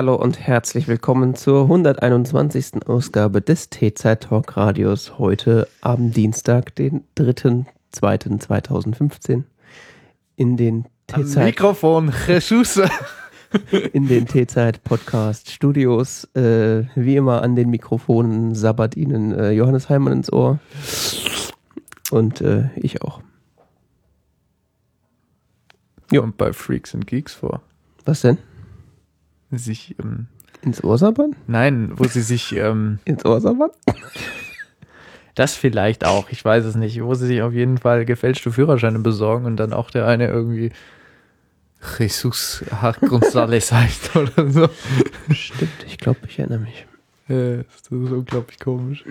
Hallo und herzlich willkommen zur 121. Ausgabe des T-Zeit Talk Radios. Heute am Dienstag, den 3.2.2015. In den T-Zeit. Mikrofon, Jesus. in den T-Zeit Podcast Studios. Äh, wie immer an den Mikrofonen sabbert Ihnen äh, Johannes Heimann ins Ohr. Und äh, ich auch. Ja. Und bei Freaks and Geeks vor. Was denn? Sich, ähm, Ins Ohr sabbern? nein, wo sie sich, ähm, Ins Ohr sabbern? das vielleicht auch, ich weiß es nicht, wo sie sich auf jeden Fall gefälschte Führerscheine besorgen und dann auch der eine irgendwie Jesus González heißt oder so. Stimmt, ich glaube, ich erinnere mich. Äh, das ist unglaublich komisch.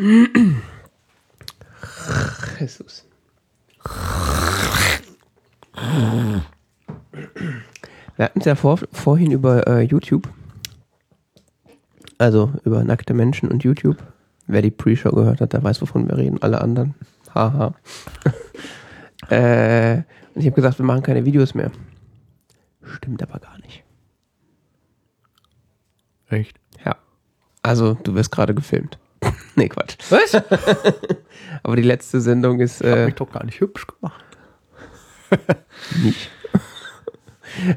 Jesus. Wir hatten es ja vor, vorhin über äh, YouTube. Also über nackte Menschen und YouTube. Wer die Pre-Show gehört hat, der weiß, wovon wir reden. Alle anderen. Haha. äh, und ich habe gesagt, wir machen keine Videos mehr. Stimmt aber gar nicht. Echt? Ja. Also, du wirst gerade gefilmt. nee, Quatsch. Was? Aber die letzte Sendung ist Ich hab äh, mich doch gar nicht hübsch gemacht. nicht.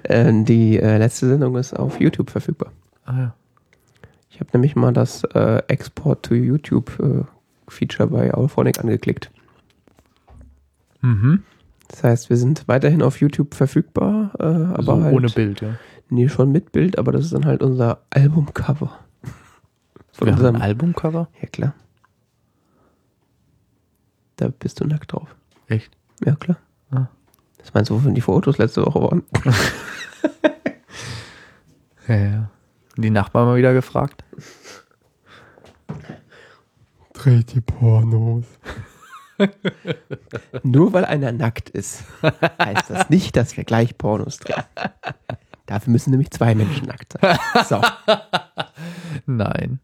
äh, die äh, letzte Sendung ist auf YouTube verfügbar. Ah ja. Ich habe nämlich mal das äh, Export to YouTube äh, Feature bei Auphonic angeklickt. Mhm. Das heißt, wir sind weiterhin auf YouTube verfügbar, äh, aber Also halt, ohne Bild, ja. Nee, schon mit Bild, aber das ist dann halt unser Albumcover. Von Wir haben unserem, ein Albumcover? ja klar. Da bist du nackt drauf. Echt? Ja klar. Ah. Was meinst du, wovon die Fotos letzte Woche waren? Ja, ja. Die Nachbarn mal wieder gefragt. Dreht die Pornos. Nur weil einer nackt ist, heißt das nicht, dass wir gleich Pornos drehen. Dafür müssen nämlich zwei Menschen nackt sein. So, Nein.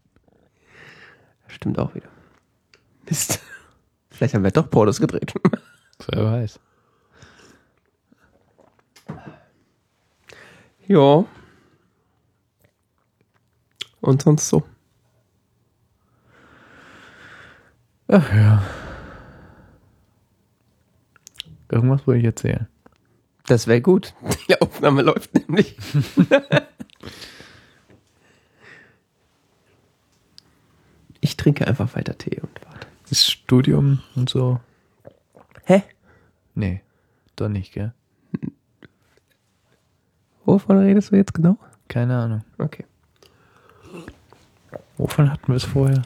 stimmt auch wieder. Mist. Vielleicht haben wir doch Pornos gedreht. Wer weiß. Ja. Und sonst so. Ach ja. Irgendwas wollte ich erzählen. Das wäre gut. Die Aufnahme läuft nämlich. Ich trinke einfach weiter Tee und warte. Das Studium und so. Hä? Nee, doch nicht, gell? Wovon redest du jetzt genau? Keine Ahnung. Okay. Wovon hatten wir es vorher?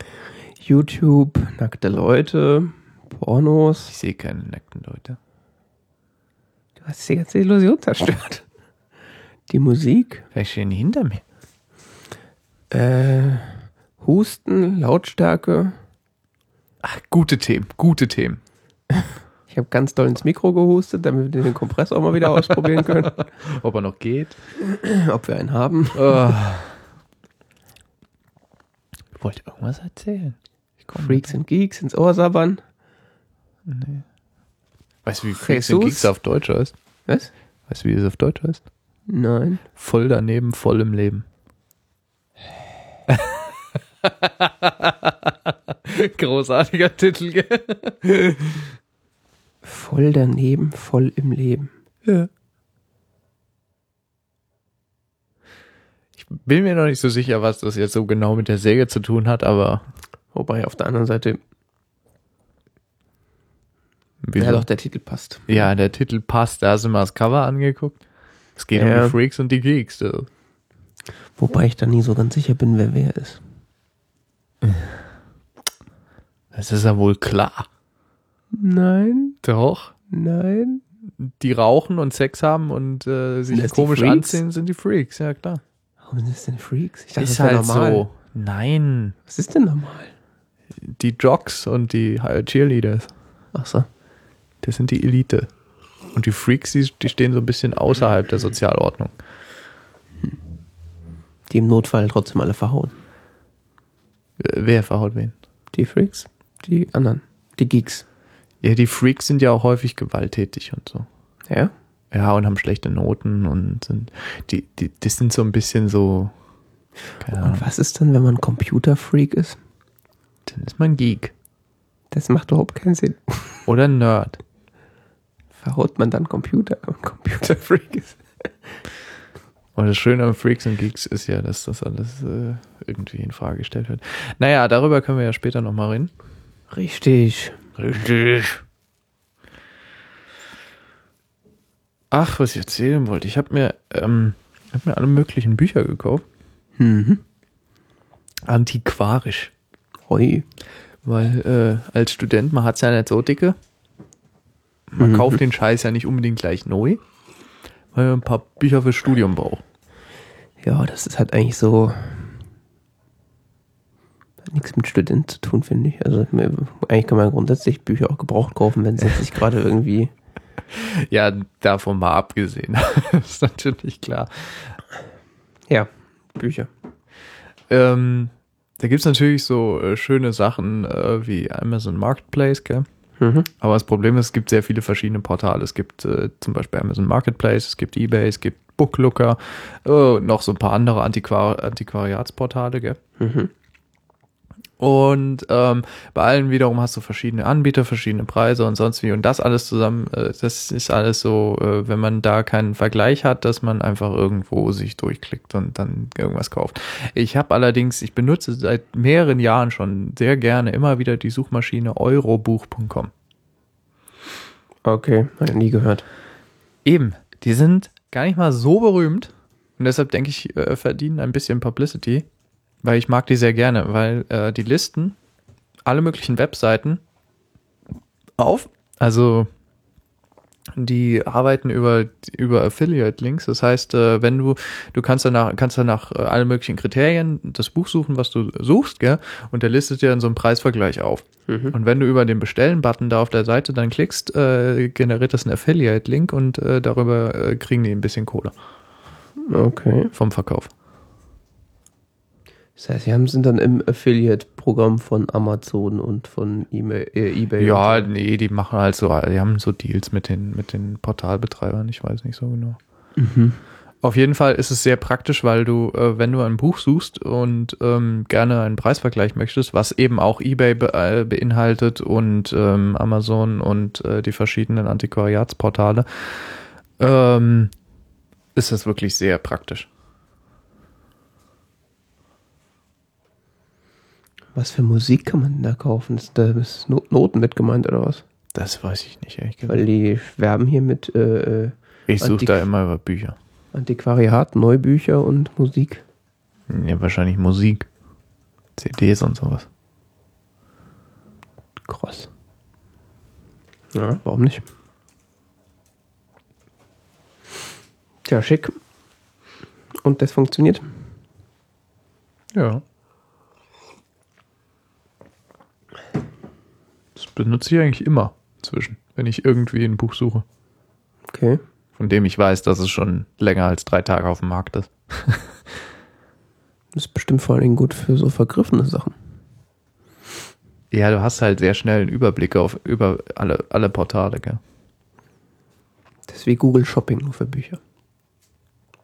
YouTube, nackte Leute, Pornos. Ich sehe keine nackten Leute. Du hast die ganze Illusion zerstört. Die Musik, Vielleicht stehen die hinter mir. äh, Husten, Lautstärke. Ach, gute Themen, gute Themen. Ich habe ganz doll ins Mikro gehustet, damit wir den Kompressor mal wieder ausprobieren können. Ob er noch geht? Ob wir einen haben. Oh. Ich wollte irgendwas erzählen. Freaks and Geeks ins Ohr sabbern. Weißt du, wie Freaks and Jesus? Geeks auf Deutsch heißt? Was? Weißt du, wie es auf Deutsch heißt? Nein. Voll daneben, voll im Leben. Großartiger Titel, gell? Voll daneben, voll im Leben. Ja. Bin mir noch nicht so sicher, was das jetzt so genau mit der Säge zu tun hat, aber Wobei auf der anderen Seite, wieso? ja doch, der Titel passt. Ja, der Titel passt. Da hast du mal das Cover angeguckt. Es geht Ja. um die Freaks und die Geeks. So. Wobei ich da nie so ganz sicher bin, wer wer ist. Das ist ja wohl klar. Nein, Doch. nein. Die rauchen und Sex haben und äh, sich komisch anziehen, sind die Freaks, ja klar. Warum sind das denn Freaks? Ich dachte, ist das halt normal. so. Nein. Was ist denn normal? Die Jocks und die äh, Cheerleaders, Ach so. das sind die Elite. Und die Freaks, die, die stehen so ein bisschen außerhalb der Sozialordnung. Die im Notfall trotzdem alle verhauen. Äh, Wer verhaut wen? Die Freaks? Die anderen. Die Geeks. Ja, die Freaks sind ja auch häufig gewalttätig und so. Ja? Ja, und haben schlechte Noten und sind, die, die, das sind so ein bisschen so Und was ist dann, wenn man Computerfreak ist? Dann ist man Geek. Das macht überhaupt keinen Sinn. Oder Nerd. Verhaut man dann Computer, wenn man Computerfreak ist? Und das Schöne am Freaks und Geeks ist ja, dass das alles äh, irgendwie in Frage gestellt wird. Naja, darüber können wir ja später nochmal reden. Richtig. Richtig. Ach, was ich erzählen wollte. Ich habe mir, ähm, hab mir alle möglichen Bücher gekauft. Mhm. Antiquarisch. Hoi. Weil äh, als Student, man hat es ja nicht so dicke. Man Mhm. kauft den Scheiß ja nicht unbedingt gleich neu, weil man ein paar Bücher fürs Studium braucht. Ja, das ist halt eigentlich so. Hat nichts mit Student zu tun, finde ich. Also eigentlich kann man grundsätzlich Bücher auch gebraucht kaufen, wenn es jetzt nicht gerade irgendwie. Ja, davon mal abgesehen. das ist natürlich klar. Ja, Bücher. Ähm, da gibt's natürlich so äh, schöne Sachen äh, wie Amazon Marketplace, gell? Mhm. Aber das Problem ist, es gibt sehr viele verschiedene Portale. Es gibt äh, zum Beispiel Amazon Marketplace, es gibt eBay, es gibt Booklooker, äh, und noch so ein paar andere Antiquar Antiquariatsportale, gell? Mhm. Und ähm, bei allen wiederum hast du verschiedene Anbieter, verschiedene Preise und sonst wie. Und das alles zusammen, äh, das ist alles so, äh, wenn man da keinen Vergleich hat, dass man einfach irgendwo sich durchklickt und dann irgendwas kauft. Ich habe allerdings, ich benutze seit mehreren Jahren schon sehr gerne immer wieder die Suchmaschine eurobuch.com. Okay, hab ich nie gehört. Eben, die sind gar nicht mal so berühmt und deshalb denke ich, äh, verdienen ein bisschen Publicity, weil ich mag die sehr gerne, weil äh, die listen alle möglichen Webseiten auf, also die arbeiten über über Affiliate Links, das heißt, äh, wenn du du kannst danach kannst danach äh, alle möglichen Kriterien das Buch suchen, was du suchst, gell? Und der listet dir dann so einen Preisvergleich auf. Mhm. Und wenn du über den Bestellen-Button da auf der Seite dann klickst, äh, generiert das einen Affiliate-Link und äh, darüber äh, kriegen die ein bisschen Kohle Okay. vom Verkauf. Das heißt, sie haben, sind dann im Affiliate-Programm von Amazon und von E-Mail, äh, eBay. Ja, nee, die machen halt so, die haben so Deals mit den, mit den Portalbetreibern, ich weiß nicht so genau. Mhm. Auf jeden Fall ist es sehr praktisch, weil du, äh, wenn du ein Buch suchst und ähm, gerne einen Preisvergleich möchtest, was eben auch eBay be äh, beinhaltet und ähm, Amazon und äh, die verschiedenen Antiquariatsportale, ähm, ist das wirklich sehr praktisch. Was für Musik kann man denn da kaufen? Ist da ist No- Noten mit gemeint oder was? Das weiß ich nicht, ehrlich gesagt. Weil die werben hier mit äh, Ich suche da immer über Bücher. Antiquariat, Neubücher und Musik. Ja, wahrscheinlich Musik, CDs und sowas. Krass. Ja, warum nicht? Tja, schick. Und das funktioniert? Ja. Benutze ich eigentlich immer zwischen, wenn ich irgendwie ein Buch suche, Okay. von dem ich weiß, dass es schon länger als drei Tage auf dem Markt ist. Das ist bestimmt vor allen Dingen gut für so vergriffene Sachen. Ja, du hast halt sehr schnell einen Überblick auf über alle, alle Portale, gell? Das ist wie Google Shopping nur für Bücher.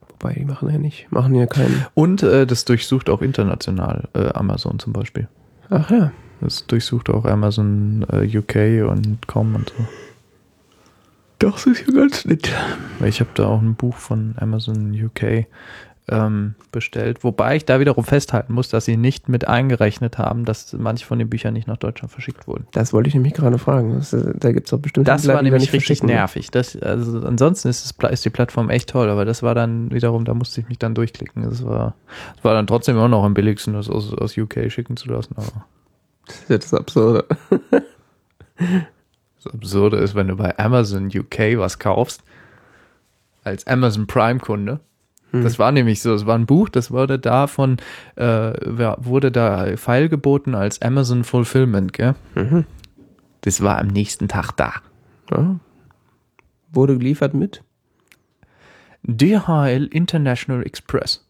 Wobei, die machen ja nicht, machen ja keinen. Und äh, das durchsucht auch international äh, Amazon zum Beispiel. Ach ja. Das durchsucht auch Amazon äh, UK und com und so. Das ist ja ganz nett. Ich habe da auch ein Buch von Amazon UK ähm, bestellt, wobei ich da wiederum festhalten muss, dass sie nicht mit eingerechnet haben, dass manche von den Büchern nicht nach Deutschland verschickt wurden. Das wollte ich nämlich gerade fragen. Das, äh, da gibt es doch bestimmt Das Händler, war nämlich richtig ne? nervig. Das, also ansonsten ist, es, ist die Plattform echt toll, aber das war dann wiederum, da musste ich mich dann durchklicken. Das war, das war dann trotzdem immer noch am billigsten, das aus, aus UK schicken zu lassen. Aber Das ist ja das Absurde. das Absurde ist, wenn du bei Amazon UK was kaufst, als Amazon Prime-Kunde, Hm. Das war nämlich so, es war ein Buch, das wurde da von, äh, wurde da feilgeboten als Amazon Fulfillment, gell? Mhm. Das war am nächsten Tag da. Ja. Wurde geliefert mit? DHL International Express.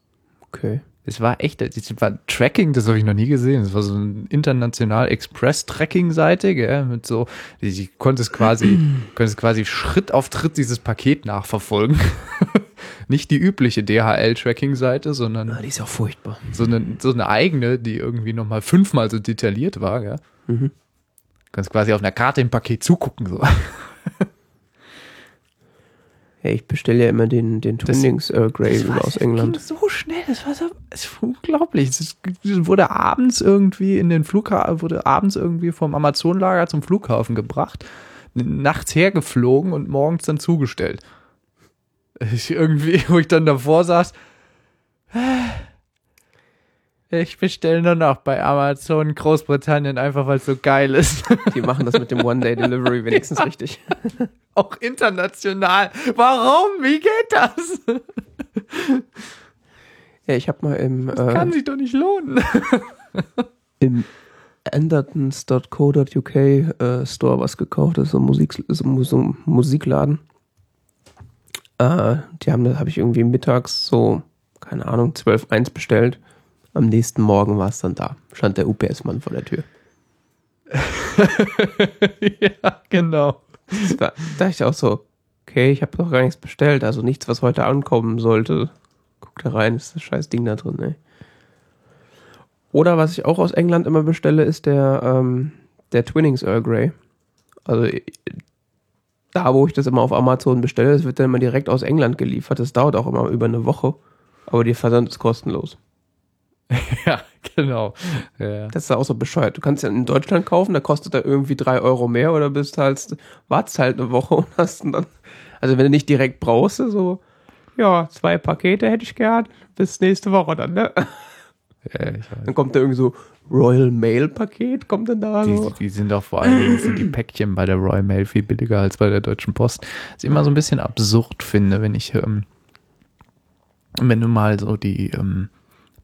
Okay. Das war echt, das war Tracking, das habe ich noch nie gesehen. Das war so ein international Express-Tracking-Seite, gell, mit so, ich konnte es quasi, konnte es quasi Schritt auf Schritt dieses Paket nachverfolgen. Nicht die übliche DHL-Tracking-Seite, sondern Ah, die ist ja furchtbar. so eine, so eine eigene, die irgendwie nochmal fünfmal so detailliert war, ja. Mhm. Du kannst quasi auf einer Karte im Paket zugucken, so. Ja, ich bestelle ja immer den, den Twinings Earl Grey Das war- aus das England. ging so schnell, das war so, es war unglaublich. Es wurde abends irgendwie in den Flughafen, wurde abends irgendwie vom Amazon-Lager zum Flughafen gebracht, nachts hergeflogen und morgens dann zugestellt. Ich irgendwie, wo ich dann davor saß, ich bestelle nur noch bei Amazon Großbritannien einfach, weil es so geil ist. Die machen das mit dem One-Day-Delivery wenigstens richtig. Auch international. Warum? Wie geht das? Ja, ich habe mal im, Kann äh, sich doch nicht lohnen. im andertons.co.uk äh, Store was gekauft. Das ist so ein, Musik, so ein Musikladen. Äh, die haben, da habe ich irgendwie mittags so, keine Ahnung, 12.1 bestellt. Am nächsten Morgen war es dann da. Stand der UPS-Mann vor der Tür. ja, genau. Da dachte ich auch so, okay, ich habe doch gar nichts bestellt, also nichts, was heute ankommen sollte. Guck da rein, ist das scheiß Ding da drin, ey. Oder was ich auch aus England immer bestelle, ist der, ähm, der Twinnings Earl Grey. Also äh, da, wo ich das immer auf Amazon bestelle, das wird dann immer direkt aus England geliefert. Das dauert auch immer über eine Woche. Aber die Versand ist kostenlos. Ja, genau. Ja. Das ist auch so bescheuert. Du kannst ja in Deutschland kaufen, da kostet er irgendwie drei Euro mehr oder bist halt, wartest halt eine Woche und hast dann, also wenn du nicht direkt brauchst, so, ja, zwei Pakete hätte ich gern, bis nächste Woche dann, ne? Ja. Dann kommt da irgendwie so Royal Mail Paket, kommt dann da so. Die, die sind doch vor allen Dingen sind die Päckchen bei der Royal Mail viel billiger als bei der Deutschen Post. Was ich immer so ein bisschen absurd finde, wenn ich, ähm, wenn du mal so die ähm,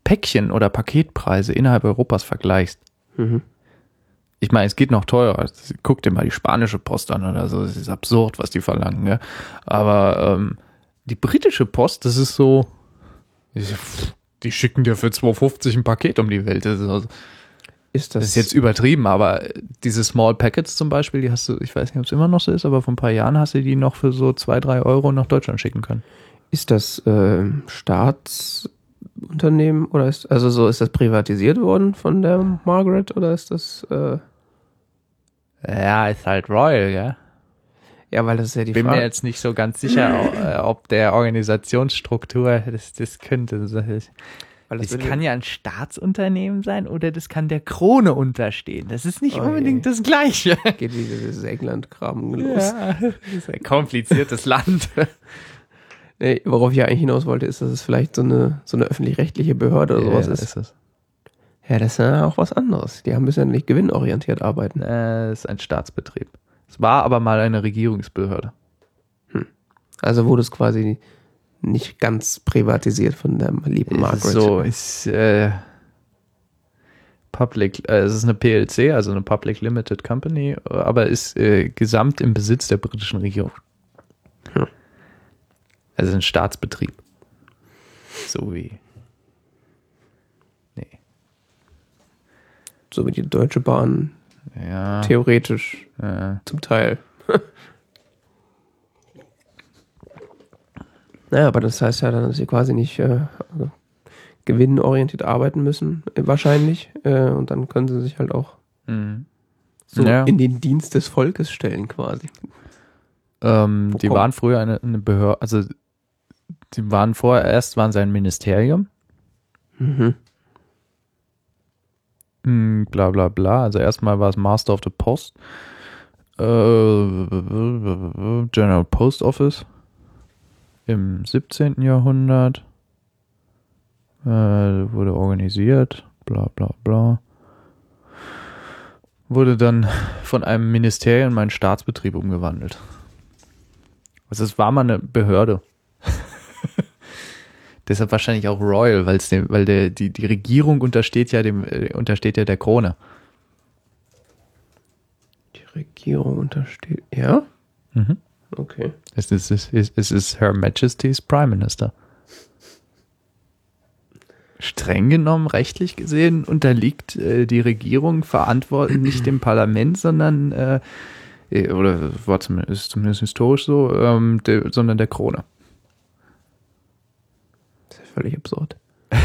Päckchen oder Paketpreise innerhalb Europas vergleichst. Mhm. Ich meine, es geht noch teurer. Guck dir mal die spanische Post an oder so. Es ist absurd, was die verlangen. Ja? Aber ähm, die britische Post, das ist so, die schicken dir für 2,50 ein Paket um die Welt. Das ist, also, Ist das, das ist jetzt übertrieben, aber diese Small Packets zum Beispiel, die hast du, ich weiß nicht, ob es immer noch so ist, aber vor ein paar Jahren hast du die noch für so zwei, drei Euro nach Deutschland schicken können. ist das äh, Staatsunternehmen oder ist, also so, ist das privatisiert worden von der Margaret oder ist das, äh, Ja, ist halt Royal, ja. ja, weil das ist ja die Bin mir Frage. jetzt nicht so ganz sicher, äh, ob der Organisationsstruktur, das, das könnte, das, weil das würde- kann ja ein Staatsunternehmen sein oder das kann der Krone unterstehen. Das ist nicht Oh unbedingt je. das Gleiche. geht dieses England-Kram los. Ja, das ist ein kompliziertes Land. Nee, worauf ich ja eigentlich hinaus wollte, ist, dass es vielleicht so eine, so eine öffentlich-rechtliche Behörde oder sowas Ja, ist. es. Ja, das ist ja auch was anderes. Die haben müssen ja nicht gewinnorientiert arbeiten. Äh, es ist ein Staatsbetrieb. Es war aber mal eine Regierungsbehörde. Also wurde es quasi nicht ganz privatisiert von der lieben Margaret. ist so, ist, äh, Public, äh, es ist eine PLC, also eine Public Limited Company, äh, aber ist äh, gesamt im Besitz der britischen Regierung. Also ein Staatsbetrieb. So wie. Nee. so wie die Deutsche Bahn Ja. theoretisch äh, zum Teil. naja, aber das heißt ja dann, dass sie quasi nicht äh, also gewinnorientiert arbeiten müssen, äh, wahrscheinlich. Äh, und dann können sie sich halt auch mhm. so Ja. in den Dienst des Volkes stellen quasi. Ähm, die waren früher eine, eine Behörde, also die waren vorher, erst waren sie ein Ministerium, Mhm. Hm, bla bla bla. Also erstmal war es Master of the Post, äh, General Post Office im 17. Jahrhundert. Äh, wurde organisiert, bla bla bla. Wurde dann von einem Ministerium in einen Staatsbetrieb umgewandelt. Also es war mal eine Behörde. Deshalb wahrscheinlich auch Royal, weil's dem, weil der, die, die Regierung untersteht ja dem, äh, untersteht ja der Krone. Die Regierung untersteht. Ja? Mhm. Okay. Es ist, es ist, es ist Her Majesty's Prime Minister. Streng genommen, rechtlich gesehen, unterliegt äh, die Regierung verantwortlich nicht dem Parlament, sondern, äh, äh, oder war zumindest, ist zumindest historisch so, ähm, der, sondern der Krone. Völlig absurd.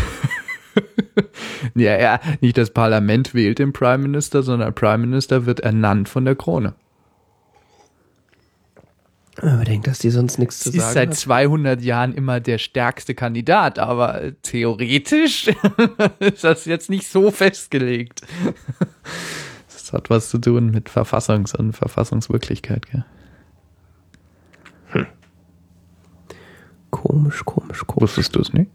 Ja, ja, nicht das Parlament wählt den Prime Minister, sondern der Prime Minister wird ernannt von der Krone. Wenn man denkt, dass die sonst nichts zu Es ist sagen seit hat. 200 Jahren immer der stärkste Kandidat, aber äh, theoretisch ist das jetzt nicht so festgelegt. Das hat was zu tun mit Verfassungs- und Verfassungswirklichkeit. Gell? Komisch, komisch, komisch. Wusstest du es nicht?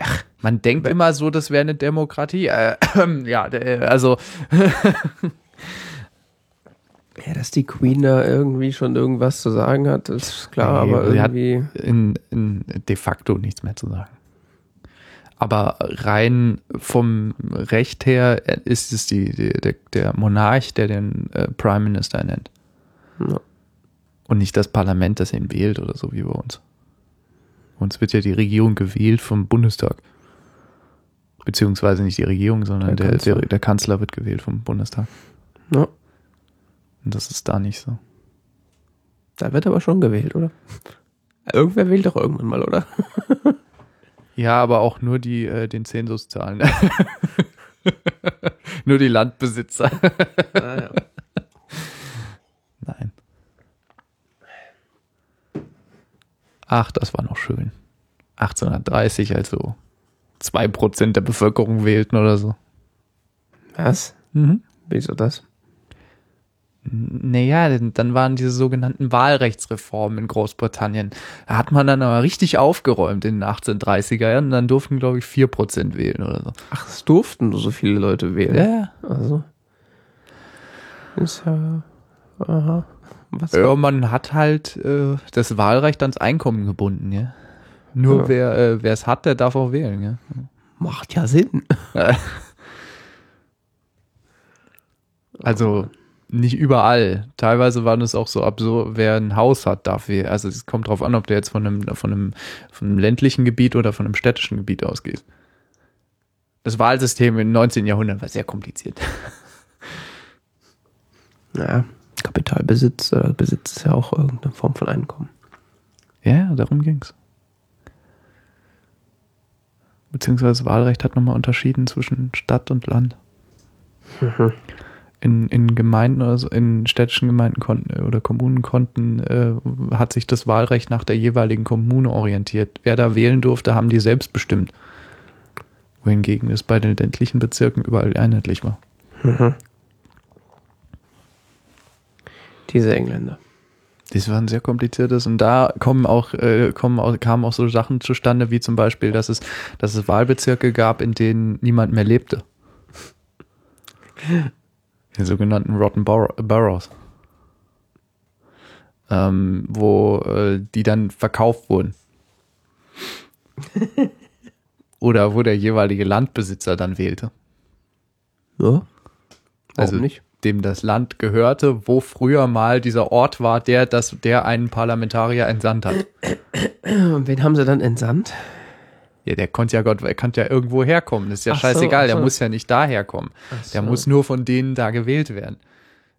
Ach, man denkt immer so, das wäre eine Demokratie. Äh, ja, der- also Ja, dass die Queen da irgendwie schon irgendwas zu sagen hat, ist klar, Nee, aber irgendwie. in, in de facto nichts mehr zu sagen. Aber rein vom Recht her ist es die, die, der, der Monarch, der den äh, Prime Minister ernennt. Ja. Und nicht das Parlament, das ihn wählt oder so wie bei uns. Uns wird ja die Regierung gewählt vom Bundestag. Beziehungsweise nicht die Regierung, sondern Der der, Kanzler. der, der Kanzler wird gewählt vom Bundestag. Ja, Und das ist da nicht so. da wird aber schon gewählt, oder? Irgendwer wählt doch irgendwann mal, oder? Ja, aber auch nur die äh, den Zensus zahlen. nur die Landbesitzer. Ah, ja. Ach, das war noch schön. 1830, also 2% der Bevölkerung wählten oder so. Was? Mhm. Wieso das? Naja, dann waren diese sogenannten Wahlrechtsreformen in Großbritannien. Da hat man dann aber richtig aufgeräumt in den 1830er Jahren dann durften, glaube ich, 4% wählen oder so. Ach, es durften nur so viele Leute wählen. Ja, Also. Ist ja. Aha. Was? ja man hat halt äh, das Wahlrecht ans Einkommen gebunden, ja. Nur Ja. wer äh, es hat, der darf auch wählen, ja. Macht ja Sinn. Also nicht überall. Teilweise waren es auch so absurd, wer ein Haus hat, darf wählen. Also es kommt drauf an, ob der jetzt von einem, von einem, von einem ländlichen Gebiet oder von einem städtischen Gebiet ausgeht. Das Wahlsystem im 19. Jahrhundert war sehr kompliziert. Ja, Kapitalbesitz, äh, Besitz ist ja auch irgendeine Form von Einkommen. Ja, darum ging's. Beziehungsweise Wahlrecht hat nochmal unterschieden zwischen Stadt und Land. In, in Gemeinden, also in städtischen Gemeinden konnten oder Kommunen konnten, äh, hat sich das Wahlrecht nach der jeweiligen Kommune orientiert. Wer da wählen durfte, haben die selbst bestimmt. Wohingegen es bei den ländlichen Bezirken überall einheitlich war. Diese Engländer. Das war ein sehr kompliziertes und da kommen auch, äh, kommen auch, kamen auch so Sachen zustande, wie zum Beispiel, dass es, dass es Wahlbezirke gab, in denen niemand mehr lebte. Die sogenannten Rotten Bor Boroughs. Ähm, wo äh, die dann verkauft wurden. Oder wo der jeweilige Landbesitzer dann wählte. Ja. Warum Also nicht? Dem das Land gehörte, wo früher mal dieser Ort war, der, das, der einen Parlamentarier entsandt hat. Und wen haben sie dann entsandt? Ja, der konnte ja Gott, er kann ja irgendwo herkommen. Das ist ja Ach so, scheißegal, der so. muss ja nicht daher kommen. Der so. muss nur von denen da gewählt werden.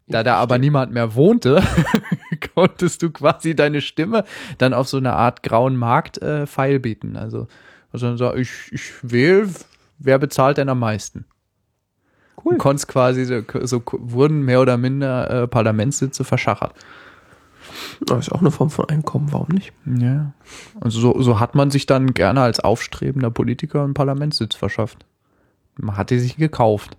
Da da aber niemand mehr wohnte, konntest du quasi deine Stimme dann auf so eine Art grauen Markt äh, feilbieten. Also, also dann sag, ich, ich wähle, wer bezahlt denn am meisten? Cool. Du konntest quasi, so, so wurden mehr oder minder äh, Parlamentssitze verschachert. Das ist auch eine Form von Einkommen, warum nicht? Ja. Also so, so hat man sich dann gerne als aufstrebender Politiker einen Parlamentssitz verschafft. Man hat die sich gekauft.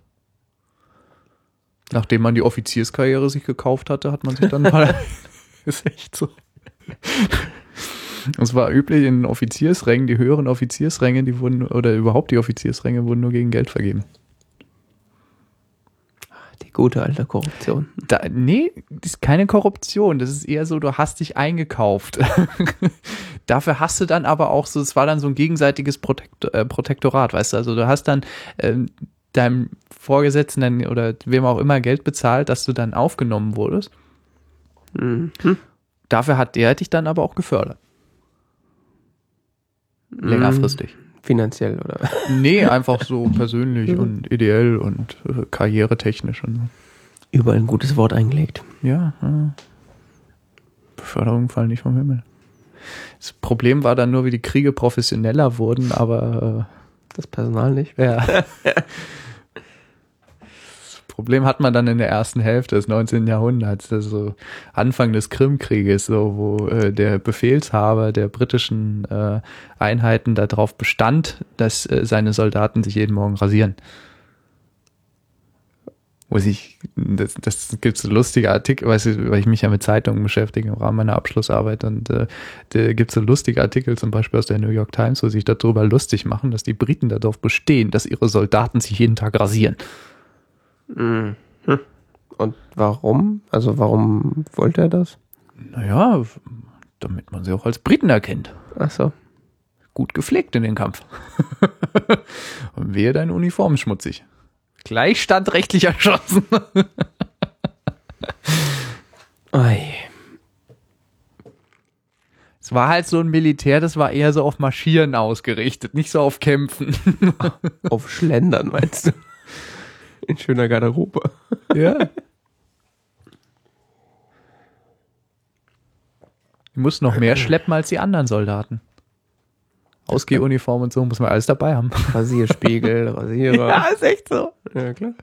Nachdem man die Offizierskarriere sich gekauft hatte, hat man sich dann mal. ist echt so. Es war üblich in Offiziersrängen, die höheren Offiziersränge, die wurden, oder überhaupt die Offiziersränge wurden nur gegen Geld vergeben. Gute alte Korruption. Da, nee, das ist keine Korruption. Das ist eher so, du hast dich eingekauft. Dafür hast du dann aber auch so, es war dann so ein gegenseitiges Protekt, äh, Protektorat, weißt du? Also du hast dann ähm, deinem Vorgesetzten oder wem auch immer Geld bezahlt, dass du dann aufgenommen wurdest. Mhm. Dafür hat der dich dann aber auch gefördert. Längerfristig. Finanziell, oder? Nee, einfach so persönlich und ideell und äh, karrieretechnisch und so. Überall ein gutes Wort eingelegt. Ja, ja. Beförderungen fallen nicht vom Himmel. Das Problem war dann nur, wie die Kriege professioneller wurden, aber Das Personal nicht. äh, ja. Problem hat man dann in der ersten Hälfte des 19. Jahrhunderts, also Anfang des Krimkrieges, so, wo äh, der Befehlshaber der britischen äh, Einheiten darauf bestand, dass äh, seine Soldaten sich jeden Morgen rasieren. Wo sich, das, das gibt so lustige Artikel, weil ich mich ja mit Zeitungen beschäftige im Rahmen meiner Abschlussarbeit und äh, da gibt so lustige Artikel, zum Beispiel aus der New York Times, wo sich darüber lustig machen, dass die Briten darauf bestehen, dass ihre Soldaten sich jeden Tag rasieren. Mhm. Hm. Und warum? Also warum wollte er das? Naja, damit man sie auch als Briten erkennt. Ach so. Gut gepflegt in den Kampf. Und wehe, deine Uniform schmutzig. Gleich standrechtlich erschossen. Ei. Es war halt so ein Militär, das war eher so auf Marschieren ausgerichtet, nicht so auf Kämpfen. Auf Schlendern meinst du? In schöner Garderobe. Ja. Die mussten noch mehr schleppen als die anderen Soldaten. Ausgehuniform und so muss man alles dabei haben. Rasierspiegel, Rasierer. ist echt so. Ja, klar.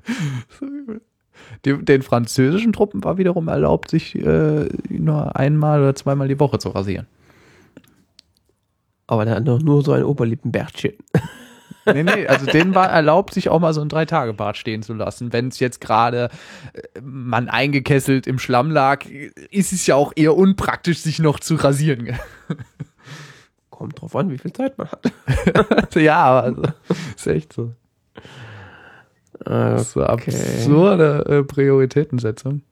Den, den französischen Truppen war wiederum erlaubt, sich äh, nur einmal oder zweimal die Woche zu rasieren. Aber der hat doch nur so ein Oberlippenbärtchen. Nee, nee, also denen war erlaubt, sich auch mal so ein Drei-Tage-Bart stehen zu lassen. Wenn es jetzt gerade äh, man eingekesselt im Schlamm lag, ist es ja auch eher unpraktisch, sich noch zu rasieren. Kommt drauf an, wie viel Zeit man hat. ja, aber also, ist echt so. Das ist Okay. absurde äh, Prioritätensetzung.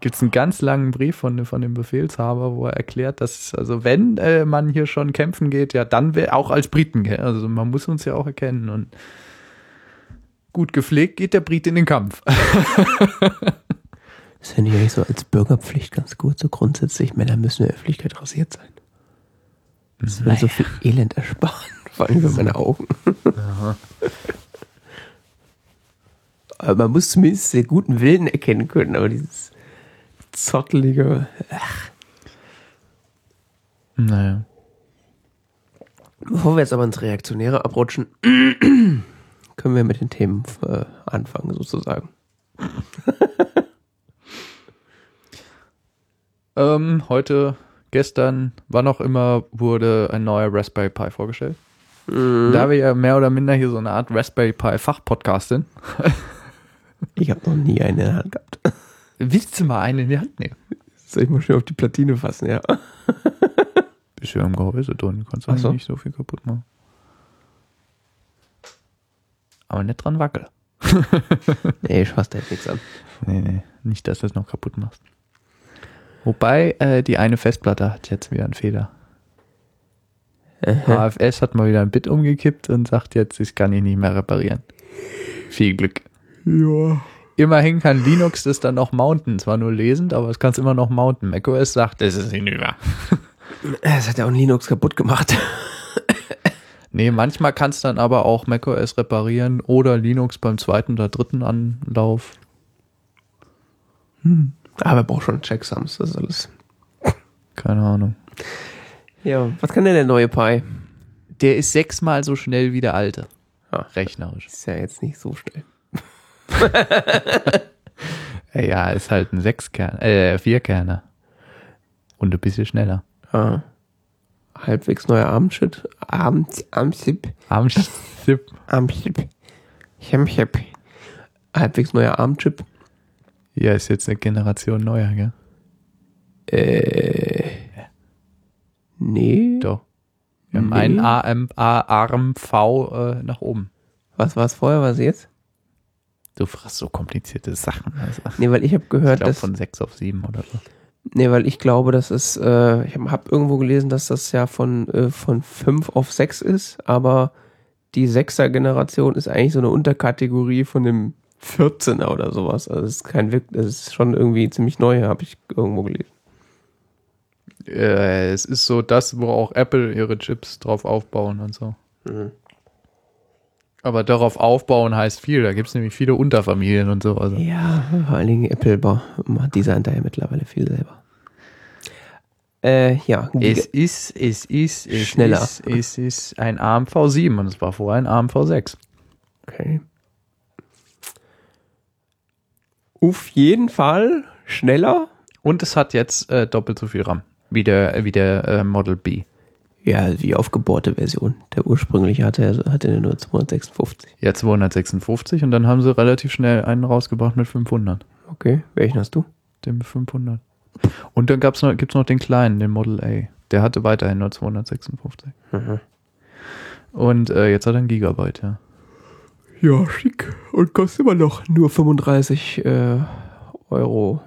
Gibt es einen ganz langen Brief von, von dem Befehlshaber, wo er erklärt, dass, also wenn äh, man hier schon kämpfen geht, ja, dann wär, auch als Briten, also man muss uns ja auch erkennen und gut gepflegt geht der Brit in den Kampf. Das finde ich eigentlich so als Bürgerpflicht ganz gut. So grundsätzlich, Männer müssen in der Öffentlichkeit rasiert sein. Das würde so viel Elend ersparen. Vor allem für meine Augen. Aber man muss zumindest den guten Willen erkennen können. Aber dieses zottelige. Naja. Bevor wir jetzt aber ins Reaktionäre abrutschen, können wir mit den Themen äh, anfangen, sozusagen. Ähm, heute, gestern, wann auch immer, wurde ein neuer Raspberry Pi vorgestellt. Da wir ja mehr oder minder hier so eine Art Raspberry Pi Fachpodcast sind, Ich habe noch nie eine in der Hand gehabt. willst du mal eine in die Hand nehmen? Soll ich mal schön auf die Platine fassen, ja? Bist ja im Gehäuse drin, kannst du so. nicht so viel kaputt machen. Aber nicht dran wackeln. Nee, ich fasse da jetzt nichts an. Nee, nee, nicht, dass du es noch kaputt machst. Wobei, äh, die eine Festplatte hat jetzt wieder einen Fehler. HFS hat mal wieder ein Bit umgekippt und sagt jetzt, das kann ich nicht mehr reparieren. Viel Glück. Ja. Immerhin kann Linux das dann noch mounten. Zwar nur lesend, aber es kann es immer noch mounten. macOS sagt, das ist hinüber. Es hat ja auch ein Linux kaputt gemacht. Nee, manchmal kannst dann aber auch macOS reparieren oder Linux beim zweiten oder dritten Anlauf. Aber er braucht schon Checksums, das ist alles. Keine Ahnung. Ja, was kann denn der neue Pi? Der ist sechsmal so schnell wie der alte. Ja. Rechnerisch. Ist ja jetzt nicht so schnell. Ja, ist halt ein Sechskern, äh, Vierkerner. Und ein bisschen schneller. Ah. Halbwegs neuer Armchip. Arm, Armchip. Armchip. Armchip. Chemchip. Halbwegs neuer Armchip. Ja, ist jetzt eine Generation neuer, gell? Äh. Nee. Doch. Wir haben Nee. einen AM, A, Arm V äh, nach oben. Was war es vorher, was jetzt? Du fragst so komplizierte Sachen. Also, Nee, weil ich habe ich gehört, glaube dass. von sechs auf sieben oder so. Nee, weil ich glaube, das ist, äh, ich habe hab irgendwo gelesen, dass das ja von, äh, von 5 auf 6 ist, aber die 6er Generation ist eigentlich so eine Unterkategorie von dem 14er oder sowas. Also es ist kein Wirk, das ist schon irgendwie ziemlich neu, habe ich irgendwo gelesen. Äh, es ist so das, wo auch Apple ihre Chips drauf aufbauen und so. Mhm. Aber darauf aufbauen heißt viel. Da gibt es nämlich viele Unterfamilien und so. Also. Ja, vor allen Dingen Apple macht designt da ja mittlerweile viel selber. Äh, ja. Es ist, es ist, es Schneller. ist, es ist ein AMV 7 und es war vorher ein AMV 6. Okay. Auf jeden Fall schneller. Und es hat jetzt äh, doppelt so viel RAM wie der, wie der äh, Model B. Ja, die aufgebohrte Version. Der ursprüngliche hatte, hatte nur 256. Ja, 256 und dann haben sie relativ schnell einen rausgebracht mit 500. Okay, welchen hast du? Dem 500. Und dann gab's noch, gibt's noch den kleinen, den Model A. Der hatte weiterhin nur 256. Mhm. Und äh, jetzt hat er ein Gigabyte, ja. Ja, schick. Und kostet immer noch nur 35 äh, Euro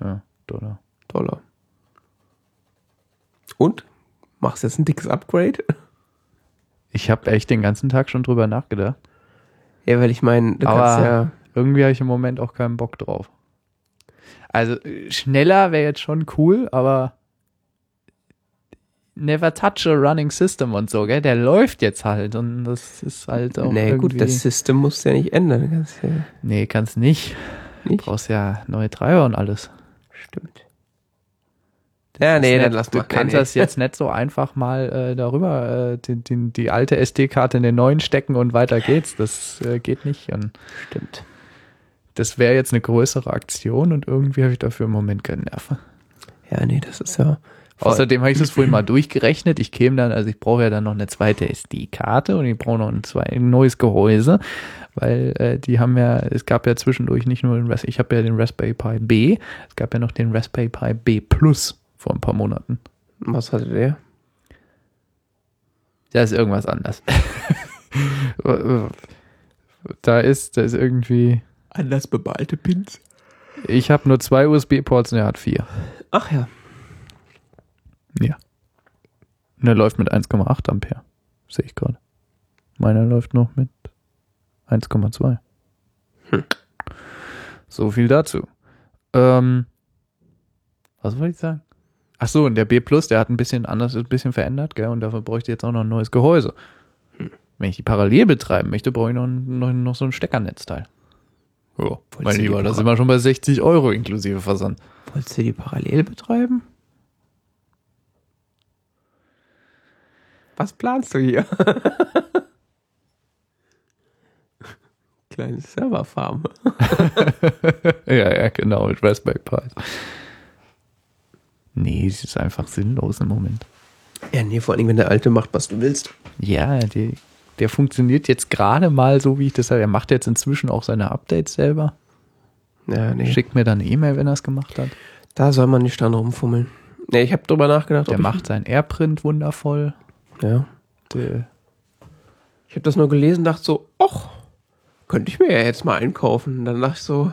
Ja, Dollar. Dollar. Und? Machst jetzt ein dickes Upgrade? Ich habe echt den ganzen Tag schon drüber nachgedacht. Ja, weil ich meine, du Aber- kannst ja. Irgendwie habe ich im Moment auch keinen Bock drauf. Also äh, schneller wäre jetzt schon cool, aber never touch a running system und so, gell? Der läuft jetzt halt und das ist halt auch Nee, gut, das System musst du ja nicht ändern. Du kannst ja nee, kannst nicht. nicht. Brauchst ja neue Treiber und alles. Stimmt. Ja, nee, dann lass Du mal. kannst nee, das jetzt nicht so einfach mal äh, darüber, äh, die, die, die alte SD-Karte in den neuen stecken und weiter geht's. Das äh, geht nicht. Und nee. Stimmt. das wäre jetzt eine größere Aktion und irgendwie habe ich dafür im Moment keine Nerven. Ja, nee, das ist ja. Außerdem habe ich das vorhin mal durchgerechnet. Ich käme dann, also ich brauche ja dann noch eine zweite SD-Karte und ich brauche noch ein, zwei, ein neues Gehäuse, weil äh, die haben ja, es gab ja zwischendurch nicht nur den Ras ich habe ja den Raspberry Pi B, es gab ja noch den Raspberry Pi B Plus vor ein paar Monaten. Was hatte der? Da ist irgendwas anders. da ist, da ist irgendwie, Anders bemalte Pins. ich habe nur zwei USB-Ports und er hat vier. Ach ja. Ja. Und er läuft mit 1,8 Ampere. Sehe ich gerade. Meiner läuft noch mit 1,2. Hm. So viel dazu. Ähm, was wollte ich sagen? Ach so, und der B Plus, der hat ein bisschen anders, ein bisschen verändert, gell? Und dafür bräuchte ich jetzt auch noch ein neues Gehäuse. Wenn ich die parallel betreiben möchte, brauche ich noch, noch, noch so ein Steckernetzteil. Ja, mein Lieber, da sind wir schon bei 60 Euro inklusive Versand. Wolltest du die parallel betreiben? Was planst du hier? Kleine Serverfarm. ja, ja, genau, mit Raspberry Pi. Nee, es ist einfach sinnlos im Moment. Ja, nee, vor allem, wenn der Alte macht, was du willst. Ja, die, der funktioniert jetzt gerade mal so, wie ich das sage. Er macht jetzt inzwischen auch seine Updates selber. Ja, nee. Schickt mir dann eine E-Mail, wenn er es gemacht hat. Da soll man nicht dran rumfummeln. Nee, ich habe drüber nachgedacht. Der macht sein AirPrint wundervoll. Ja. Der, Ich habe das nur gelesen, dachte so, ach, könnte ich mir ja jetzt mal einkaufen. Und dann dachte ich so,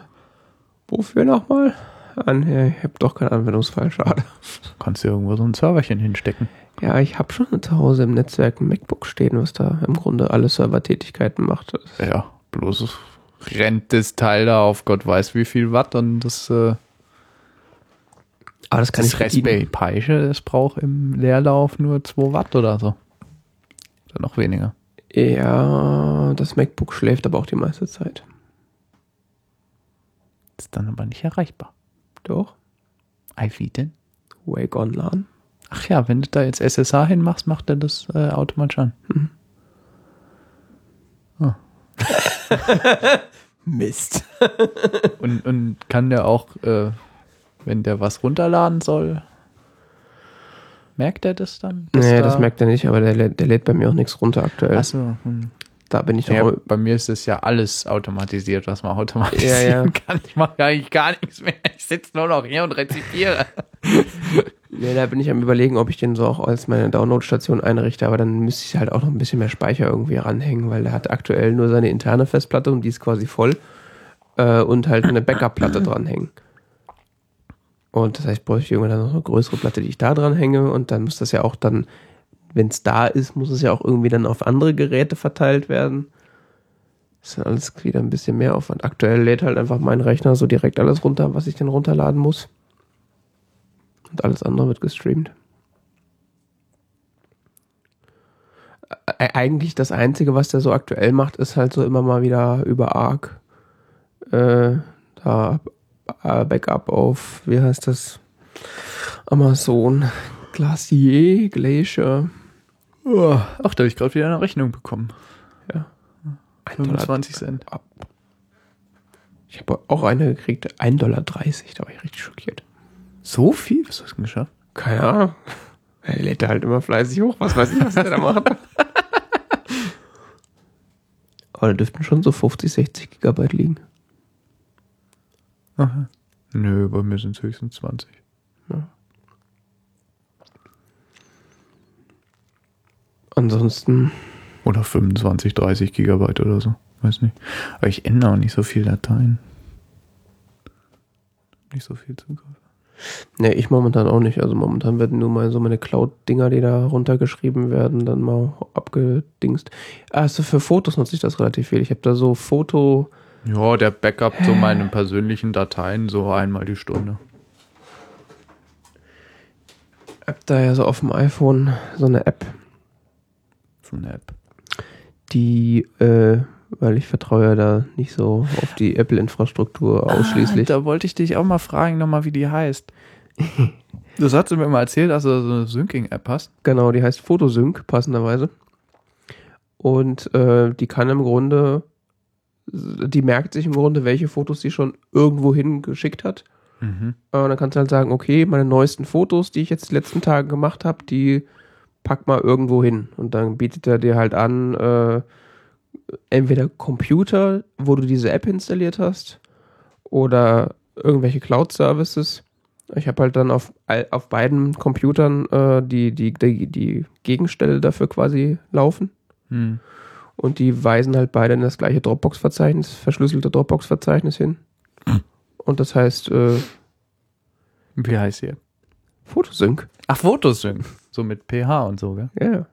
wofür nochmal? An, ich habe doch keinen Anwendungsfall, schade. kannst du irgendwo so ein Serverchen hinstecken. Ja, ich habe schon zu Hause im Netzwerk ein MacBook stehen, was da im Grunde alle Servertätigkeiten macht. Ja, bloß rennt das Teil da auf Gott weiß wie viel Watt und das, äh, Aber das kann das ich. Raspberry Pi, das braucht im Leerlauf nur 2 Watt oder so. Oder noch weniger. Ja, das MacBook schläft aber auch die meiste Zeit. Ist dann aber nicht erreichbar. Doch. Ei, wie denn? Wake on LAN. Ach ja, wenn du da jetzt SSH hinmachst, macht er das äh, automatisch an. Mist. Und, und kann der auch, äh, wenn der was runterladen soll, merkt er das dann? Nee, da- das merkt er nicht, aber der, lädt- der lädt bei mir auch nichts runter aktuell. Achso, hm. Da bin ich doch. ja, bei mir ist das ja alles automatisiert, was man automatisieren Ja, ja. kann. Ich mache ja eigentlich gar nichts mehr. Ich sitze nur noch hier und rezipiere. Nee, da bin ich am überlegen, ob ich den so auch als meine Downloadstation einrichte, aber dann müsste ich halt auch noch ein bisschen mehr Speicher irgendwie ranhängen, weil der hat aktuell nur seine interne Festplatte und die ist quasi voll äh, und halt eine Backup-Platte dranhängen. Und das heißt, ich bräuchte irgendwann dann noch eine größere Platte, die ich da dranhänge und dann muss das ja auch dann, wenn es da ist, muss es ja auch irgendwie dann auf andere Geräte verteilt werden. Das ist dann alles wieder ein bisschen mehr Aufwand. Aktuell lädt halt einfach mein Rechner so direkt alles runter, was ich denn runterladen muss. Und alles andere wird gestreamt. Eigentlich das Einzige, was der so aktuell macht, ist halt so immer mal wieder über Arc. Äh, da äh, Backup auf, wie heißt das? Amazon, Glacier, Glacier. Oh, ach, da habe ich gerade wieder eine Rechnung bekommen. Ja. 25 Cent. Ich habe auch eine gekriegt, 1,30 Dollar. Da war ich richtig schockiert. So viel? Was hast du denn geschafft? Keine Ahnung. Er lädt da halt immer fleißig hoch. Was weiß ich, was der da macht. Aber da dürften schon so 50, 60 Gigabyte liegen. Aha. Nö, bei mir sind es höchstens 20. Ansonsten, Oder 25, 30 Gigabyte oder so. Weiß nicht. Aber ich ändere auch nicht so viel Dateien. Nicht so viel Zugriff. ne, ich momentan auch nicht. Also momentan werden nur mal so meine Cloud-Dinger, die da runtergeschrieben werden, dann mal abgedingst. Also für Fotos nutze ich das relativ viel. Ich habe da so Foto, Ja, der Backup zu meinen persönlichen Dateien so einmal die Stunde. hab da ja so auf dem iPhone so eine App, So eine App. die, äh, weil ich vertraue ja da nicht so auf die Apple-Infrastruktur ausschließlich. Ah, da wollte ich dich auch mal fragen, nochmal, wie die heißt. Das hast du mir mal erzählt, dass du so eine Syncing-App hast. Genau, die heißt Photosync, passenderweise. Und äh, die kann im Grunde, die merkt sich im Grunde, welche Fotos sie schon irgendwo hingeschickt hat. Mhm. Äh, Und dann kannst du halt sagen, okay, meine neuesten Fotos, die ich jetzt die letzten Tage gemacht habe, die pack mal irgendwo hin. Und dann bietet er dir halt an, äh, entweder Computer, wo du diese App installiert hast, oder irgendwelche Cloud-Services. Ich habe halt dann auf, auf beiden Computern äh, die, die, die, die Gegenstelle dafür quasi laufen. Hm. Und die weisen halt beide in das gleiche Dropbox-Verzeichnis, verschlüsselte Dropbox-Verzeichnis hin. Und das heißt äh, Wie heißt sie? Photosync. Ach, Fotosync. So mit PH und so, gell? Ja. ja.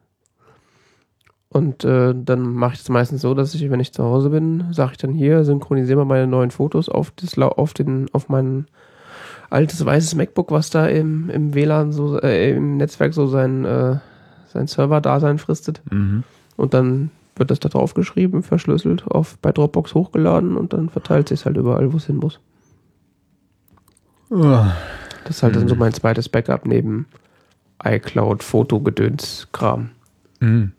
Und äh, dann mache ich es meistens so, dass ich, wenn ich zu Hause bin, sage ich dann hier, synchronisiere mal meine neuen Fotos auf, das, auf, den, auf mein altes weißes MacBook, was da im, im WLAN so, äh, im Netzwerk so sein, äh, sein Server-Dasein fristet. Mhm. Und dann wird das da drauf geschrieben, verschlüsselt, auf, bei Dropbox hochgeladen und dann verteilt sich halt überall, wo es hin muss. Das ist halt dann so mein zweites Backup neben iCloud, Fotogedöns, Kram. Mhm.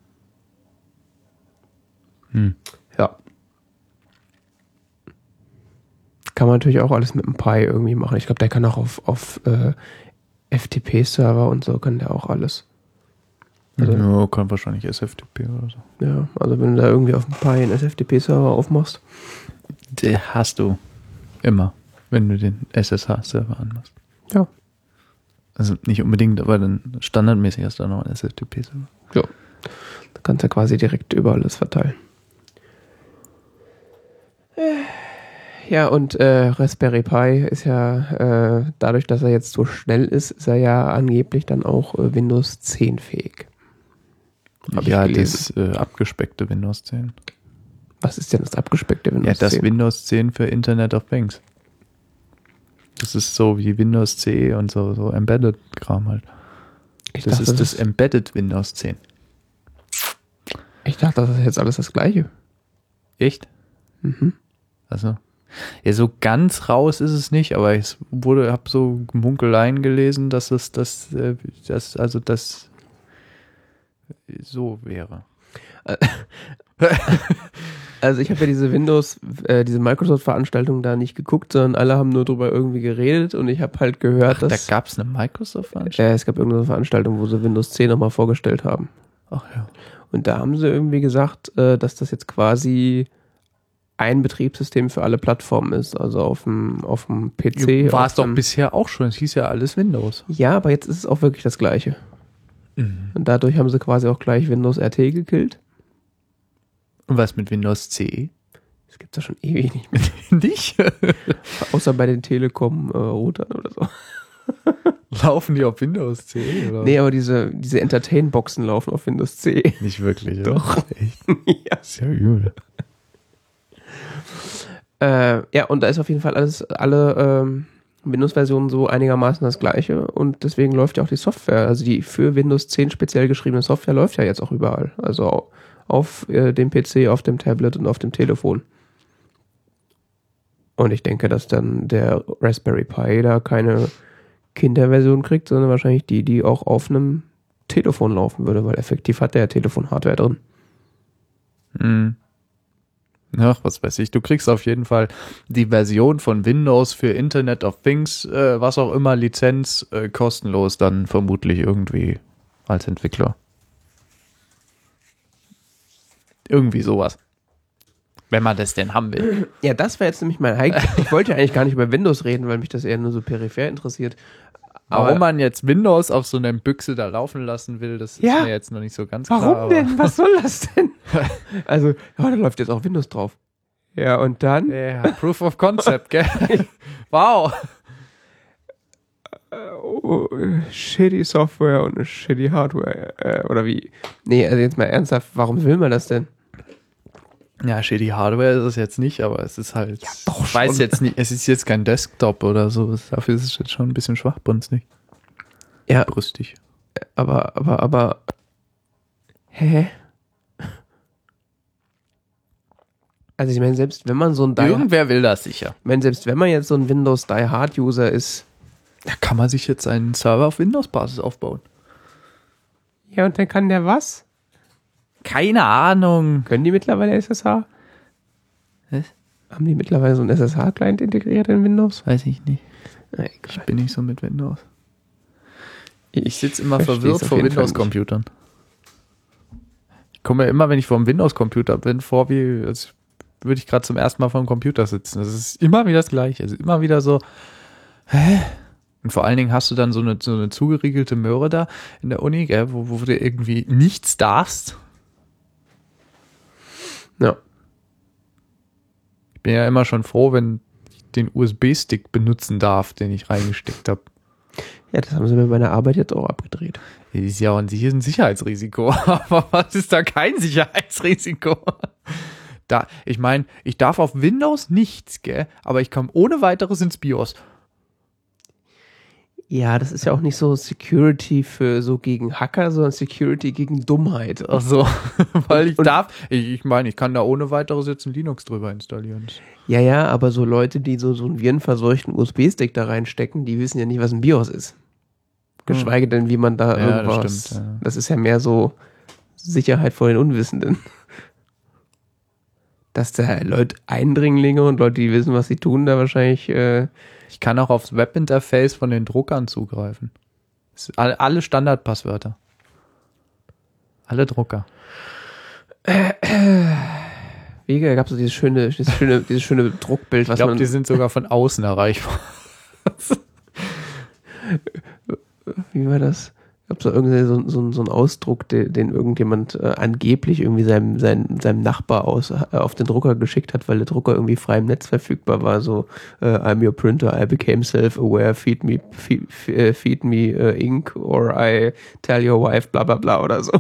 Hm. Ja. Kann man natürlich auch alles mit dem Pi irgendwie machen. Ich glaube, der kann auch auf, auf äh, FTP-Server und so kann der auch alles. Also- ja, kann wahrscheinlich SFTP oder so. Ja, also wenn du da irgendwie auf dem Pi einen SFTP-Server aufmachst. Der hast du immer, wenn du den SSH-Server anmachst. Ja. Also nicht unbedingt, aber dann standardmäßig hast du auch noch einen SFTP-Server. Ja. Da kannst du ja quasi direkt über alles verteilen. Ja, und äh, Raspberry Pi ist ja, äh, dadurch, dass er jetzt so schnell ist, ist er ja angeblich dann auch äh, Windows 10 fähig. Hab ja, das äh, abgespeckte Windows 10. Was ist denn das abgespeckte Windows Ja, das 10? Windows 10 für Internet of Things. Das ist so wie Windows CE und so, so Embedded-Kram halt. ich, Das dachte, ist das Embedded Windows 10. ich dachte, das ist jetzt alles das gleiche. Echt? Mhm. Also, ja, so ganz raus ist es nicht, aber ich wurde, habe so Munkeleien gelesen, dass es das, äh, das, also das so wäre. Also ich habe ja diese Windows, äh, diese Microsoft-Veranstaltung da nicht geguckt, sondern alle haben nur drüber irgendwie geredet und ich habe halt gehört, Da dass gab es eine Microsoft-Veranstaltung. äh, es gab irgendeine Veranstaltung, wo sie Windows 10 nochmal vorgestellt haben. Ach ja. Und da haben sie irgendwie gesagt, äh, dass das jetzt quasi ein Betriebssystem für alle Plattformen ist, also auf dem, auf dem PC. War es doch bisher auch schon. Es hieß ja alles Windows. Ja, aber jetzt ist es auch wirklich das gleiche. Und dadurch haben sie quasi auch gleich Windows RT gekillt. Und was mit Windows CE? Das gibt's ja schon ewig nicht mehr. Nicht? Außer bei den Telekom-Routern oder so. Laufen die auf Windows CE? Oder? Nee, aber diese, diese Entertain-Boxen laufen auf Windows 10. Nicht wirklich. oder? Doch. Echt? ja. Sehr übel. Äh, ja, und da ist auf jeden Fall alles, alle ähm, Windows-Versionen so einigermaßen das gleiche und deswegen läuft ja auch die Software, also die für Windows 10 speziell geschriebene Software läuft ja jetzt auch überall. Also auf äh, dem PC, auf dem Tablet und auf dem Telefon. Und ich denke, dass dann der Raspberry Pi da keine, Kinderversion kriegt, sondern wahrscheinlich die, die auch auf einem Telefon laufen würde, weil effektiv hat der ja Telefon-Hardware drin. Hm. Ach, was weiß ich. Du kriegst auf jeden Fall die Version von Windows für Internet of Things, äh, was auch immer, Lizenz, äh, kostenlos dann vermutlich irgendwie als Entwickler. Irgendwie sowas. Wenn man das denn haben will. Ja, das wäre jetzt nämlich mein Hike. Ich wollte ja eigentlich gar nicht über Windows reden, weil mich das eher nur so peripher interessiert. Warum Aber man jetzt Windows auf so einer Büchse da laufen lassen will, das Ja. ist mir jetzt noch nicht so ganz klar. warum denn? Was soll das denn? Also, ja, da läuft jetzt auch Windows drauf. Ja, und dann? Ja, Proof of Concept, gell? wow. Oh, shitty Software und shitty Hardware. Äh, oder wie? Nee, also jetzt mal ernsthaft, warum will man das denn? Ja, shitty Hardware ist es jetzt nicht, aber es ist halt. Ja, doch Ich weiß jetzt nicht, es ist jetzt kein Desktop oder so. Dafür ist es jetzt schon ein bisschen schwachbrünstig. Ja, Brüstig. aber, aber, aber. Hä? Also ich meine, selbst wenn man so ein Die Irgendwer will das sicher. ich meine, selbst wenn man jetzt so ein Windows Die Hard User ist, Da kann man sich jetzt einen Server auf Windows-Basis aufbauen. ja, und dann kann der was? Keine Ahnung. Können die mittlerweile SSH? Was? Haben die mittlerweile so einen SSH-Client integriert in Windows? Weiß ich nicht. Na, Ich bin nicht so mit Windows. Ich sitze immer versteh's verwirrt vor Windows-Computern. Ich komme mir immer, wenn ich vor einem Windows-Computer bin, vor, wie als würde ich gerade zum ersten Mal vor dem Computer sitzen. Das ist immer wieder das Gleiche. Es ist immer wieder so, hä? Und vor allen Dingen hast du dann so eine, so eine zugeriegelte Möhre da in der Uni, gell, wo, wo du irgendwie nichts darfst. Ja. Ich bin ja immer schon froh, wenn ich den USB-Stick benutzen darf, den ich reingesteckt habe. ja, das haben sie mir bei meiner Arbeit jetzt auch abgedreht. Das ist ja an sich ein Sicherheitsrisiko, aber was ist da kein Sicherheitsrisiko? Da, ich meine, ich darf auf Windows nichts, gell? Aber ich komme ohne weiteres ins BIOS. Ja, das ist ja auch nicht so Security für so gegen Hacker, sondern Security gegen Dummheit. Ach so, weil ich darf, ich, ich meine, ich kann da ohne weiteres jetzt ein Linux drüber installieren. Ja, ja, aber so Leute, die so, so einen virenverseuchten USB-Stick da reinstecken, die wissen ja nicht, was ein BIOS ist. Geschweige denn, wie man da Ja, das irgendwas. stimmt, ja. das ist ja mehr so Sicherheit vor den Unwissenden. Dass da Leute, Eindringlinge und Leute, die wissen, was sie tun, da wahrscheinlich. Äh, Ich kann auch aufs Webinterface von den Druckern zugreifen. Alle, Standardpasswörter. Alle Drucker. wie gab es so dieses schöne, dieses schöne, dieses schöne Druckbild, Ich was glaube, man. die sind sogar von außen erreichbar. wie war das? Ich glaube, so irgendwie so, so, so ein Ausdruck, den, den irgendjemand äh, angeblich irgendwie seinem, seinem, seinem Nachbar aus, äh, auf den Drucker geschickt hat, weil der Drucker irgendwie frei im Netz verfügbar war. So, äh, I'm your printer, I became self-aware, feed me, feed, äh, feed me äh, ink or I tell your wife, bla bla bla oder so.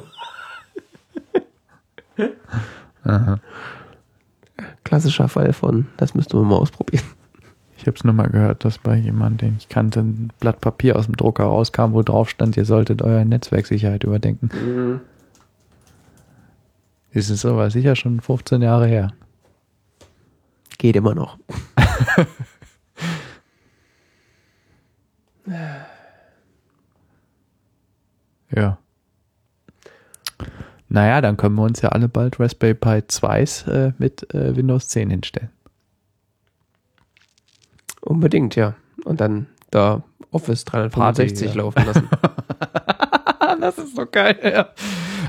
Klassischer Fall von, das müsste man mal ausprobieren. Ich habe es nur mal gehört, dass bei jemandem, den ich kannte, ein Blatt Papier aus dem Drucker rauskam, wo drauf stand, ihr solltet eure Netzwerksicherheit überdenken. Das ist aber sicher schon 15 Jahre her. Geht immer noch. Ja. Naja, dann können wir uns ja alle bald Raspberry Pi 2s äh, mit äh, Windows 10 hinstellen. Unbedingt, ja. Und dann da Office 365 Party, ja. laufen lassen. das ist so geil, ja.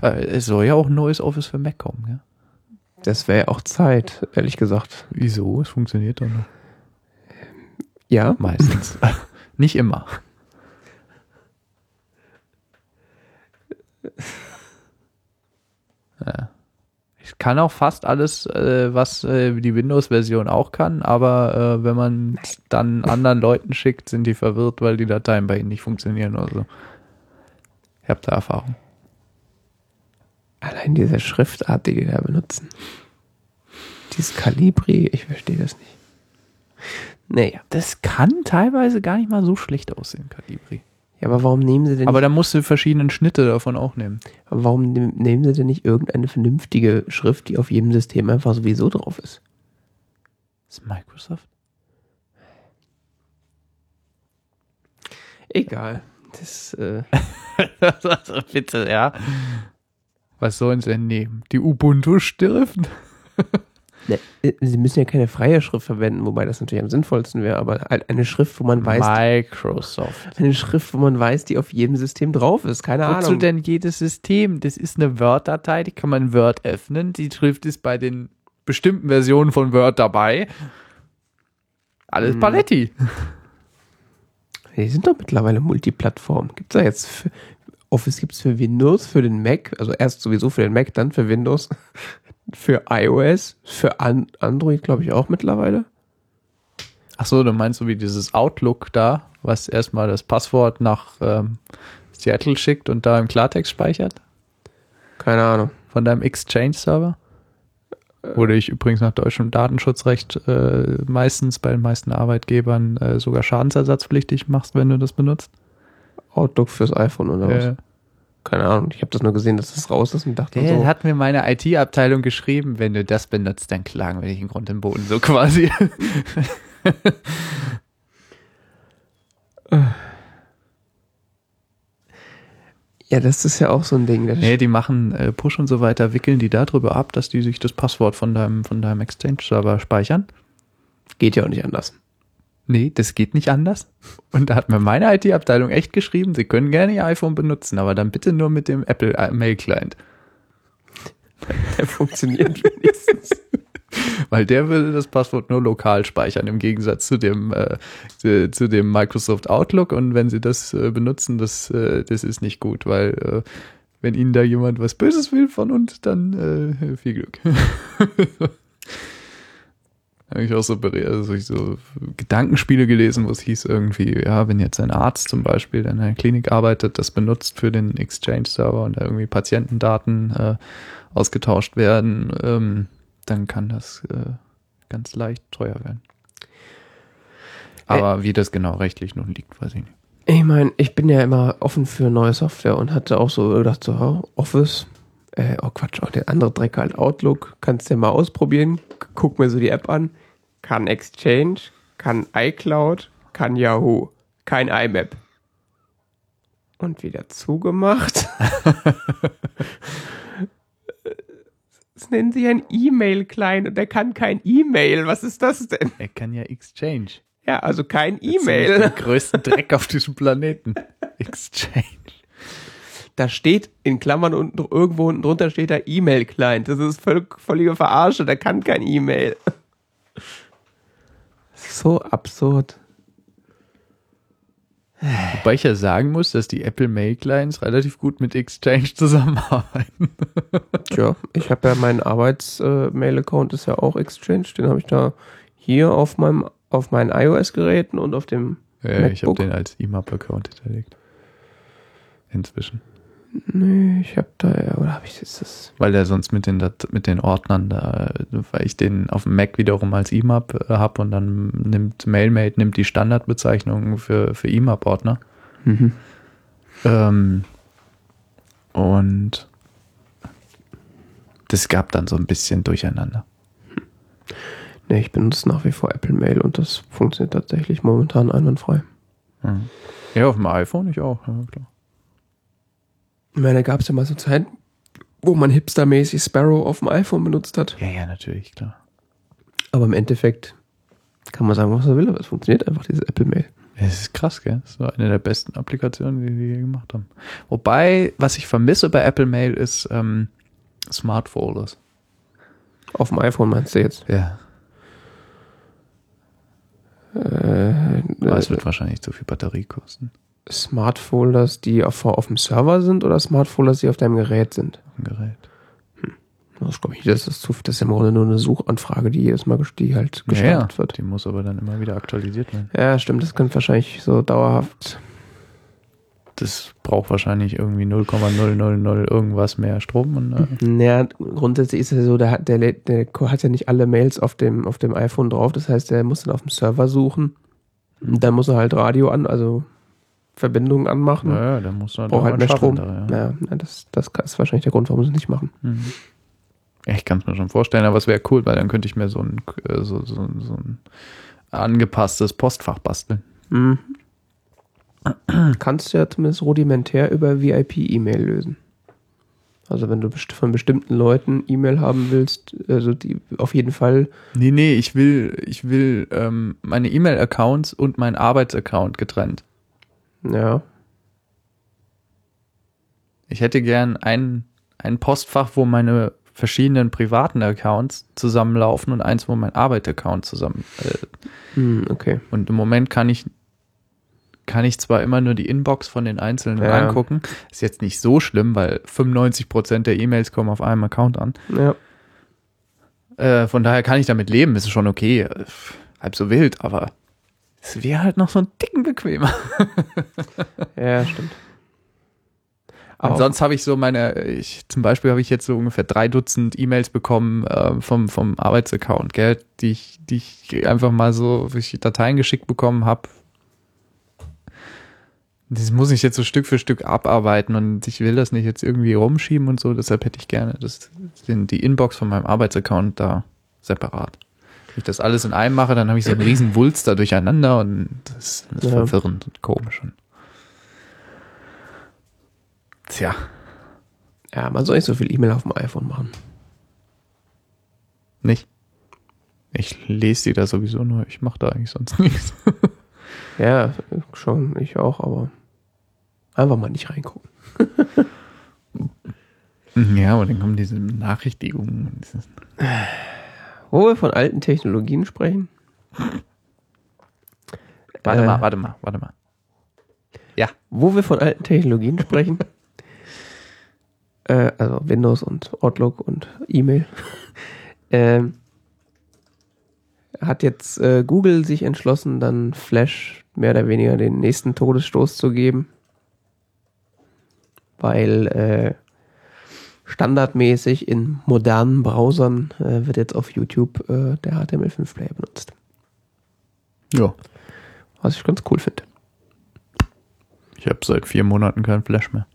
Äh, es soll ja auch ein neues Office für Mac kommen, ja. Das wäre auch Zeit, ehrlich gesagt. Wieso? Es funktioniert doch noch. Ja, Meistens. Nicht immer. Ja. Kann auch fast alles, äh, was äh, die Windows-Version auch kann, aber äh, wenn man dann anderen Leuten schickt, sind die verwirrt, weil die Dateien bei ihnen nicht funktionieren oder so. Ich habe da Erfahrung. allein diese Schriftart, die die da benutzen. Dieses Calibri, ich verstehe das nicht. Naja, Das kann teilweise gar nicht mal so schlecht aussehen, Calibri. Ja, aber warum nehmen sie denn Aber da musst du verschiedene Schnitte davon auch nehmen. aber warum nehm- nehmen sie denn nicht irgendeine vernünftige Schrift, die auf jedem System einfach sowieso drauf ist? Ist Microsoft? Egal. Das, äh, Bitte, ja. Was sollen sie denn nehmen? Die Ubuntu-Schrift? ne, äh, Sie müssen ja keine freie Schrift verwenden, wobei das natürlich am sinnvollsten wäre, aber halt eine Schrift, wo man weiß, Microsoft. eine Schrift, wo man weiß, die auf jedem System drauf ist. Keine Wozu Ahnung. denn jedes System? Das ist eine Word-Datei, die kann man Word öffnen. Die Schrift ist bei den bestimmten Versionen von Word dabei. Alles Hm. Paletti. Die sind doch mittlerweile Multiplattform. Gibt's da jetzt für, Office gibt's für Windows, für den Mac, also erst sowieso für den Mac, dann für Windows, für iOS, für An Android, glaube ich, auch mittlerweile. Ach so, du meinst so wie dieses Outlook da, was erstmal das Passwort nach ähm, Seattle schickt und da im Klartext speichert? Keine Ahnung. Von deinem Exchange-Server? Wo du dich übrigens nach deutschem Datenschutzrecht äh, meistens bei den meisten Arbeitgebern äh, sogar schadensersatzpflichtig machst, wenn du das benutzt. Outlook fürs iPhone oder was? Keine Ahnung. Ich habe das nur gesehen, dass das raus ist und dachte der so. hat mir meine IT-Abteilung geschrieben, wenn du das benutzt, dann klagen wir dich in Grund und Boden, so quasi. Ja, das ist ja auch so ein Ding. Nee, die machen äh, Push und so weiter, wickeln die darüber ab, dass die sich das Passwort von deinem, von deinem Exchange-Server speichern. geht ja auch nicht anders. Nee, das geht nicht anders. Und da hat mir meine IT-Abteilung echt geschrieben, sie können gerne ihr iPhone benutzen, aber dann bitte nur mit dem Apple äh, Mail Client. Der funktioniert wenigstens. Weil der würde das Passwort nur lokal speichern, im Gegensatz zu dem, äh, zu, zu dem Microsoft Outlook. Und wenn sie das äh, benutzen, das, äh, das ist nicht gut, weil äh, wenn ihnen da jemand was Böses will von uns, dann äh, viel Glück. Habe ich auch so, also ich so Gedankenspiele gelesen, wo es hieß irgendwie, ja, wenn jetzt ein Arzt zum Beispiel, in einer Klinik arbeitet, das benutzt für den Exchange-Server und da irgendwie Patientendaten äh, ausgetauscht werden, ähm, dann kann das äh, ganz leicht teuer werden. Aber wie das genau rechtlich nun liegt, weiß ich nicht. Ich meine, ich bin ja immer offen für neue Software und hatte auch so gedacht, so, oh, Office, äh, oh Quatsch, auch der andere Dreck halt Outlook, kannst du ja mal ausprobieren. Guck mir so die App an. Kann Exchange, kann iCloud, kann Yahoo, kein IMAP. Und wieder zugemacht. Das nennen sie ein E-Mail-Client und der kann kein E-Mail. Was ist das denn? Er kann ja Exchange. Ja, also kein E-Mail. Den größten Dreck auf diesem Planeten. Exchange. Da steht in Klammern unten irgendwo unten drunter steht da E-Mail-Client. Das ist völlig, völlige Verarsche, der kann kein E-Mail. So absurd. Wobei ich ja sagen muss, dass die Apple Mail Clients relativ gut mit Exchange zusammenarbeiten. Tja, ich habe ja meinen Arbeits-Mail-Account, ist ja auch Exchange. Den habe ich da hier auf meinem auf meinen iOS-Geräten und auf dem Ja, ich habe MacBook. den als IMAP-Account hinterlegt. Inzwischen. Nee, ich habe da, oder habe ich das? Weil der sonst mit den, mit den Ordnern da, weil ich den auf dem Mac wiederum als IMAP äh, habe und dann nimmt MailMate nimmt die Standardbezeichnung für, für IMAP-Ordner. Mhm. Ähm, und das gab dann so ein bisschen Durcheinander. Nee, ich benutze nach wie vor Apple Mail und das funktioniert tatsächlich momentan einwandfrei. Mhm. Ja, auf dem iPhone ich auch, ja, klar. Ich meine, da gab es ja mal so Zeit, wo man hipstermäßig Sparrow auf dem iPhone benutzt hat. Ja, ja, natürlich, klar. Aber im Endeffekt kann man sagen, was er will, aber es funktioniert einfach, dieses Apple Mail. Es ist krass, gell? Das so eine der besten Applikationen, die je gemacht haben. Wobei, was ich vermisse bei Apple Mail ist ähm, Smart Folders. Auf dem iPhone meinst du jetzt? Ja. Äh, Aber es wird wahrscheinlich zu viel Batterie kosten. Smart Folders, die auf, auf dem Server sind oder Smart Folders, die auf deinem Gerät sind? auf dem Gerät. Das glaube ich, das ist, zu, das ist im Grunde nur eine Suchanfrage, die jedes Mal die halt Ja, ja, gestartet wird. die muss aber dann immer wieder aktualisiert werden. Ja, stimmt, das könnte wahrscheinlich so dauerhaft. Das braucht wahrscheinlich irgendwie 0,000 irgendwas mehr Strom. Und, äh, Naja, grundsätzlich ist es ja so, der, hat- der, der hat ja nicht alle Mails auf dem, auf dem iPhone drauf. Das heißt, der muss dann auf dem Server suchen. Dann muss er halt Radio an, also Verbindungen anmachen. ja, ja, dann muss man Braucht halt mehr Strom. Da, ja. Ja, das, das ist wahrscheinlich der Grund, warum sie es nicht machen. Mhm. Ich kann es mir schon vorstellen, aber es wäre cool, weil dann könnte ich mir so ein, äh, so, so, so ein angepasstes Postfach basteln. Mhm. kannst du ja zumindest rudimentär über VIP-E-Mail lösen. Also wenn du von bestimmten Leuten E-Mail haben willst, also die auf jeden Fall, Nee, nee, ich will, ich will ähm, meine E-Mail-Accounts und meinen Arbeitsaccount getrennt. Ja, Ich hätte gern ein, ein Postfach, wo meine verschiedenen privaten Accounts zusammenlaufen und eins, wo mein Arbeitsaccount zusammen. Äh, hm, okay. und im Moment kann ich kann ich zwar immer nur die Inbox von den Einzelnen Ja. angucken, ist jetzt nicht so schlimm, weil 95% der E-Mails kommen auf einem Account an. Ja, Äh, von daher kann ich damit leben, ist schon okay. Halb so wild, aber es wäre halt noch so ein dicken bequemer. ja, stimmt. Und Aber sonst habe ich so meine, ich, zum Beispiel habe ich jetzt so ungefähr drei Dutzend E-Mails bekommen äh, vom, vom Arbeitsaccount, gell, die ich, die ich einfach mal so durch die Dateien geschickt bekommen habe. Das muss ich jetzt so Stück für Stück abarbeiten und ich will das nicht jetzt irgendwie rumschieben und so, deshalb hätte ich gerne das, den, die Inbox von meinem Arbeitsaccount da separat. Wenn ich das alles in einem mache, dann habe ich so einen riesen Wulst da durcheinander und das, das ist Ja. verwirrend und komisch. Und Tja. ja, man soll nicht so viel E-Mail auf dem iPhone machen. Nicht? Ich lese die da sowieso nur, ich mache da eigentlich sonst nichts. Ja, schon, ich auch, aber einfach mal nicht reingucken. Ja, aber dann kommen diese Nachrichtigungen. Wo wir von alten Technologien sprechen. Warte Äh. mal, warte mal, warte mal. Ja. Wo wir von alten Technologien sprechen. äh, also Windows und Outlook und E-Mail. ähm, hat jetzt äh, Google sich entschlossen, dann Flash mehr oder weniger den nächsten Todesstoß zu geben. Weil äh, standardmäßig in modernen Browsern äh, wird jetzt auf YouTube äh, der HTML5-Player benutzt. Ja. Was ich ganz cool finde. Ich habe seit vier Monaten kein Flash mehr.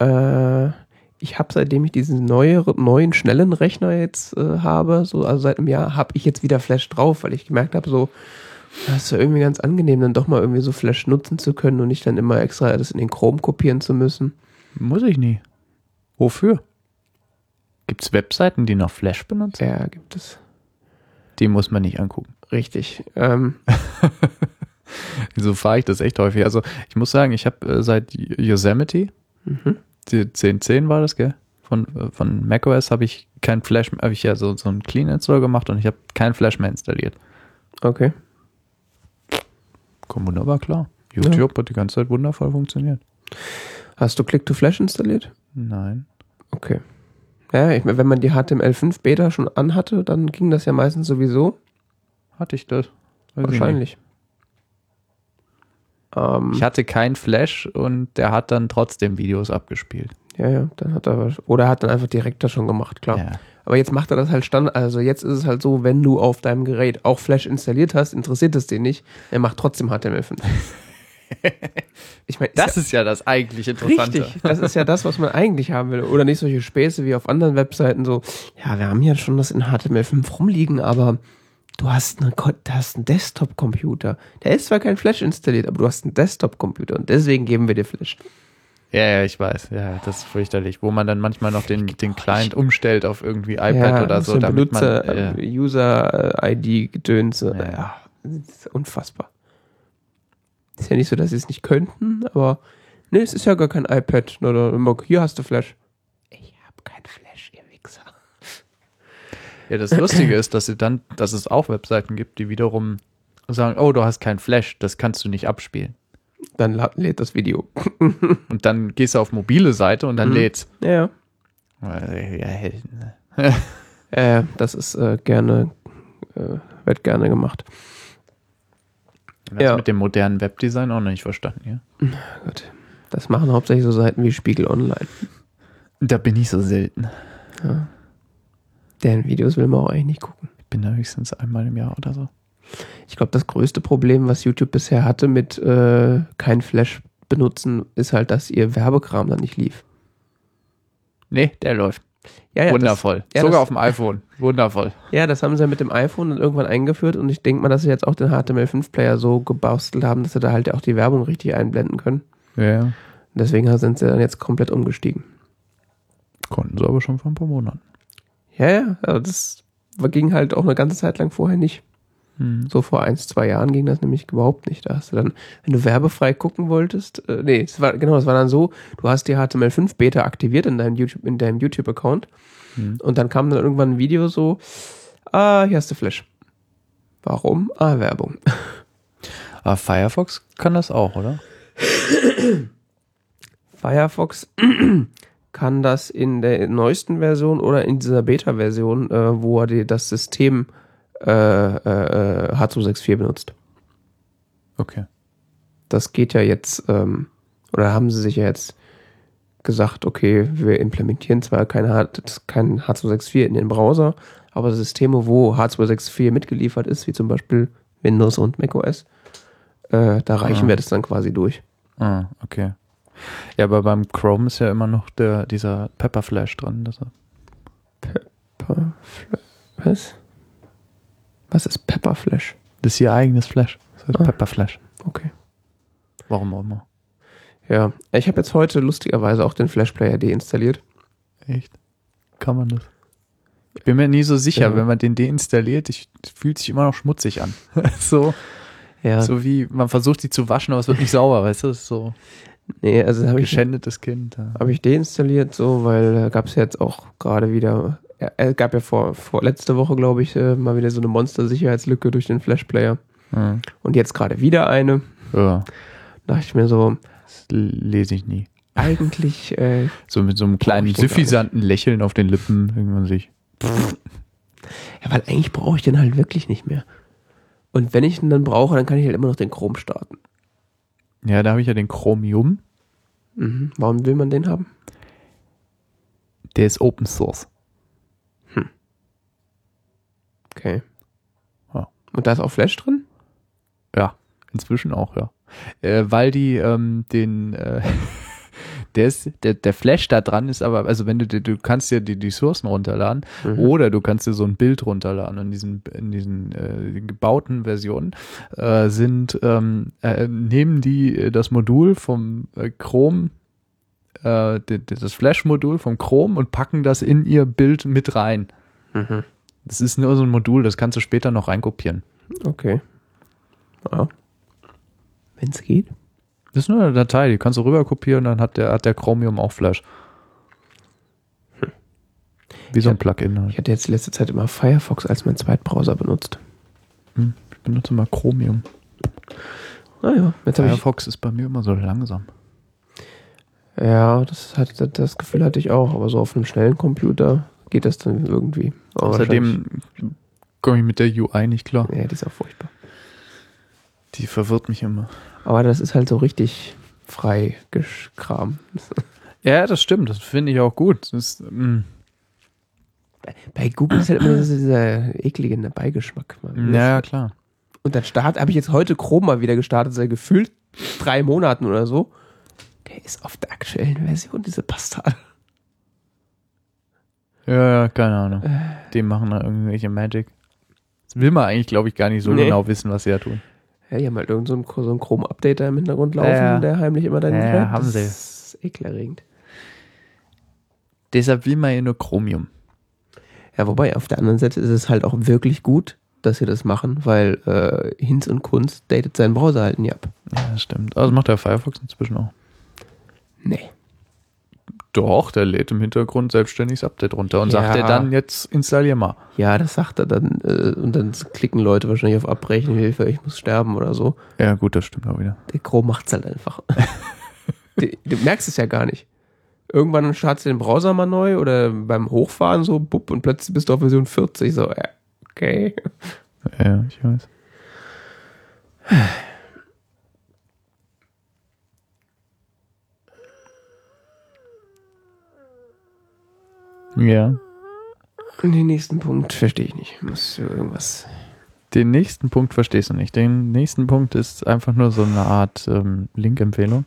Äh, ich habe, seitdem ich diesen neue, neuen, schnellen Rechner jetzt äh, habe, so, also seit einem Jahr, habe ich jetzt wieder Flash drauf, weil ich gemerkt habe, so, das ist ja irgendwie ganz angenehm, dann doch mal irgendwie so Flash nutzen zu können und nicht dann immer extra das in den Chrome kopieren zu müssen. Muss ich nie. Wofür? Gibt's Webseiten, die noch Flash benutzen? Ja, gibt es. Die muss man nicht angucken. Richtig. Ähm, So fahre ich das echt häufig. Also ich muss sagen, ich habe äh, seit Yosemite, mhm. die 10.10 war das, gell? Von, äh, von macOS habe ich kein Flash, habe ich ja so, so einen Clean Install gemacht und ich habe kein Flash mehr installiert. Okay. Kommt wunderbar klar. YouTube hat die ganze Zeit wundervoll funktioniert. Hast du Click-to-Flash installiert? Nein. Okay. Ja, ich, wenn man die HTML5 Beta schon anhatte, dann ging das ja meistens sowieso. Hatte ich das? Weiß ich Wahrscheinlich. Ähm, nicht. Ich hatte kein Flash und der hat dann trotzdem Videos abgespielt. ja, ja, dann hat er, was- oder er hat dann einfach direkt das schon gemacht, klar. Ja. Aber jetzt macht er das halt Standard. Also jetzt ist es halt so, wenn du auf deinem Gerät auch Flash installiert hast, interessiert es den nicht. Er macht trotzdem HTML5. ich meine, Das ist ja das eigentlich Interessante. richtig. Das ist ja das, was man eigentlich haben will. Oder nicht solche Späße wie auf anderen Webseiten so. Ja, wir haben ja schon das in HTML5 rumliegen, aber du hast, eine, du hast einen Desktop-Computer. Der ist zwar kein Flash installiert, aber du hast einen Desktop-Computer und deswegen geben wir dir Flash. Ja, ja, ich weiß. Ja, das ist fürchterlich. Wo man dann manchmal noch den, den Client umstellt auf irgendwie iPad ja, oder so, damit man. Benutzer, äh, äh, User-ID-Gedönse. Ja. Ja. das ist unfassbar. Ist ja nicht so, dass sie es nicht könnten, aber ne, es ist ja gar kein iPad. Oder hier hast du Flash. Ich hab kein Flash, ihr Wichser. ja, das Lustige ist, dass sie dann, dass es auch Webseiten gibt, die wiederum sagen, oh, du hast kein Flash, das kannst du nicht abspielen. Dann lädt das Video. Und dann gehst du auf mobile Seite und dann Mhm. lädt's. Ja, Ja, ja, äh, das ist äh, gerne, äh, wird gerne gemacht. Das Ja. mit dem modernen Webdesign auch noch nicht verstanden, ja. Gut. Das machen hauptsächlich so Seiten wie Spiegel Online. Da bin ich so selten. Deren Videos will man auch eigentlich nicht gucken. Ich bin da höchstens einmal im Jahr oder so. Ich glaube, das größte Problem, was YouTube bisher hatte mit äh, kein Flash benutzen, ist halt, dass ihr Werbekram dann nicht lief. Nee, der läuft. Ja, ja, Wundervoll. ja, Sogar das- auf dem iPhone. Wundervoll. Das, ja, das haben sie ja mit dem iPhone dann irgendwann eingeführt und ich denke mal, dass sie jetzt auch den HTML5-Player so gebastelt haben, dass sie da halt auch die Werbung richtig einblenden können. Ja. Und deswegen sind sie dann jetzt komplett umgestiegen. Konnten sie aber schon vor ein paar Monaten. Ja, ja, also das ging halt auch eine ganze Zeit lang vorher nicht. Hm. So vor ein, zwei Jahren ging das nämlich überhaupt nicht. Da hast du dann, wenn du werbefrei gucken wolltest, äh, nee, es war, genau, es war dann so, du hast die HTML5 Beta aktiviert in deinem YouTube, in deinem YouTube-Account Hm. und dann kam dann irgendwann ein Video so, ah, hier hast du Flash. Warum? Ah, Werbung. Aber Firefox kann das auch, oder? Firefox kann das in der neuesten Version oder in dieser Beta-Version, äh, wo er die, das System äh, äh, H264 benutzt. Okay. Das geht ja jetzt, ähm, oder haben sie sich ja jetzt gesagt, okay, wir implementieren zwar kein, H kein H264 in den Browser, aber Systeme, wo H264 mitgeliefert ist, wie zum Beispiel Windows und macOS, äh, da reichen Ah. wir das dann quasi durch. Ah, okay. Ja, aber beim Chrome ist ja immer noch der, dieser Pepperflash dran. Das Pepperfla- Was? Was ist Pepperflash? das ist ihr eigenes Flash. Das heißt Ah. Pepperflash. Okay. Warum auch immer. Ja, ich habe jetzt heute lustigerweise auch den Flash Player deinstalliert. Echt? Kann man das? Ich bin mir nie so sicher, Ja. wenn man den deinstalliert, ich, es fühlt sich immer noch schmutzig an. so, Ja, so wie man versucht, die zu waschen, aber es wird nicht sauber, weißt du? Das ist so nee, also habe ich geschändetes Kind. Ja. Habe ich deinstalliert, so, weil äh, gab es jetzt auch gerade wieder, es gab ja vor, vor letzte Woche, glaube ich, äh, mal wieder so eine Monster-Sicherheitslücke durch den Flash-Player. Ja. Und jetzt gerade wieder eine. ja, Da dachte ich mir so, das lese ich nie. eigentlich, äh, So mit so einem kleinen suffisanten Lächeln auf den Lippen irgendwann sich. ja, weil eigentlich brauche ich den halt wirklich nicht mehr. Und wenn ich ihn dann brauche, dann kann ich halt immer noch den Chrome starten. Ja, da habe ich ja den Chromium. Mhm. Warum will man den haben? Der ist Open Source. Okay. Ja. Und da ist auch Flash drin? Ja, inzwischen auch, ja. Äh, weil die ähm, den äh, der ist, der, der Flash da dran ist aber, also wenn du du kannst dir die, die Sourcen runterladen Mhm. oder du kannst dir so ein Bild runterladen. In diesen, in diesen äh, gebauten Versionen äh, sind, ähm, äh, nehmen die äh, das Modul vom äh, Chrome, äh, das Flash-Modul vom Chrome und packen das in ihr Bild mit rein. Mhm. Das ist nur so ein Modul, das kannst du später noch reinkopieren. Okay. Ja. Wenn es geht. Das ist nur eine Datei, die kannst du rüber kopieren, dann hat der, hat der Chromium auch Flash. Wie so ein Ich Plugin halt. Ich hatte jetzt letzte Zeit immer Firefox als mein Zweitbrowser benutzt. Hm, Ich benutze mal Chromium. Naja, jetzt habe ich. Firefox ist bei mir immer so langsam. Ja, das, hat, das Gefühl hatte ich auch, aber so auf einem schnellen Computer geht das dann irgendwie. Aber Außerdem komme ich mit der UI nicht klar. Ja, die ist auch furchtbar. Die verwirrt mich immer. Aber das ist halt so richtig frei Kram. Ja, das stimmt. Das finde ich auch gut. Das mm, Bei Google ist halt immer dieser, eklige Beigeschmack. Man. ja, klar. Und dann start habe ich jetzt heute Chrome mal wieder gestartet, seit gefühlt drei Monaten oder so. Der ist auf der aktuellen Version, diese Bastard. Ja, ja, keine Ahnung. Die machen da irgendwelche Magic. Das will man eigentlich, glaube ich, gar nicht so Nee. genau wissen, was sie da tun. Ja, die haben halt irgend so ein, so ein Chrome-Update da im Hintergrund laufen, Ja, der heimlich immer dann Ja, ja, haben das sie. ist ekelerregend. Deshalb will man ja nur Chromium. Ja, wobei, auf der anderen Seite ist es halt auch wirklich gut, dass sie das machen, weil äh, Hinz und Kunst datet seinen Browser halt nie ab. Ja, das stimmt. Also das macht der Firefox inzwischen auch. Nee. Doch, der lädt im Hintergrund selbstständig das Update runter und Ja. sagt er dann, jetzt installier mal. Ja, das sagt er dann äh, und dann klicken Leute wahrscheinlich auf Abbrechen, Hilfe, ich muss sterben oder so. Ja, gut, das stimmt auch wieder. Der Chrome macht's halt einfach. du, du merkst es ja gar nicht. Irgendwann startest du den Browser mal neu oder beim Hochfahren so, bupp, und plötzlich bist du auf Version 40. So, ja, okay. Ja, ich weiß. Ja. Und den nächsten Punkt verstehe ich nicht. Muss irgendwas. Den nächsten Punkt verstehst du nicht. Den nächsten Punkt ist einfach nur so eine Art ähm, Link-Empfehlung.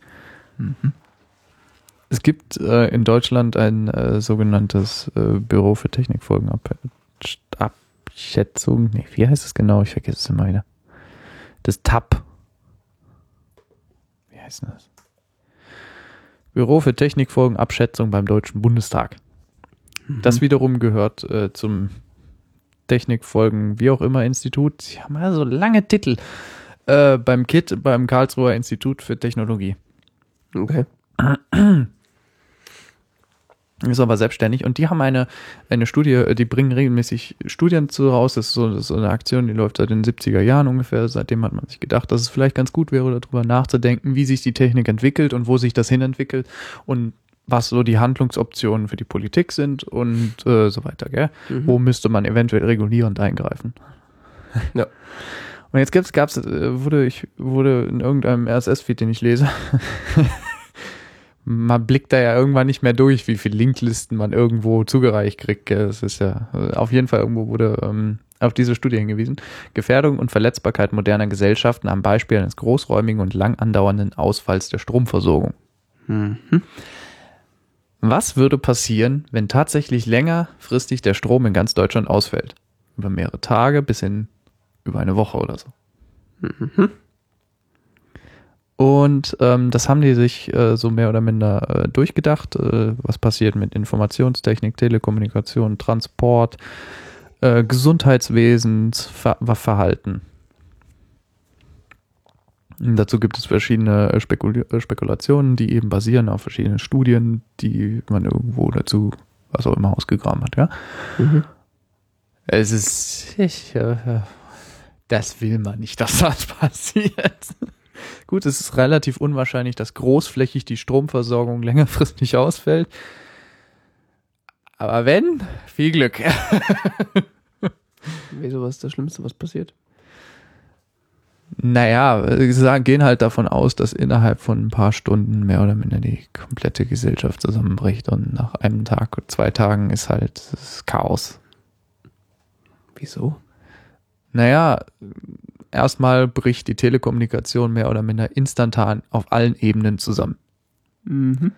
Es gibt äh, in Deutschland ein äh, sogenanntes äh, Büro für Technikfolgenabschätzung. Nee, wie heißt es genau? Ich vergesse es immer wieder. Das TAP. Wie heißt das? Büro für Technikfolgenabschätzung beim Deutschen Bundestag. Das wiederum gehört äh, zum Technikfolgen, wie auch immer, Institut. Sie haben ja so lange Titel. Äh, beim KIT, beim Karlsruher Institut für Technologie. Okay. Ist aber selbstständig und die haben eine, eine Studie, äh, die bringen regelmäßig Studien zu raus. Das ist, so, das ist so eine Aktion, die läuft seit den 70er Jahren ungefähr. Seitdem hat man sich gedacht, dass es vielleicht ganz gut wäre, darüber nachzudenken, wie sich die Technik entwickelt und wo sich das hinentwickelt und was so die Handlungsoptionen für die Politik sind und äh, so weiter. Gell? Mhm. Wo müsste man eventuell regulierend eingreifen? Ja. Und jetzt gibt's, gab's, äh, wurde ich, wurde in irgendeinem RSS-Feed, den ich lese, man blickt da ja irgendwann nicht mehr durch, wie viele Linklisten man irgendwo zugereicht kriegt. Gell? Das ist ja, äh, auf jeden Fall irgendwo wurde ähm, auf diese Studie hingewiesen. Gefährdung und Verletzbarkeit moderner Gesellschaften am Beispiel eines großräumigen und lang andauernden Ausfalls der Stromversorgung. Mhm. Was würde passieren, wenn tatsächlich längerfristig der Strom in ganz Deutschland ausfällt? Über mehrere Tage bis hin über eine Woche oder so. Mhm. Und ähm, das haben die sich äh, so mehr oder minder äh, durchgedacht. Äh, was passiert mit Informationstechnik, Telekommunikation, Transport, äh, Gesundheitswesen, Ver Verhalten. Dazu gibt es verschiedene äh, Spekul äh, Spekulationen, die eben basieren auf verschiedenen Studien, die man irgendwo dazu, was auch immer, ausgegraben hat. Ja? Mhm. Es ist, ich, äh, das will man nicht, dass das passiert. Gut, es ist relativ unwahrscheinlich, dass großflächig die Stromversorgung längerfristig ausfällt. Aber wenn, viel Glück. Wieso, was ist das Schlimmste, was passiert? Naja, sie sagen, gehen halt davon aus, dass innerhalb von ein paar Stunden mehr oder minder die komplette Gesellschaft zusammenbricht und nach einem Tag, zwei Tagen ist halt das Chaos. Wieso? Naja, erstmal bricht die Telekommunikation mehr oder minder instantan auf allen Ebenen zusammen. Mhm.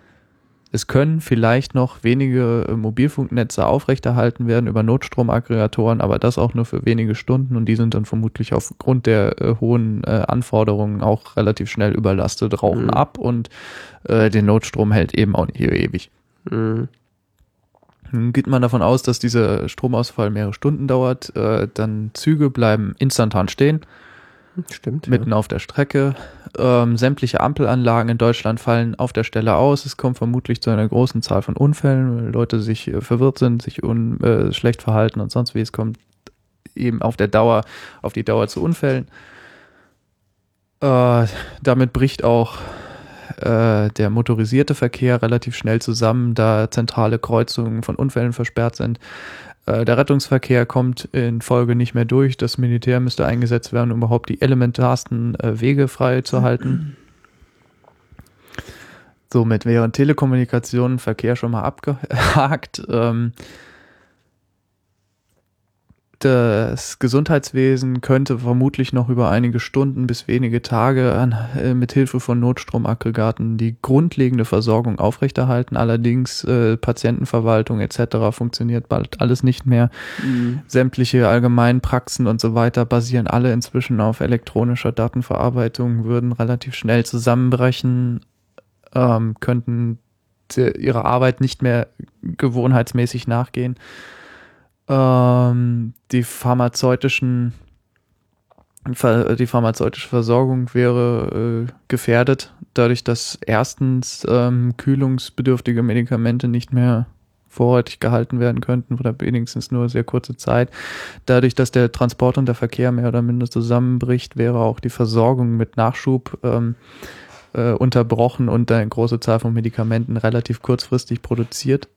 Es können vielleicht noch wenige äh, Mobilfunknetze aufrechterhalten werden über Notstromaggregatoren, aber das auch nur für wenige Stunden und die sind dann vermutlich aufgrund der äh, hohen äh, Anforderungen auch relativ schnell überlastet, rauchen Mhm. ab und äh, den Notstrom hält eben auch nicht ewig. Mhm. Nun geht man davon aus, dass dieser Stromausfall mehrere Stunden dauert, äh, dann Züge bleiben instantan stehen, Stimmt. mitten auf der Strecke. Ähm, sämtliche Ampelanlagen in Deutschland fallen auf der Stelle aus. Es kommt vermutlich zu einer großen Zahl von Unfällen, weil Leute sich äh, verwirrt sind, sich un, äh, schlecht verhalten und sonst wie. Es kommt eben auf der Dauer, auf die Dauer zu Unfällen. Äh, damit bricht auch äh, der motorisierte Verkehr relativ schnell zusammen, da zentrale Kreuzungen von Unfällen versperrt sind. Äh, der Rettungsverkehr kommt in Folge nicht mehr durch. Das Militär müsste eingesetzt werden, um überhaupt die elementarsten äh, Wege frei zu halten. Somit wäre Telekommunikation, Verkehr schon mal abgehakt. Ähm, das Gesundheitswesen könnte vermutlich noch über einige Stunden bis wenige Tage an, äh, mit Hilfe von Notstromaggregaten die grundlegende Versorgung aufrechterhalten. Allerdings äh, Patientenverwaltung etc. funktioniert bald alles nicht mehr. Mhm. Sämtliche allgemeinen Praxen und so weiter basieren alle inzwischen auf elektronischer Datenverarbeitung, würden relativ schnell zusammenbrechen, ähm, könnten ihrer Arbeit nicht mehr gewohnheitsmäßig nachgehen. Ähm, die pharmazeutischen die pharmazeutische Versorgung wäre äh, gefährdet, dadurch, dass erstens ähm, kühlungsbedürftige Medikamente nicht mehr vorrätig gehalten werden könnten oder wenigstens nur sehr kurze Zeit. Dadurch, dass der Transport und der Verkehr mehr oder minder zusammenbricht, wäre auch die Versorgung mit Nachschub ähm, äh, unterbrochen und eine große Zahl von Medikamenten relativ kurzfristig produziert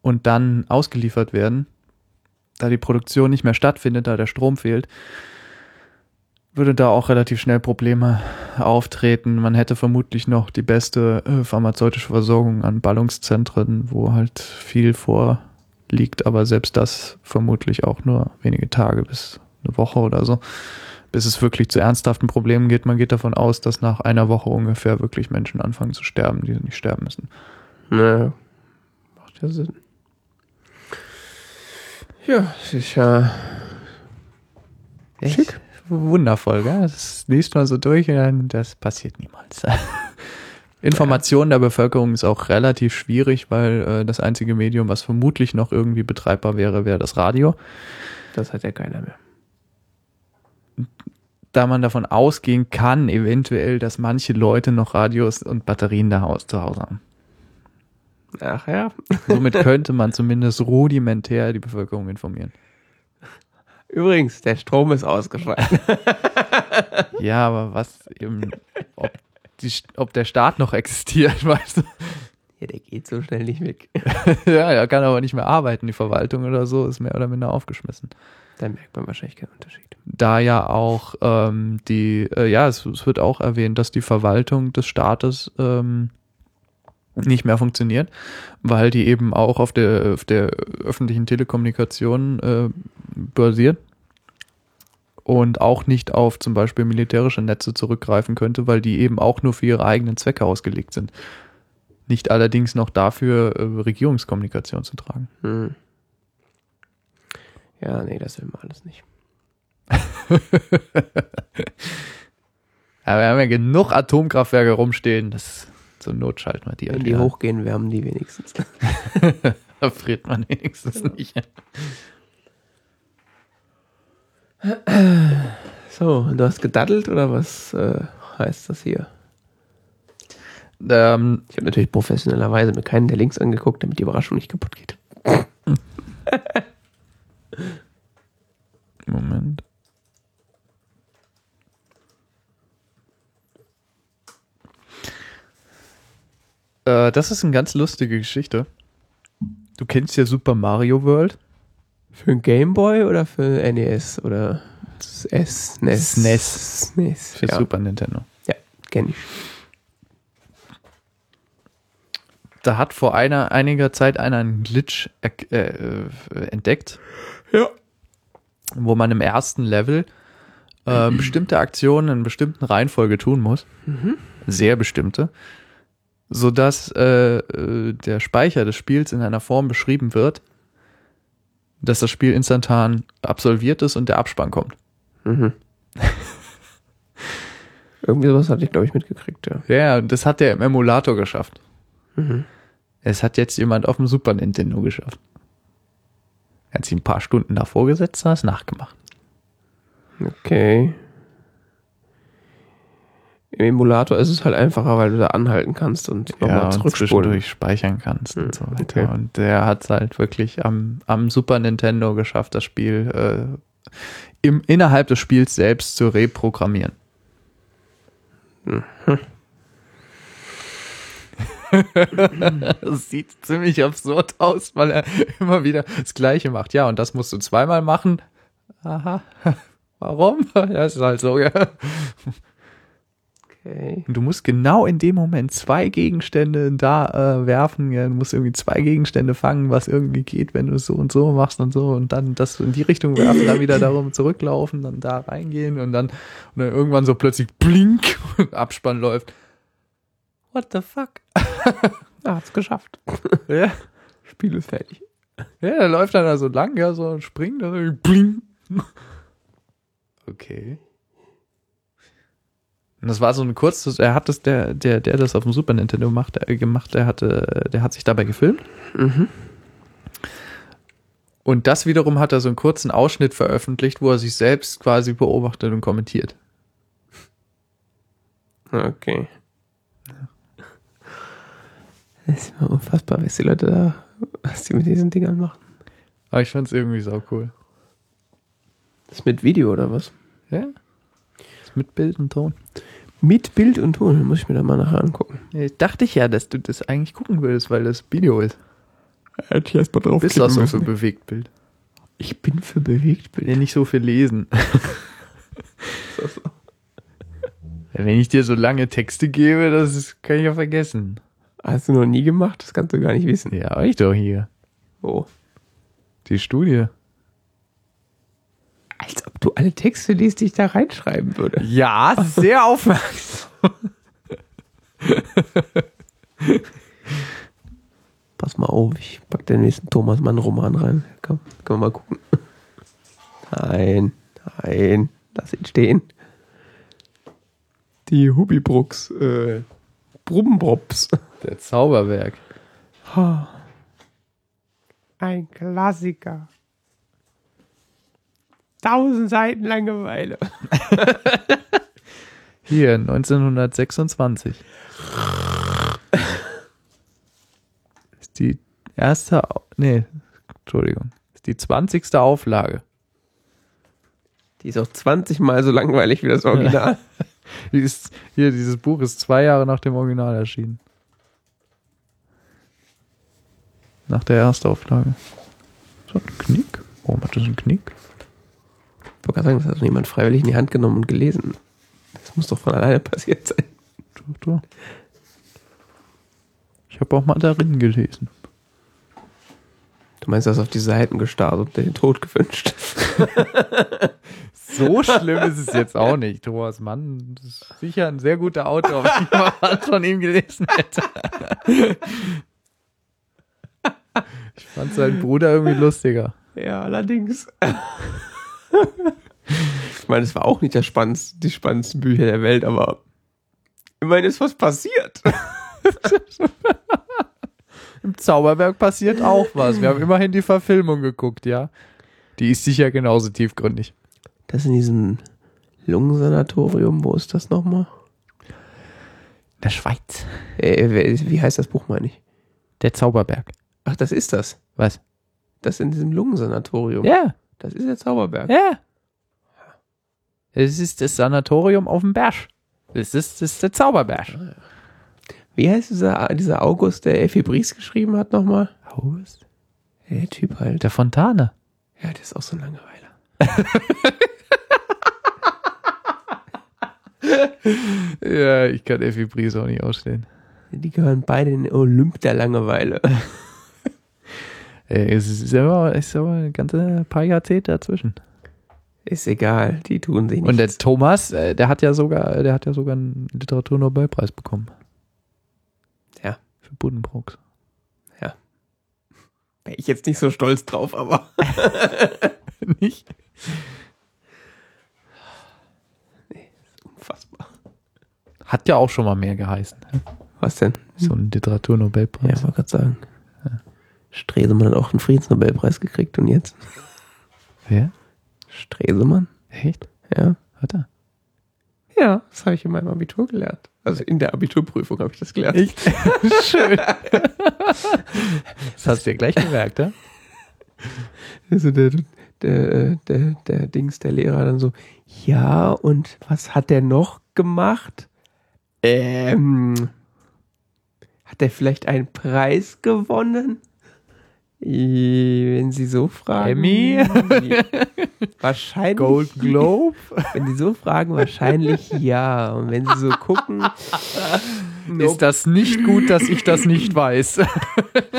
und dann ausgeliefert werden. Da die Produktion nicht mehr stattfindet, da der Strom fehlt, würde da auch relativ schnell Probleme auftreten. Man hätte vermutlich noch die beste äh, pharmazeutische Versorgung an Ballungszentren, wo halt viel vorliegt, aber selbst das vermutlich auch nur wenige Tage bis eine Woche oder so, bis es wirklich zu ernsthaften Problemen geht. Man geht davon aus, dass nach einer Woche ungefähr wirklich Menschen anfangen zu sterben, die nicht sterben müssen. Ne, macht ja Sinn. Ja, es ist ja Echt? Schick. Wundervoll, gell? Das liest man so durch und dann, das passiert niemals. Information der Bevölkerung ist auch relativ schwierig, weil äh, das einzige Medium, was vermutlich noch irgendwie betreibbar wäre, wäre das Radio. Das hat ja keiner mehr. Da man davon ausgehen kann, eventuell, dass manche Leute noch Radios und Batterien da zu Hause haben. Ach ja. Somit könnte man zumindest rudimentär die Bevölkerung informieren. Übrigens, der Strom ist ausgefallen. Ja, aber was eben, ob, die, ob der Staat noch existiert, weißt du? Ja, der geht so schnell nicht weg. ja, er kann aber nicht mehr arbeiten. Die Verwaltung oder so ist mehr oder minder aufgeschmissen. Da merkt man wahrscheinlich keinen Unterschied. Da ja auch ähm, die, äh, ja, es, es wird auch erwähnt, dass die Verwaltung des Staates ähm, nicht mehr funktioniert, weil die eben auch auf der, auf der öffentlichen Telekommunikation äh, basiert und auch nicht auf zum Beispiel militärische Netze zurückgreifen könnte, weil die eben auch nur für ihre eigenen Zwecke ausgelegt sind. Nicht allerdings noch dafür, äh, Regierungskommunikation zu tragen. Hm. Ja, nee, das will man alles nicht. Aber wir haben ja genug Atomkraftwerke rumstehen, das zur Not schalten wir die Wenn halt die wieder. hochgehen, wärmen die wenigstens. Da friert man wenigstens nicht. So, du hast gedaddelt oder was äh, heißt das hier? Ähm, Ich habe natürlich professionellerweise mir keinen der Links angeguckt, damit die Überraschung nicht kaputt geht. Moment. Äh, das ist eine ganz lustige Geschichte. Du kennst ja Super Mario World. Für ein Gameboy oder für NES oder das S, NES? SNES. SNES, Für ja. Super Nintendo. Ja, kenn ich. Da hat vor einer, einiger Zeit einer einen Glitch äh, äh, entdeckt, Ja. wo man im ersten Level äh, bestimmte Aktionen in bestimmten Reihenfolge tun muss. Sehr bestimmte. Sodass äh, äh, der Speicher des Spiels in einer Form beschrieben wird, dass das Spiel instantan absolviert ist und der Abspann kommt. Mhm. Irgendwie sowas hatte ich, glaube ich, mitgekriegt, ja. Ja, und das hat der im Emulator geschafft. Mhm. Es hat jetzt jemand auf dem Super Nintendo geschafft. Er hat sich ein paar Stunden davor gesetzt, hat es nachgemacht. Okay. Im Emulator ist es halt einfacher, weil du da anhalten kannst und ja, nochmal und zurückspulen. zwischendurch speichern kannst Hm, und so weiter. okay. Und der hat es halt wirklich am, am Super Nintendo geschafft, das Spiel äh, im, innerhalb des Spiels selbst zu reprogrammieren. das sieht ziemlich absurd aus, weil er immer wieder das Gleiche macht. Ja, und das musst du zweimal machen. Aha. Warum? Ja, ist halt so, ja. Okay. Und du musst genau in dem Moment zwei Gegenstände da äh, werfen. Ja, du musst irgendwie zwei Gegenstände fangen, was irgendwie geht, wenn du es so und so machst und so und dann das in die Richtung werfen, dann wieder darum zurücklaufen, dann da reingehen und dann, und dann irgendwann so plötzlich blink und Abspann läuft. What the fuck? Ah, hat's geschafft. Ja, Spiel ist fertig. ja der läuft dann da so lang, ja, so und springt, dann blink. Okay. Und das war so ein kurzes, er hat das, der, der, der das auf dem Super Nintendo macht, äh, gemacht, der hatte, der hat sich dabei gefilmt. Mhm. Und das wiederum hat er so einen kurzen Ausschnitt veröffentlicht, wo er sich selbst quasi beobachtet und kommentiert. Okay. Das ist immer unfassbar, was die Leute da, was die mit diesen Dingern machen. Aber ich fand's irgendwie sau cool. Das ist mit Video oder was? Ja? Mit Bild und Ton. Mit Bild und Ton, muss ich mir da mal nachher angucken. Ja, dachte ich ja, dass du das eigentlich gucken würdest, weil das Video ist. Hätte ich erst mal drauf Bist du auch so für Bewegtbild. Ich bin für Bewegtbild. Ja, nicht so viel lesen. Ja, Wenn ich dir so lange Texte gebe, das ist, kann ich ja vergessen. Hast du noch nie gemacht? Das kannst du gar nicht wissen. Ja, ich doch hier. Oh. Die Studie. Als ob du alle Texte liest, die ich da reinschreiben würde. Ja, sehr aufmerksam. mal auf. Ich pack den nächsten Thomas Mann Roman rein. Komm, können wir mal gucken. Nein, nein, lass ihn stehen. Die Hubibrooks, äh, Brummbrops. Der Zauberberg. Ein Klassiker. Tausend Seiten Langeweile. Hier, 1926. Ist die erste, nee, Entschuldigung, ist die 20. Auflage. Die ist auch 20 Mal so langweilig wie das Original. Die ist, hier, dieses Buch ist zwei Jahre nach dem Original erschienen. Nach der Erstauflage. So ein Knick? Warum hat das einen Knick? Ich wollte gerade sagen, das hat doch jemand freiwillig in die Hand genommen und gelesen. Das muss doch von alleine passiert sein. Ich habe auch mal darin gelesen. Du meinst, du hast auf die Seiten gestarrt und dir den Tod gewünscht. So schlimm ist es jetzt auch nicht. Thomas Mann ist sicher ein sehr guter Autor, wenn ich mal von ihm gelesen hätte. Ich fand seinen Bruder irgendwie lustiger. Ja, allerdings. Ich meine, es war auch nicht der spannendste, die spannendsten Bücher der Welt, aber immerhin ist was passiert. Im Zauberberg passiert auch was. Wir haben immerhin die Verfilmung geguckt, ja. Die ist sicher genauso tiefgründig. Das in diesem Lungensanatorium, wo ist das nochmal? Der Schweiz. Äh, wie heißt das Buch, meine ich? Der Zauberberg. Ach, das ist das. Was? Das in diesem Lungensanatorium. Ja, Das ist der Zauberberg. ja. Es ist das Sanatorium auf dem Berg. Das ist, das ist der Zauberberg. Wie heißt dieser, dieser August, der Effi Bries geschrieben hat nochmal? August? Der Typ halt. Der Fontane. Ja, der ist auch so ein Langeweiler. Ja, ich kann Effi Bries auch nicht ausstehen. Die gehören beide in den Olymp der Langeweile. Ey, es ist aber, ist aber ein ganze paar Jahrzehnte dazwischen. Ist egal, die tun sich nicht. Und der Thomas, äh, der hat ja sogar, der hat ja sogar einen Literaturnobelpreis bekommen. Ja. Für Buddenbrooks. Wäre ich jetzt nicht so stolz drauf, aber. Nicht? Unfassbar. Hat ja auch schon mal mehr geheißen. ne? Was denn? So ein Ja, Literaturnobelpreis. wollte gerade sagen. Stresemann hat auch einen Friedensnobelpreis gekriegt und jetzt? Wer? Stresemann? Echt? Ja. Hat er? Ja, das habe ich in meinem Abitur gelernt. Also in der Abiturprüfung habe ich das gelernt. Echt? Schön. Das hast du ja gleich gemerkt, ja? Also der, der, der, der Dings, der Lehrer dann so, ja, und was hat der noch gemacht? Ähm, hat er vielleicht einen Preis gewonnen? Wenn Sie so fragen. Emmy? Wahrscheinlich. Gold Globe? Wenn Sie so fragen, wahrscheinlich ja. Und wenn Sie so gucken, Ist das nicht gut, dass ich das nicht weiß?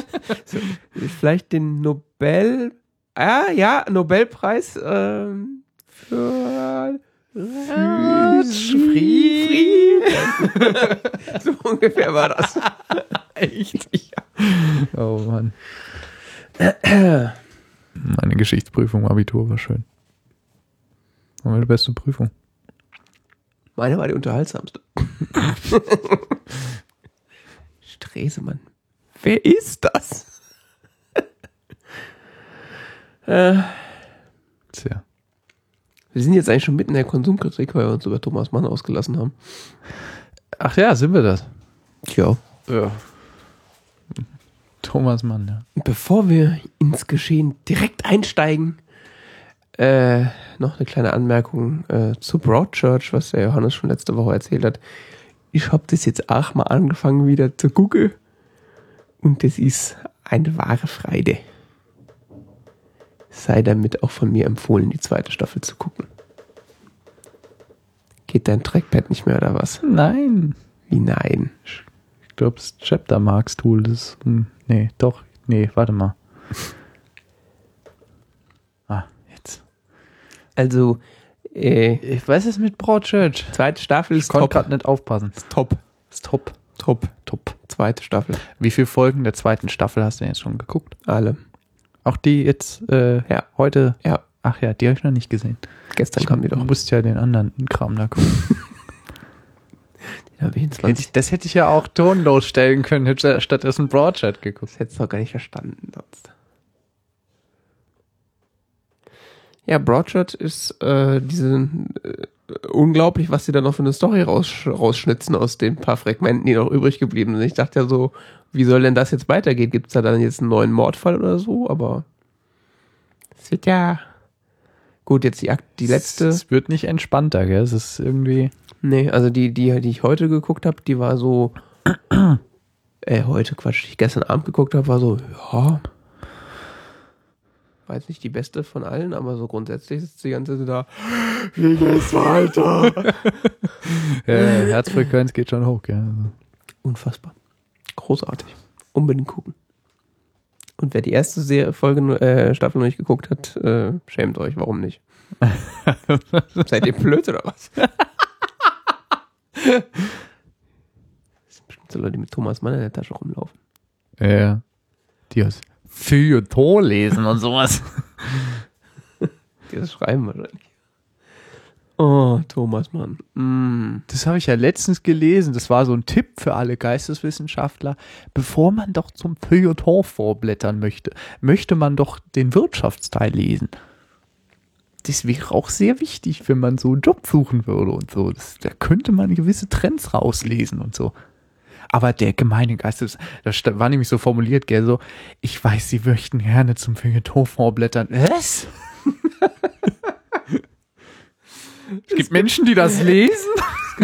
vielleicht den Nobel, ah, ja, Nobelpreis ähm, für Frieden. so ungefähr war das. Echt? Ja. Oh Mann. Meine Geschichtsprüfung Abitur war schön. War meine beste Prüfung. Meine war die unterhaltsamste. Stresemann. Wer ist das? äh, Tja. wir sind jetzt eigentlich schon mitten in der Konsumkritik, weil wir uns über Thomas Mann ausgelassen haben. Ach ja, sind wir das? Tja. Ja. Thomas Mann, ja. Bevor wir ins Geschehen direkt einsteigen, äh, noch eine kleine Anmerkung äh, zu Broadchurch, was der Johannes schon letzte Woche erzählt hat. Ich habe das jetzt auch mal angefangen wieder zu gucken und das ist eine wahre Freude. Sei damit auch von mir empfohlen, die zweite Staffel zu gucken. Geht dein Trackpad nicht mehr oder was? Nein. Wie nein? Ich glaube, das Chapter Marks Tool, das. Hm, nee, doch. Nee, warte mal. Ah, jetzt. Also, äh, Ich weiß es mit Broadchurch. zweite Staffel Ich ist konnte top. gerade nicht aufpassen. Ist top. Ist top. Top. Top. Zweite Staffel. Wie viele Folgen der zweiten Staffel hast du denn jetzt schon geguckt? Alle. Auch die jetzt äh, Ja. heute? Ja. Ach ja, die habe ich noch nicht gesehen. Gestern kam die Du doch. musst ja den anderen Kram da gucken. In Hätte 20. ich, das hätte ich ja auch tonlos stellen können, hätte stattdessen Broadchat geguckt. Das hättest du doch gar nicht verstanden sonst. Ja, Broadshot ist äh, diese äh, unglaublich, was sie da noch für eine Story raus, rausschnitzen aus den paar Fragmenten, die noch übrig geblieben sind. Ich dachte ja so, wie soll denn das jetzt weitergehen? Gibt es da dann jetzt einen neuen Mordfall oder so? Aber es wird ja gut, jetzt die, Akt, die letzte. Es wird nicht entspannter, gell? Es ist irgendwie. Nee, also die, die, die ich heute geguckt habe, die war so. äh, heute Quatsch, die ich gestern Abend geguckt habe, war so, ja. War jetzt nicht die beste von allen, aber so grundsätzlich ist die ganze Zeit da. Wie geht's weiter? Äh, Herzfrequenz geht schon hoch? Also. Unfassbar. Großartig. Unbedingt gucken. Und wer die erste Serie, Folge, äh, Staffel noch nicht geguckt hat, äh, schämt euch, warum nicht? Seid ihr blöd oder was? das sind bestimmt so Leute, die mit Thomas Mann in der Tasche rumlaufen. Ja. Die aus Feuilleton lesen und sowas. Die das schreiben wahrscheinlich. Oh, Thomas Mann. Mm. Das habe ich ja letztens gelesen. Das war so ein Tipp für alle Geisteswissenschaftler. Bevor man doch zum Feuilleton vorblättern möchte, möchte man doch den Wirtschaftsteil lesen. Das wäre auch sehr wichtig, wenn man so einen Job suchen würde und so. Das, da könnte man gewisse Trends rauslesen und so. Aber der gemeine Geistes, das sta- war nämlich so formuliert, gell, so, ich weiß, Sie möchten gerne zum Feuilleton vorblättern. Was? es gibt Menschen, die das lesen?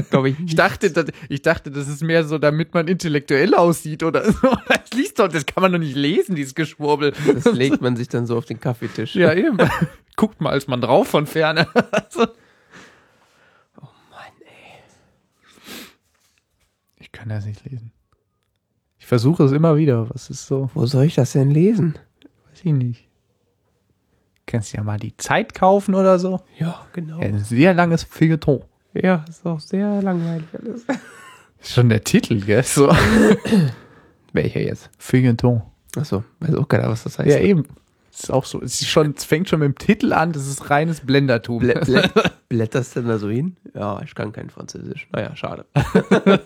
Glaube ich Ich dachte, das, ich dachte, das ist mehr so, damit man intellektuell aussieht oder so. Das liest doch, das kann man doch nicht lesen, dieses Geschwurbel. Das legt man sich dann so auf den Kaffeetisch. Ja, eben. Guckt mal als man drauf von ferne. Also. Oh Mann, ey. Ich kann das nicht lesen. Ich versuche es immer wieder. Was ist so? Wo soll ich das denn lesen? Weiß ich nicht. Kannst ja mal die Zeit kaufen oder so. Ja, genau. Ein sehr langes Feuilleton. Ja, ist auch sehr langweilig alles. Schon der Titel, gell? So. Welcher jetzt? Feuilleton. Achso, weiß auch keiner, was das heißt. Ja, eben. Ist auch so. Es, ist schon, es fängt schon mit dem Titel an. Das ist reines Blendertum. Blä blä blätterst du denn da so hin? Ja, ich kann kein Französisch. Naja, schade.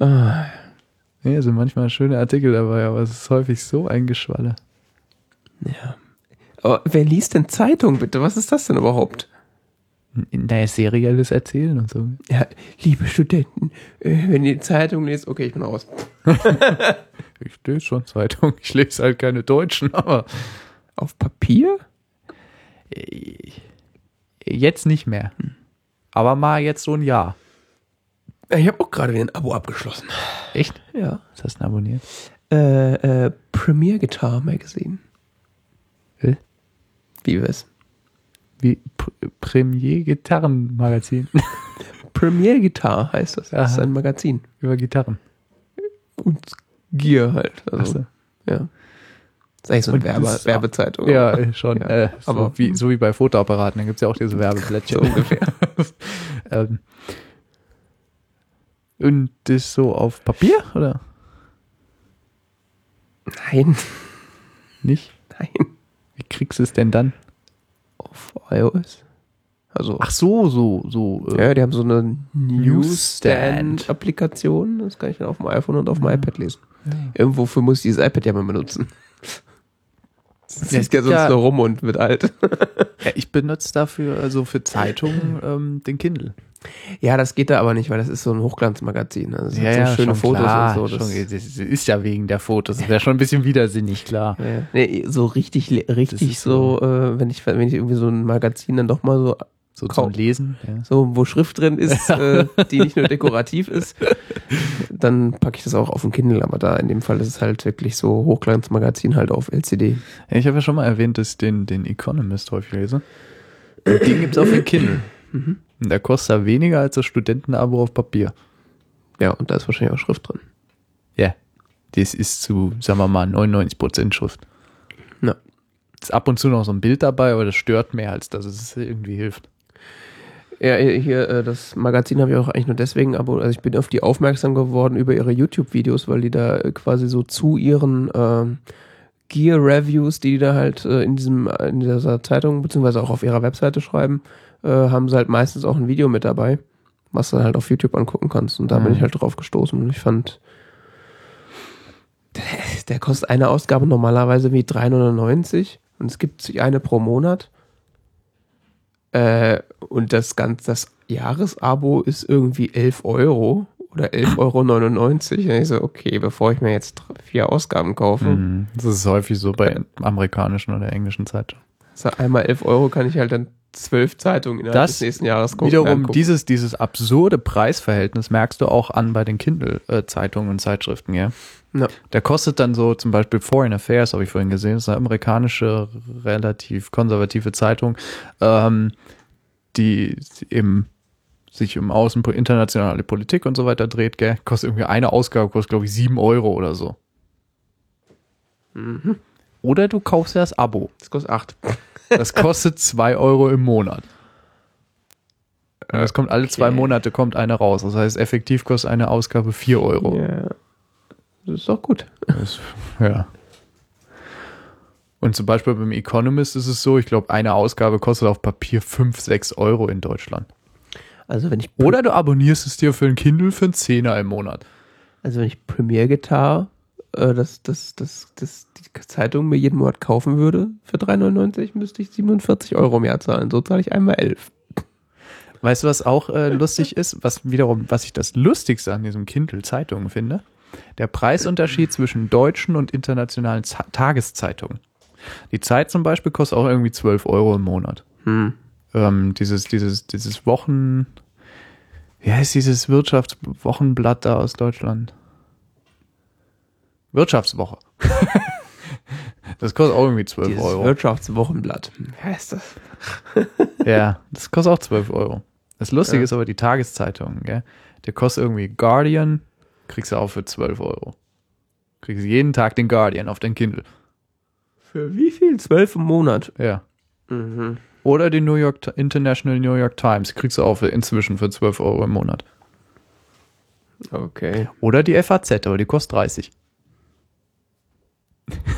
ah, Ja, sind manchmal schöne Artikel dabei, aber es ist häufig so ein Geschwalle. Ja. Aber wer liest denn Zeitung bitte? Was ist das denn überhaupt? Der serielles Erzählen und so. Ja, liebe Studenten, äh, wenn ihr Zeitung lest, okay, ich bin raus. Ich lese schon Zeitung. Ich lese halt keine Deutschen, aber Auf Papier? äh, jetzt nicht mehr. Aber mal jetzt so ein Jahr. Ich habe auch gerade wieder ein Abo abgeschlossen. Echt? Ja. Was hast du denn abonniert? Äh, äh, Premier Guitar Magazine. Wie wär's? Wie P Premier Gitarrenmagazin Premier Guitar heißt das. Das ist ein Magazin. über Gitarren. Und Gear halt. Also, Achso. ja. Das ist eigentlich so eine Werbe das- Werbezeitung. Ja, schon. Ja, äh, so, aber- wie, so wie bei Fotoapparaten, da gibt's ja auch diese Werbeblättchen. So ungefähr. ähm, und das so auf Papier, oder? Nein, Nicht? nein. Wie kriegst du es denn dann? Auf iOS. Also, Ach so, so, so. äh, ja, die haben so eine Newsstand. Newsstand-Applikation. Das kann ich dann auf dem iPhone und auf dem Ja. iPad lesen. Ja. Irgendwofür muss ich dieses iPad ja mal benutzen. Das liegt ja sonst ja- nur rum und wird alt. Ich benutze dafür, also für Zeitungen, ähm, den Kindle. Ja, das geht da aber nicht, weil das ist so ein Hochglanzmagazin. Also das hat so schöne Fotos klar, und so. Das, schon, das ist ja wegen der Fotos. Das wäre schon ein bisschen widersinnig, klar. ja, ja. nee, so richtig, richtig ist so, äh, wenn ich, wenn ich irgendwie so ein Magazin dann doch mal so, So zum Lesen. Ja. so, wo Schrift drin ist, äh, die nicht nur dekorativ ist, dann packe ich das auch auf den Kindle. Aber da in dem Fall ist es halt wirklich so Hochglanzmagazin halt auf LCD. Ja, ich habe ja schon mal erwähnt, dass ich den, den Economist häufig lese. Den gibt's auf den Kindle. Mhm. Und der kostet ja weniger als das Studentenabo auf Papier. Ja, und da ist wahrscheinlich auch Schrift drin. Ja. Das ist zu, sagen wir mal, 99% Schrift. Ja. Ist ab und zu noch so ein Bild dabei, aber das stört mehr, als dass es irgendwie hilft. Ja, hier, äh, das Magazin habe ich auch eigentlich nur deswegen abonniert. Also ich bin auf die aufmerksam geworden über ihre YouTube-Videos, weil die da äh, quasi so zu ihren ähm, Gear-Reviews, die die da halt äh, in diesem, in dieser Zeitung, beziehungsweise auch auf ihrer Webseite schreiben, äh, haben sie halt meistens auch ein Video mit dabei, was du dann halt auf YouTube angucken kannst. Und da bin Mhm. ich halt drauf gestoßen und ich fand, der, der kostet eine Ausgabe normalerweise wie 3,99 und es gibt sich eine pro Monat. Äh, und das ganze, das Jahresabo ist irgendwie 11 Euro oder 11,99 Euro. Und ich so, okay, bevor ich mir jetzt vier Ausgaben kaufe, Mhm. Das ist häufig so bei amerikanischen oder englischen Zeitungen. so einmal 11 Euro kann ich halt dann zwölf Zeitungen innerhalb Das des nächsten Jahres gucken. Wiederum, angucken. dieses, dieses absurde Preisverhältnis merkst du auch an bei den Kindle-Zeitungen und Zeitschriften, ja. Ja. Der kostet dann so zum Beispiel Foreign Affairs, habe ich vorhin gesehen, das ist eine amerikanische, relativ konservative Zeitung, ähm, die eben sich um Außen internationale Politik und so weiter dreht, gell? Kostet irgendwie eine Ausgabe, kostet glaube ich sieben Euro oder so. Mhm. Oder du kaufst ja das Abo. Das kostet 8. Das kostet zwei Euro im Monat. Und das kommt alle zwei Okay. Monate kommt eine raus. Das heißt, effektiv kostet eine Ausgabe vier Euro. Ja. Das ist doch gut. Das, ja. Und zum Beispiel beim Economist ist es so, ich glaube, eine Ausgabe kostet auf Papier fünf, sechs Euro in Deutschland. Also wenn ich Oder du abonnierst es dir für ein Kindle für einen Zehner im Monat. Also wenn ich Premiere Guitar, äh, das, das, das, das, die Zeitung mir jeden Monat kaufen würde für 3,99, müsste ich 47 Euro im Jahr zahlen. So zahle ich einmal 11. Weißt du, was auch äh, lustig ist? Was wiederum, was ich das Lustigste an diesem Kindle-Zeitungen finde? Der Preisunterschied zwischen deutschen und internationalen Z Tageszeitungen. Die Zeit zum Beispiel kostet auch irgendwie 12 Euro im Monat. Hm. Ähm, dieses, dieses, dieses Wochen, wie heißt dieses Wirtschaftswochenblatt da aus Deutschland? Wirtschaftswoche. das kostet auch irgendwie 12 Dieses Euro. Wirtschaftswochenblatt. Wer heißt das? Ja, das kostet auch 12 Euro. Das Lustige Ja. ist aber die Tageszeitung, gell? Der kostet irgendwie Guardian, kriegst du auch für 12 Euro. Kriegst jeden Tag den Guardian auf dein Kindle. Für wie viel? 12 im Monat. Ja. Mhm. Oder die New York International New York Times kriegst du auch für, inzwischen für 12 Euro im Monat. Okay. Oder die FAZ, aber die kostet 30.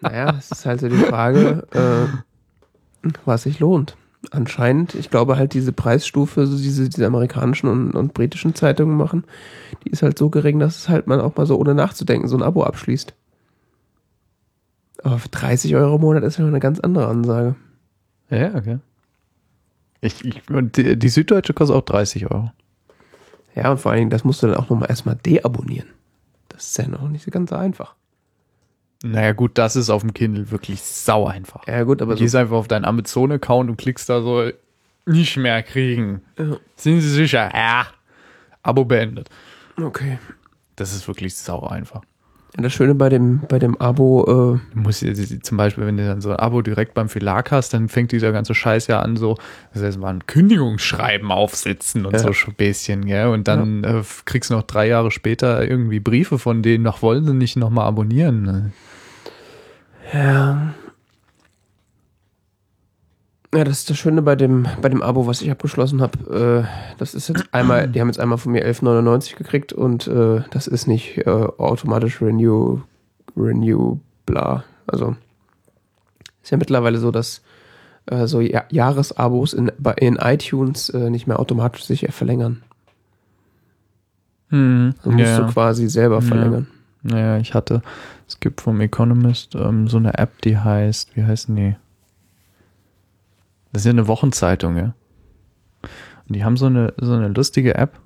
Naja, es ist halt so die Frage, äh, was sich lohnt. Anscheinend, ich glaube halt diese Preisstufe, so diese, diese amerikanischen und, und britischen Zeitungen machen, die ist halt so gering, dass es halt man auch mal so ohne nachzudenken so ein Abo abschließt. Aber für 30 Euro im Monat ist ja noch eine ganz andere Ansage. Ja, okay. Ich, ich, und die, die Süddeutsche kostet auch 30 Euro. Ja, und vor allen Dingen, das musst du dann auch nochmal erstmal deabonnieren. Das ist ja noch nicht so ganz so einfach. Naja, gut, das ist auf dem Kindle wirklich sau einfach. Ja, gut, aber Du so, gehst einfach auf deinen Amazon-Account und klickst da so nicht mehr kriegen. Ja. Sind Sie sicher? Ja. Abo beendet. okay. Das ist wirklich sau einfach. Ja, das Schöne bei dem, bei dem Abo, äh, Du musst dir die- zum Beispiel, wenn du dann so ein Abo direkt beim Verlag hast, dann fängt dieser ganze Scheiß ja an, so, das heißt, mal ein Kündigungsschreiben aufsitzen und Ja. so Späßchen, gell? Und dann äh, kriegst du noch drei Jahre später irgendwie Briefe von denen, noch wollen sie nicht nochmal abonnieren. ne? Ja. Ja, das ist das Schöne bei dem, bei dem Abo, was ich abgeschlossen habe. Äh, das ist jetzt einmal, die haben jetzt einmal von mir 11,99 gekriegt und äh, das ist nicht äh, automatisch Renew, Renew, bla. Also ist ja mittlerweile so, dass äh, so ja Jahresabos in, in iTunes äh, nicht mehr automatisch sich verlängern. Hm. Also musst ja. du quasi selber Ja. verlängern. Naja, ich hatte, es gibt vom Economist ähm, so eine App, die heißt, wie heißt die? Das ist ja eine Wochenzeitung, ja. Und die haben so eine, so eine lustige App,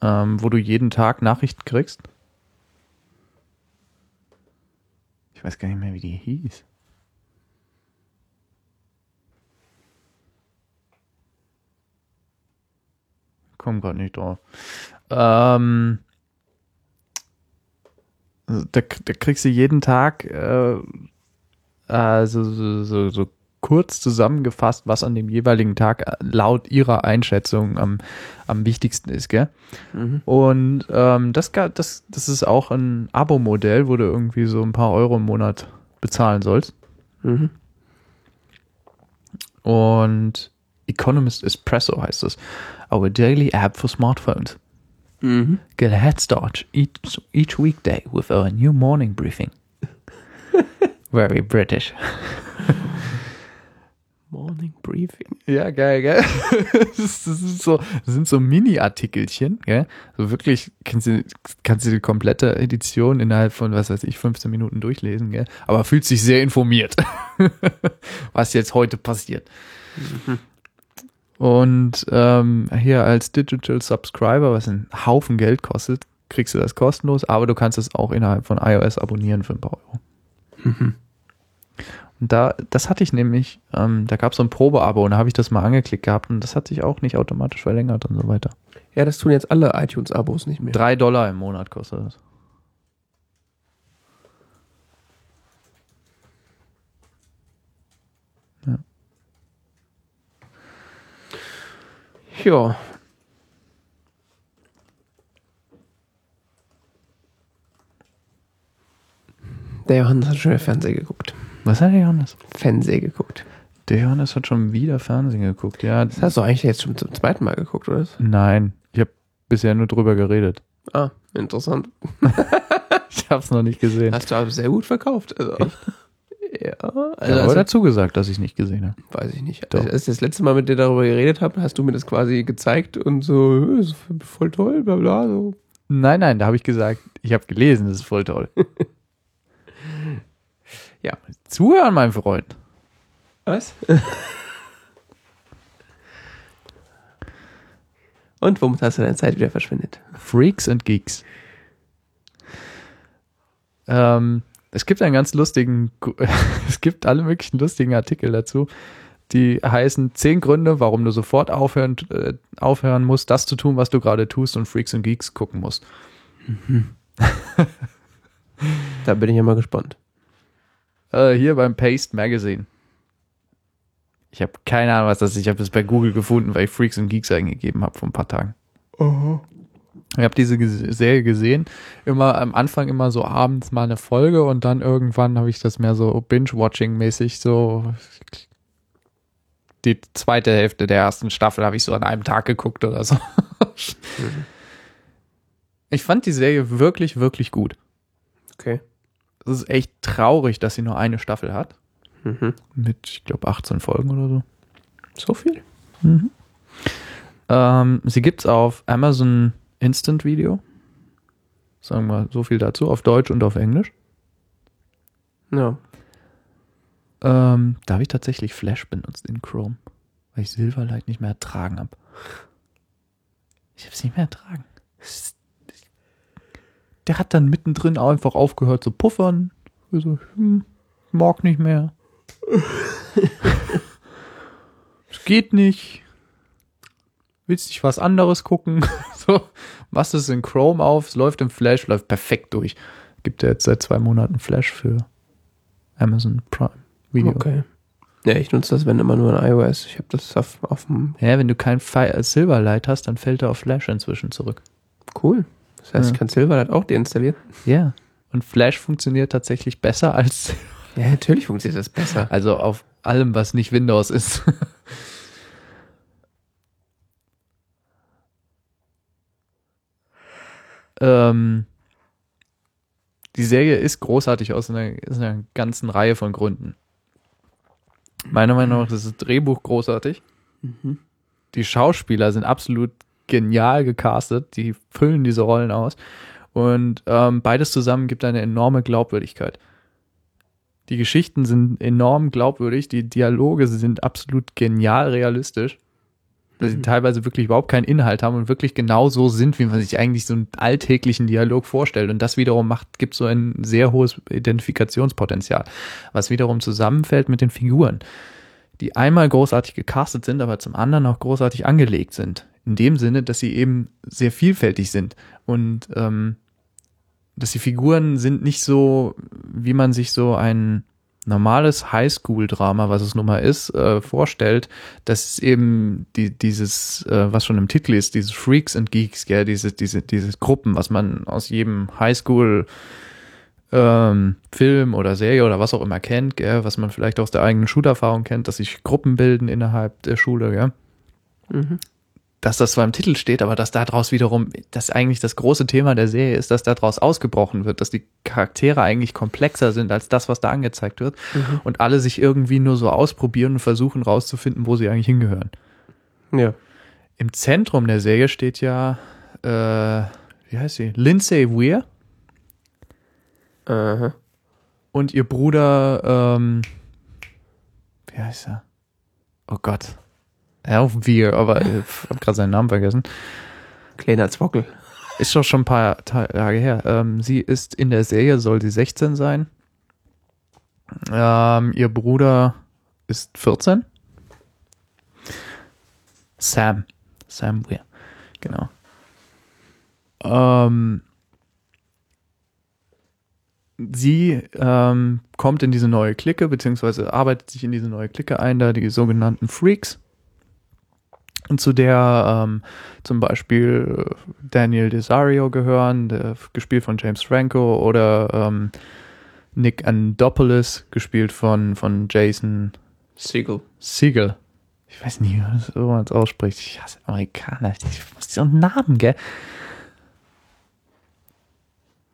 ähm, wo du jeden Tag Nachrichten kriegst. Ich weiß gar nicht mehr, wie die hieß. Komm gerade nicht drauf. Ähm, da, da kriegst du jeden Tag äh, also so, so, so kurz zusammengefasst, was an dem jeweiligen Tag äh, laut ihrer Einschätzung am, am wichtigsten ist, gell? Mhm. Und ähm, das, das, das ist auch ein Abo-Modell, wo du irgendwie so ein paar Euro im Monat bezahlen sollst. Mhm. Und Economist Espresso heißt es. Our daily app for smartphones. Mhm. Get a head start each, each weekday with our new morning briefing. Very British. Morning Briefing. Ja, geil, gell? Das, ist so, das sind so Mini-Artikelchen, gell? So wirklich, kannst du, kannst du die komplette Edition innerhalb von, was weiß ich, 15 Minuten durchlesen, gell? Aber fühlt sich sehr informiert, was jetzt heute passiert. Und ähm, hier als Digital Subscriber, was einen Haufen Geld kostet, kriegst du das kostenlos, aber du kannst es auch innerhalb von iOS abonnieren für ein paar Euro. Und da, das hatte ich nämlich, ähm, da gab es so ein Probeabo und da habe ich das mal angeklickt gehabt und das hat sich auch nicht automatisch verlängert und so weiter. Ja, das tun jetzt alle iTunes-Abos nicht mehr. Drei Dollar im Monat kostet das. Ja. Der Johannes hat schon wieder Fernsehen geguckt. Was hat der Johannes? Fernsehen geguckt. Der Johannes hat schon wieder Fernsehen geguckt. Ja, Das hast du eigentlich jetzt schon zum zweiten Mal geguckt, oder? nein, ich habe bisher nur drüber geredet. Ah, interessant. Ich habe es noch nicht gesehen. Hast du aber sehr gut verkauft. Also. Ja, also, ja, also dazu gesagt, dass ich es nicht gesehen habe. weiß ich nicht. Doch. Als ich das letzte Mal mit dir darüber geredet habe, hast du mir das quasi gezeigt und so, "Äh, ist voll toll, bla bla. So. Nein, nein, da habe ich gesagt, ich habe gelesen, das ist voll toll. Ja. Zuhören, mein Freund. Was? und womit hast du deine Zeit wieder verschwendet? Freaks and Geeks. Ähm, es gibt einen ganz lustigen, es gibt alle möglichen lustigen Artikel dazu, die heißen zehn Gründe, warum du sofort aufhören, äh, aufhören musst, das zu tun, was du gerade tust und Freaks and Geeks gucken musst. Da bin ich ja mal gespannt. Äh, hier beim Paste Magazine. Ich habe keine Ahnung, was das ist. Ich habe es bei Google gefunden, weil ich Freaks and Geeks eingegeben habe vor ein paar Tagen. Ich habe diese Serie gesehen, immer am Anfang immer so abends mal eine Folge und dann irgendwann habe ich das mehr so Binge-Watching-mäßig so die zweite Hälfte der ersten Staffel habe ich so an einem Tag geguckt oder so. Ich fand die Serie wirklich, wirklich gut. Okay. Es ist echt traurig, dass sie nur eine Staffel hat. Mhm. Mit, ich glaube, 18 Folgen oder so. So viel? Ähm, sie gibt's auf Amazon Instant Video. Sagen wir so viel dazu, auf Deutsch und auf Englisch. Ja. Ähm, da habe ich tatsächlich Flash benutzt in Chrome, weil ich Silverlight nicht mehr ertragen habe. Ich habe es nicht mehr ertragen. Es- Der hat dann mittendrin einfach aufgehört zu puffern. Also, hm, mag nicht mehr. es geht nicht. Willst nicht was anderes gucken? so, machst es in Chrome auf, es läuft im Flash, läuft perfekt durch. Gibt ja jetzt seit zwei Monaten Flash für Amazon Prime Video. Okay. Ja, ich nutze das, wenn immer nur in iOS. Ich habe das auf, auf dem. Ja, wenn du kein Silverlight hast, dann fällt er auf Flash inzwischen zurück. Cool. Das heißt, Ja. ich kann Silverlight auch deinstallieren. Ja. Und Flash funktioniert tatsächlich besser als, Ja, natürlich funktioniert das besser. also auf allem, was nicht Windows ist. ähm, die Serie ist großartig aus einer, aus einer ganzen Reihe von Gründen. Meiner Meinung nach ist das Drehbuch großartig. Die Schauspieler sind absolut genial gecastet, die füllen diese Rollen aus. Und ähm, beides zusammen gibt eine enorme Glaubwürdigkeit. Die Geschichten sind enorm glaubwürdig, die Dialoge sind absolut genial realistisch. Weil sie teilweise wirklich überhaupt keinen Inhalt haben und wirklich genau so sind, wie man sich eigentlich so einen alltäglichen Dialog vorstellt. Und das wiederum macht, gibt so ein sehr hohes Identifikationspotenzial, was wiederum zusammenfällt mit den Figuren, die einmal großartig gecastet sind, aber zum anderen auch großartig angelegt sind. In dem Sinne, dass sie eben sehr vielfältig sind und ähm, dass die Figuren sind nicht so, wie man sich so ein normales Highschool-Drama, was es nun mal ist, äh, vorstellt, dass eben die, dieses, äh, was schon im Titel ist, dieses Freaks and Geeks, gell, diese, diese, diese Gruppen, was man aus jedem Highschool ähm, Film oder Serie oder was auch immer kennt, gell, was man vielleicht aus der eigenen Schulerfahrung kennt, dass sich Gruppen bilden innerhalb der Schule, gell, Mhm. Dass das zwar im Titel steht, aber dass daraus wiederum, dass eigentlich das große Thema der Serie ist, dass daraus ausgebrochen wird, dass die Charaktere eigentlich komplexer sind als das, was da angezeigt wird Mhm. und alle sich irgendwie nur so ausprobieren und versuchen rauszufinden, wo sie eigentlich hingehören. Ja. Im Zentrum der Serie steht ja, äh, wie heißt sie? Lindsay Weir Aha. und ihr Bruder, ähm, wie heißt er? Oh Gott. Ja, auch Weir, aber ich hab gerade seinen Namen vergessen. Kleiner Zwockel. Ist doch schon ein paar Ta- Tage her. Ähm, sie ist in der Serie, soll sie 16 sein. Ähm, ihr Bruder ist 14. Sam. Sam Weir. Genau. Ähm, sie ähm, kommt in diese neue Clique, beziehungsweise arbeitet sich in diese neue Clique ein, da die sogenannten Freaks. Und zu der ähm, zum Beispiel Daniel Desario gehören, der, gespielt von James Franco, oder ähm, Nick Andopoulos, gespielt von, von Jason Siegel. Siegel. Ich weiß nie, wie man es ausspricht. Ich hasse Amerikaner. Ich muss so einen Namen, gell?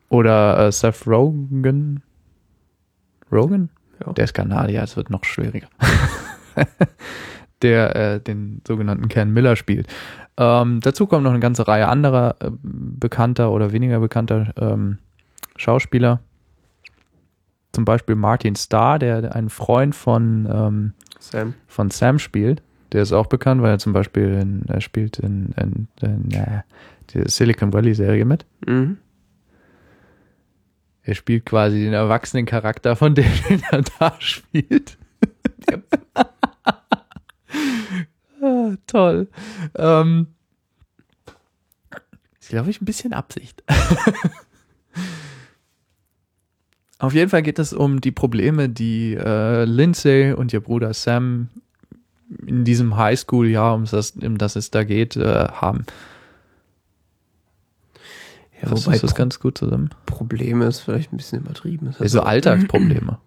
Oder äh, Seth Rogen. Rogen? Ja. Der ist Kanadier, es wird noch schwieriger. der äh, den sogenannten Ken Miller spielt. Ähm, dazu kommt noch eine ganze Reihe anderer äh, bekannter oder weniger bekannter ähm, Schauspieler. Zum Beispiel Martin Starr, der einen Freund von ähm, Sam. von Sam spielt. Der ist auch bekannt, weil er zum Beispiel in, er spielt in, in, in äh, der Silicon Valley Serie mit. Mhm. Er spielt quasi den erwachsenen Charakter von dem, den er da spielt. ah, toll. Ähm, ist, glaube ich, ein bisschen Absicht. Auf jeden Fall geht es um die Probleme, die äh, Lindsay und ihr Bruder Sam in diesem Highschool-Jahr, um das, um das es da geht, äh, haben. Ja, Fasst wobei du das ganz gut zusammen? Problem ist vielleicht ein bisschen übertrieben. Ist Also Alltagsprobleme.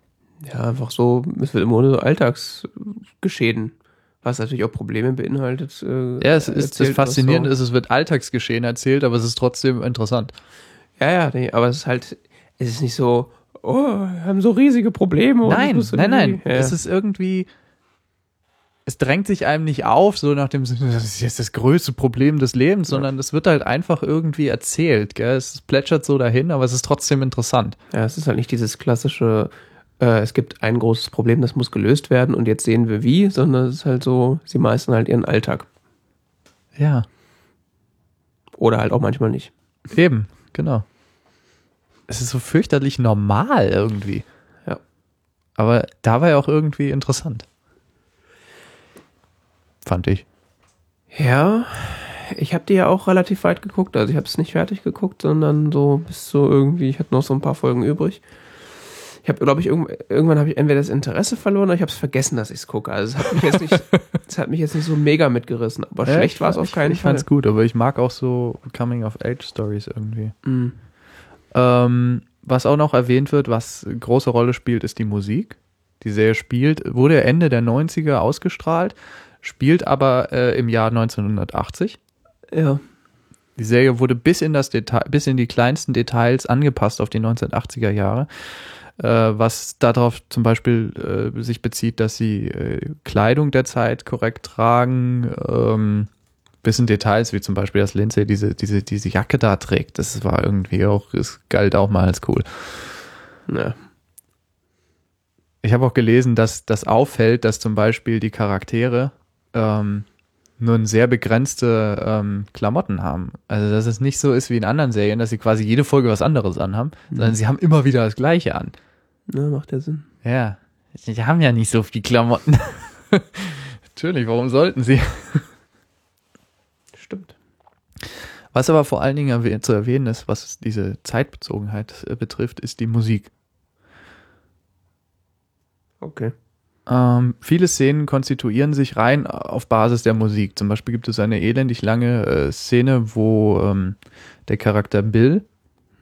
Ja, einfach so, es wird immer nur so Alltagsgeschehen, was natürlich auch Probleme beinhaltet. Äh, Ja, es ist das Faszinierende was ist, es wird Alltagsgeschehen erzählt, aber es ist trotzdem interessant. So, ja, ja, nee, aber es ist halt, es ist nicht so, oh, wir haben so riesige Probleme. Nein, nein, nein. Ja. Es ist irgendwie, es drängt sich einem nicht auf, so nach dem Sinne, das ist jetzt das größte Problem des Lebens, sondern es wird halt einfach irgendwie erzählt. Gell? Es plätschert so dahin, aber es ist trotzdem interessant. ja, es ist halt nicht dieses klassische, äh, es gibt ein großes Problem, das muss gelöst werden und jetzt sehen wir wie, sondern es ist halt so, sie meistern halt ihren Alltag. Ja, Oder halt auch manchmal nicht. eben, genau. Es ist so fürchterlich normal irgendwie. Ja. Aber dabei auch irgendwie interessant. Fand ich. Ja, ich habe die ja auch relativ weit geguckt. Also ich habe es nicht fertig geguckt, sondern so bis so irgendwie, ich hatte noch so ein paar Folgen übrig. Ich habe, glaube ich, irgend, irgendwann habe ich entweder das Interesse verloren oder ich habe es vergessen, dass ich es gucke. Also es hat mich jetzt nicht, es hat mich jetzt nicht so mega mitgerissen. Aber schlecht war es auf keinen ich, Ich Fall. fand's gut, aber ich mag auch so Coming-of-Age-Stories irgendwie. Mhm. Ähm, was auch noch erwähnt wird, was große Rolle spielt, ist die Musik. Die Serie spielt, wurde Ende der 90er ausgestrahlt, spielt aber äh, im Jahr 1980. Ja. Die Serie wurde bis in das Detail, bis in die kleinsten Details angepasst auf die 1980er Jahre, äh, was darauf zum Beispiel äh, sich bezieht, dass sie äh, Kleidung der Zeit korrekt tragen, ähm, bis in Details, wie zum Beispiel, dass Lindsay diese, diese, diese Jacke da trägt. Das war irgendwie auch, es galt auch mal als cool. ja. Ich habe auch gelesen, dass das auffällt, dass zum Beispiel die Charaktere ähm, nur sehr begrenzte ähm, Klamotten haben. Also dass es nicht so ist wie in anderen Serien, dass sie quasi jede Folge was anderes anhaben, sondern sie haben immer wieder das Gleiche an. Ja, macht ja Sinn. Ja, sie haben ja nicht so viel Klamotten. Natürlich, warum sollten sie? Stimmt. Was aber vor allen Dingen zu erwähnen ist, was diese Zeitbezogenheit äh, betrifft, ist die Musik. Okay. Ähm, viele Szenen konstituieren sich rein auf Basis der Musik. Zum Beispiel gibt es eine elendig lange äh, Szene, wo ähm, der Charakter Bill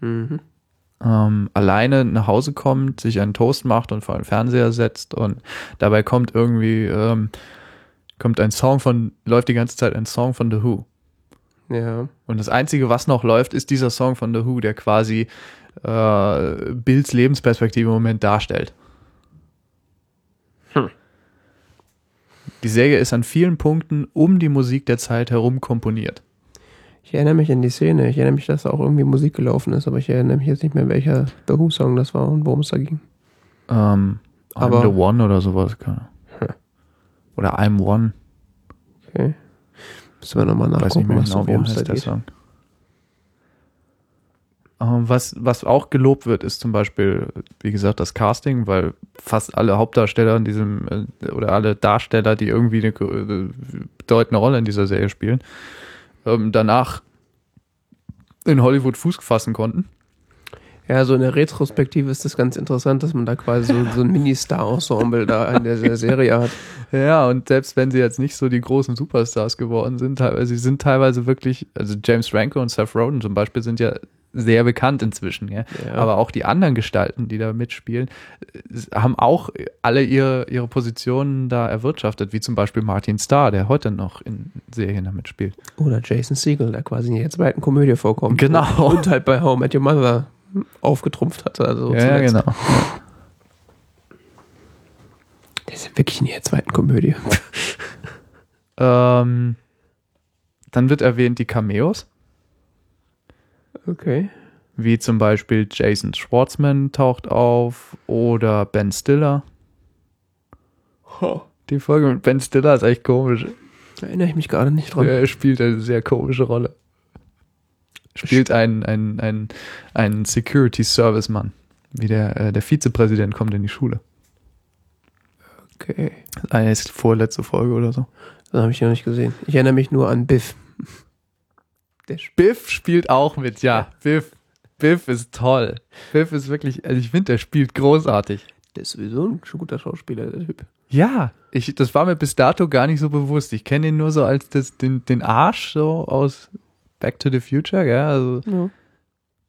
Mhm. Ähm, alleine nach Hause kommt, sich einen Toast macht und vor den Fernseher setzt und dabei kommt irgendwie ähm, kommt ein Song von läuft die ganze Zeit ein Song von The Who Ja. und das einzige was noch läuft ist dieser Song von The Who, der quasi äh, Bills Lebensperspektive im Moment darstellt. Hm. Die Serie ist an vielen Punkten um die Musik der Zeit herum komponiert. Ich erinnere mich an die Szene. Ich erinnere mich, dass da auch irgendwie Musik gelaufen ist, aber ich erinnere mich jetzt nicht mehr, welcher The Who-Song das war und worum es da ging. Ähm, Aber- I'm the One oder sowas. keine-. Oder I'm One. Okay. Müssen wir nochmal Weiß nicht nachgucken, mehr was genau, worum es da der geht. Song. Ähm, was, was auch gelobt wird, ist zum Beispiel, wie gesagt, das Casting, weil fast alle Hauptdarsteller in diesem, äh, oder alle Darsteller, die irgendwie eine äh, bedeutende Rolle in dieser Serie spielen, ähm, danach in Hollywood Fuß fassen konnten. Ja, so in der Retrospektive ist das ganz interessant, dass man da quasi so, so ein Mini-Star-Ensemble da in der, der Serie hat. Ja, und selbst wenn sie jetzt nicht so die großen Superstars geworden sind, sie sind teilweise wirklich, also James Franco und Seth Rogen zum Beispiel sind ja sehr bekannt inzwischen, ja. Ja. Aber auch die anderen Gestalten, die da mitspielen, äh, haben auch alle ihre, ihre Positionen da erwirtschaftet, wie zum Beispiel Martin Starr, der heute noch in Serien damit spielt. Oder Jason Segel, der quasi in der zweiten Komödie vorkommt. Genau. Und halt bei How I Met Your Mother aufgetrumpft hatte. Also zuletzt. genau. Der ist ja wirklich in der zweiten Komödie. Ähm, dann wird erwähnt die Cameos, Okay. wie zum Beispiel Jason Schwartzman taucht auf oder Ben Stiller. Die Folge mit Ben Stiller ist echt komisch. Da erinnere ich mich gerade nicht dran. Er spielt eine sehr komische Rolle. Spielt einen, einen, einen, einen Security Service Mann. Wie der, äh, der Vizepräsident kommt in die Schule. Okay. Eine ist vorletzte Folge oder so. Das habe ich noch nicht gesehen. Ich erinnere mich nur an Biff. Der Biff spielt auch mit, ja. Biff. Biff ist toll. Biff ist wirklich, also ich finde, der spielt großartig. der ist sowieso ein guter Schauspieler, der Typ. Ja, ich, das war mir bis dato gar nicht so bewusst. Ich kenne ihn nur so als das, den, den Arsch so aus Back to the Future, ja. Also Ja.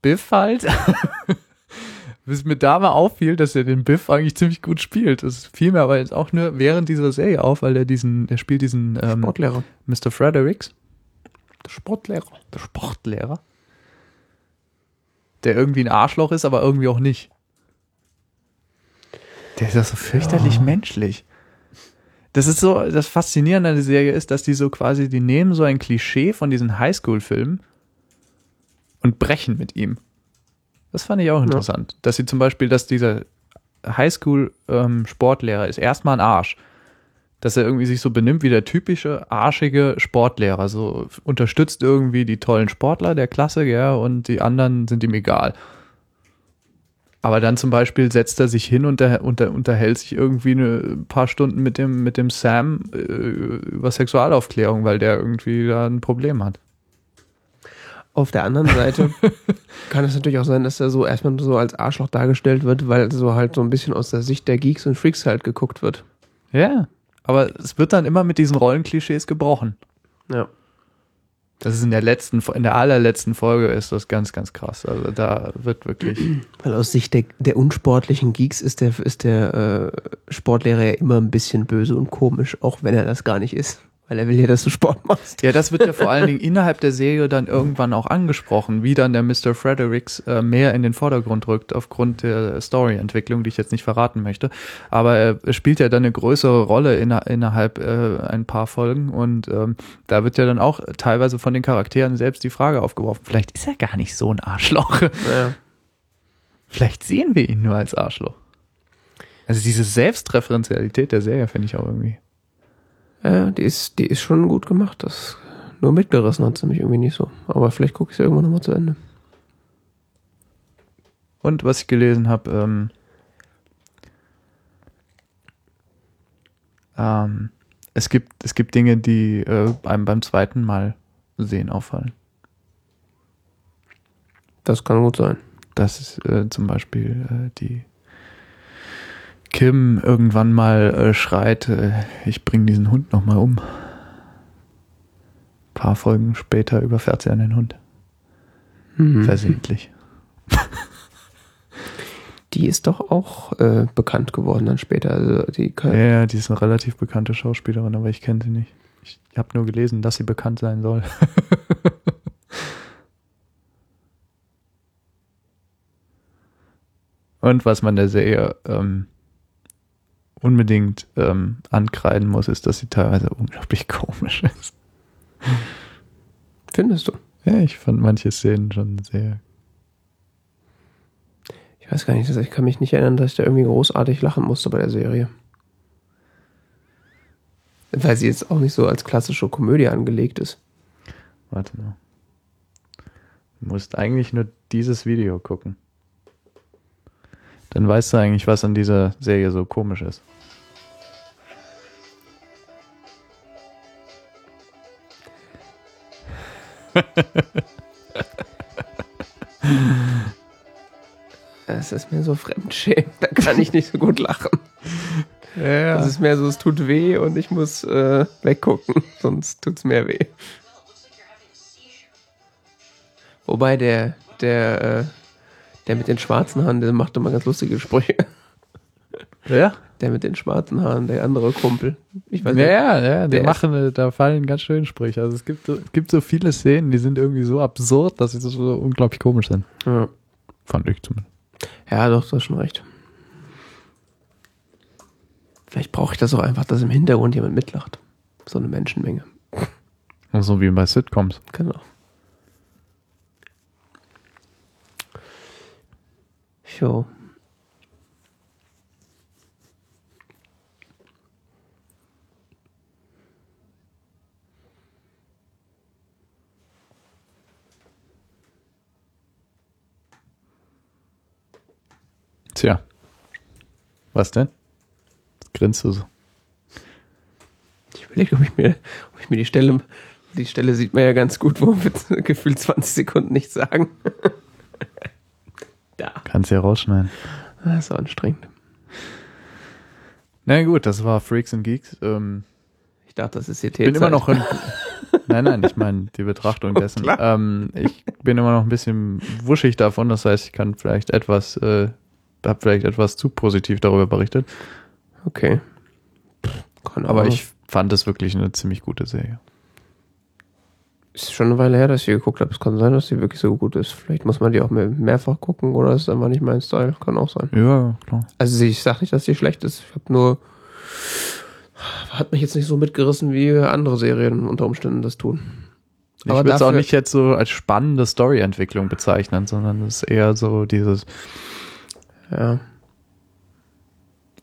Biff halt. Bis mir da mal auffiel, dass er den Biff eigentlich ziemlich gut spielt. Das fiel mir aber jetzt auch nur während dieser Serie auf, weil er diesen, der spielt diesen ähm, Sportlehrer. Mr. Fredericks, Der Sportlehrer. der Sportlehrer, der irgendwie ein Arschloch ist, aber irgendwie auch nicht. Der ist doch so fürchterlich menschlich. Das ist so, das Faszinierende an der Serie ist, dass die so quasi, die nehmen so ein Klischee von diesen Highschool-Filmen und brechen mit ihm. Das fand ich auch interessant. Dass sie zum Beispiel, dass dieser Highschool-Sportlehrer ist erstmal ein Arsch. Dass er irgendwie sich so benimmt wie der typische arschige Sportlehrer. So unterstützt irgendwie die tollen Sportler der Klasse, ja, und die anderen sind ihm egal. Aber dann zum Beispiel setzt er sich hin und unter, unter, unterhält sich irgendwie eine paar Stunden mit dem, mit dem Sam äh, über Sexualaufklärung, weil der irgendwie da ein Problem hat. Auf der anderen Seite kann es natürlich auch sein, dass er so erstmal so als Arschloch dargestellt wird, weil so halt so ein bisschen aus der Sicht der Geeks und Freaks halt geguckt wird. Ja. Aber es wird dann immer mit diesen Rollenklischees gebrochen. Ja. Das ist in der letzten, in der allerletzten Folge ist das ganz, ganz krass. Also da wird wirklich. Weil aus Sicht der, der unsportlichen Geeks ist der, ist der äh, Sportlehrer ja immer ein bisschen böse und komisch, auch wenn er das gar nicht ist. Weil er will ja, dass du Sport machst. Ja, das wird ja vor allen Dingen innerhalb der Serie dann irgendwann auch angesprochen, wie dann der Mr. Fredericks äh, mehr in den Vordergrund rückt aufgrund der Storyentwicklung, die ich jetzt nicht verraten möchte. Aber er, spielt ja dann eine größere Rolle inner, innerhalb äh, ein paar Folgen und ähm, da wird ja dann auch teilweise von den Charakteren selbst die Frage aufgeworfen, vielleicht ist er gar nicht so ein Arschloch. Ja. Vielleicht sehen wir ihn nur als Arschloch. Also diese Selbstreferenzialität der Serie finde ich auch irgendwie. Ja, die ist, die ist schon gut gemacht. Das nur mitgerissen hat sie mich irgendwie nicht so. Aber vielleicht gucke ich sie irgendwann nochmal zu Ende. Und was ich gelesen habe, ähm, ähm, es gibt es gibt Dinge, die äh, einem beim zweiten Mal sehen auffallen. Das kann gut sein. Das ist äh, zum Beispiel äh, die Kim irgendwann mal äh, schreit, äh, ich bring diesen Hund noch mal um. paar Folgen später überfährt sie einen Hund. Mhm. Versehentlich. Die ist doch auch äh, bekannt geworden dann später. Also die Ja, ja, die ist eine relativ bekannte Schauspielerin, aber ich kenne sie nicht. Ich habe nur gelesen, dass sie bekannt sein soll. Und was man der Serie ähm, unbedingt ähm, ankreiden muss, ist, dass sie teilweise unglaublich komisch ist. findest du? Ja, ich fand manche Szenen schon sehr. Ich weiß gar nicht, ich kann mich nicht erinnern, dass ich da irgendwie großartig lachen musste bei der Serie. Weil sie jetzt auch nicht so als klassische Komödie angelegt ist. Warte mal. Du musst eigentlich nur dieses Video gucken. Dann weißt du eigentlich, was an dieser Serie so komisch ist. Es ist mir so fremdschämend, da kann ich nicht so gut lachen. Ja, Das ist mehr so, es tut weh und ich muss äh, weggucken, sonst tut's mehr weh. Wobei der, der, äh, der mit den schwarzen Haaren, der macht immer ganz lustige Sprüche. ja. Der mit den schwarzen Haaren, der andere Kumpel. Ich weiß Ja, nicht. ja, ja, Der machen, äh, da fallen ganz schön Sprüche. Also es gibt, so- es gibt so viele Szenen, die sind irgendwie so absurd, dass sie so unglaublich komisch sind. Ja. Fand ich zumindest. ja, doch, du hast schon recht. Vielleicht brauche ich das auch einfach, dass im Hintergrund jemand mitlacht. So eine Menschenmenge. So wie bei Sitcoms. Genau. Jo. Tja. Was denn? Grinst du so? Ich überlege, ob ich mir, ob ich mir die Stelle, die Stelle sieht man ja ganz gut, wo wir gefühlt 20 Sekunden nichts sagen. da. Kannst ja rausschneiden. Das ist anstrengend. Na gut, das war Freaks and Geeks. Ähm, Ich dachte, das ist ich bin immer noch in, Nein, nein, ich meine die Betrachtung Oh, dessen. Ähm, ich bin immer noch ein bisschen wuschig davon, das heißt, ich kann vielleicht etwas, äh, habe vielleicht etwas zu positiv darüber berichtet. Okay. Keine Aber Ahnung. ich fand es wirklich eine ziemlich gute Serie. Ist schon eine Weile her, dass ich sie geguckt habe. Es kann sein, dass sie wirklich so gut ist. Vielleicht muss man die auch mehr, mehrfach gucken oder ist einfach nicht mein Style. Kann auch sein. Ja, klar. Also ich sag nicht, dass die schlecht ist. Ich habe nur hat mich jetzt nicht so mitgerissen, wie andere Serien unter Umständen das tun. Ich würde es auch nicht jetzt so als spannende Storyentwicklung bezeichnen, sondern es ist eher so dieses Ja.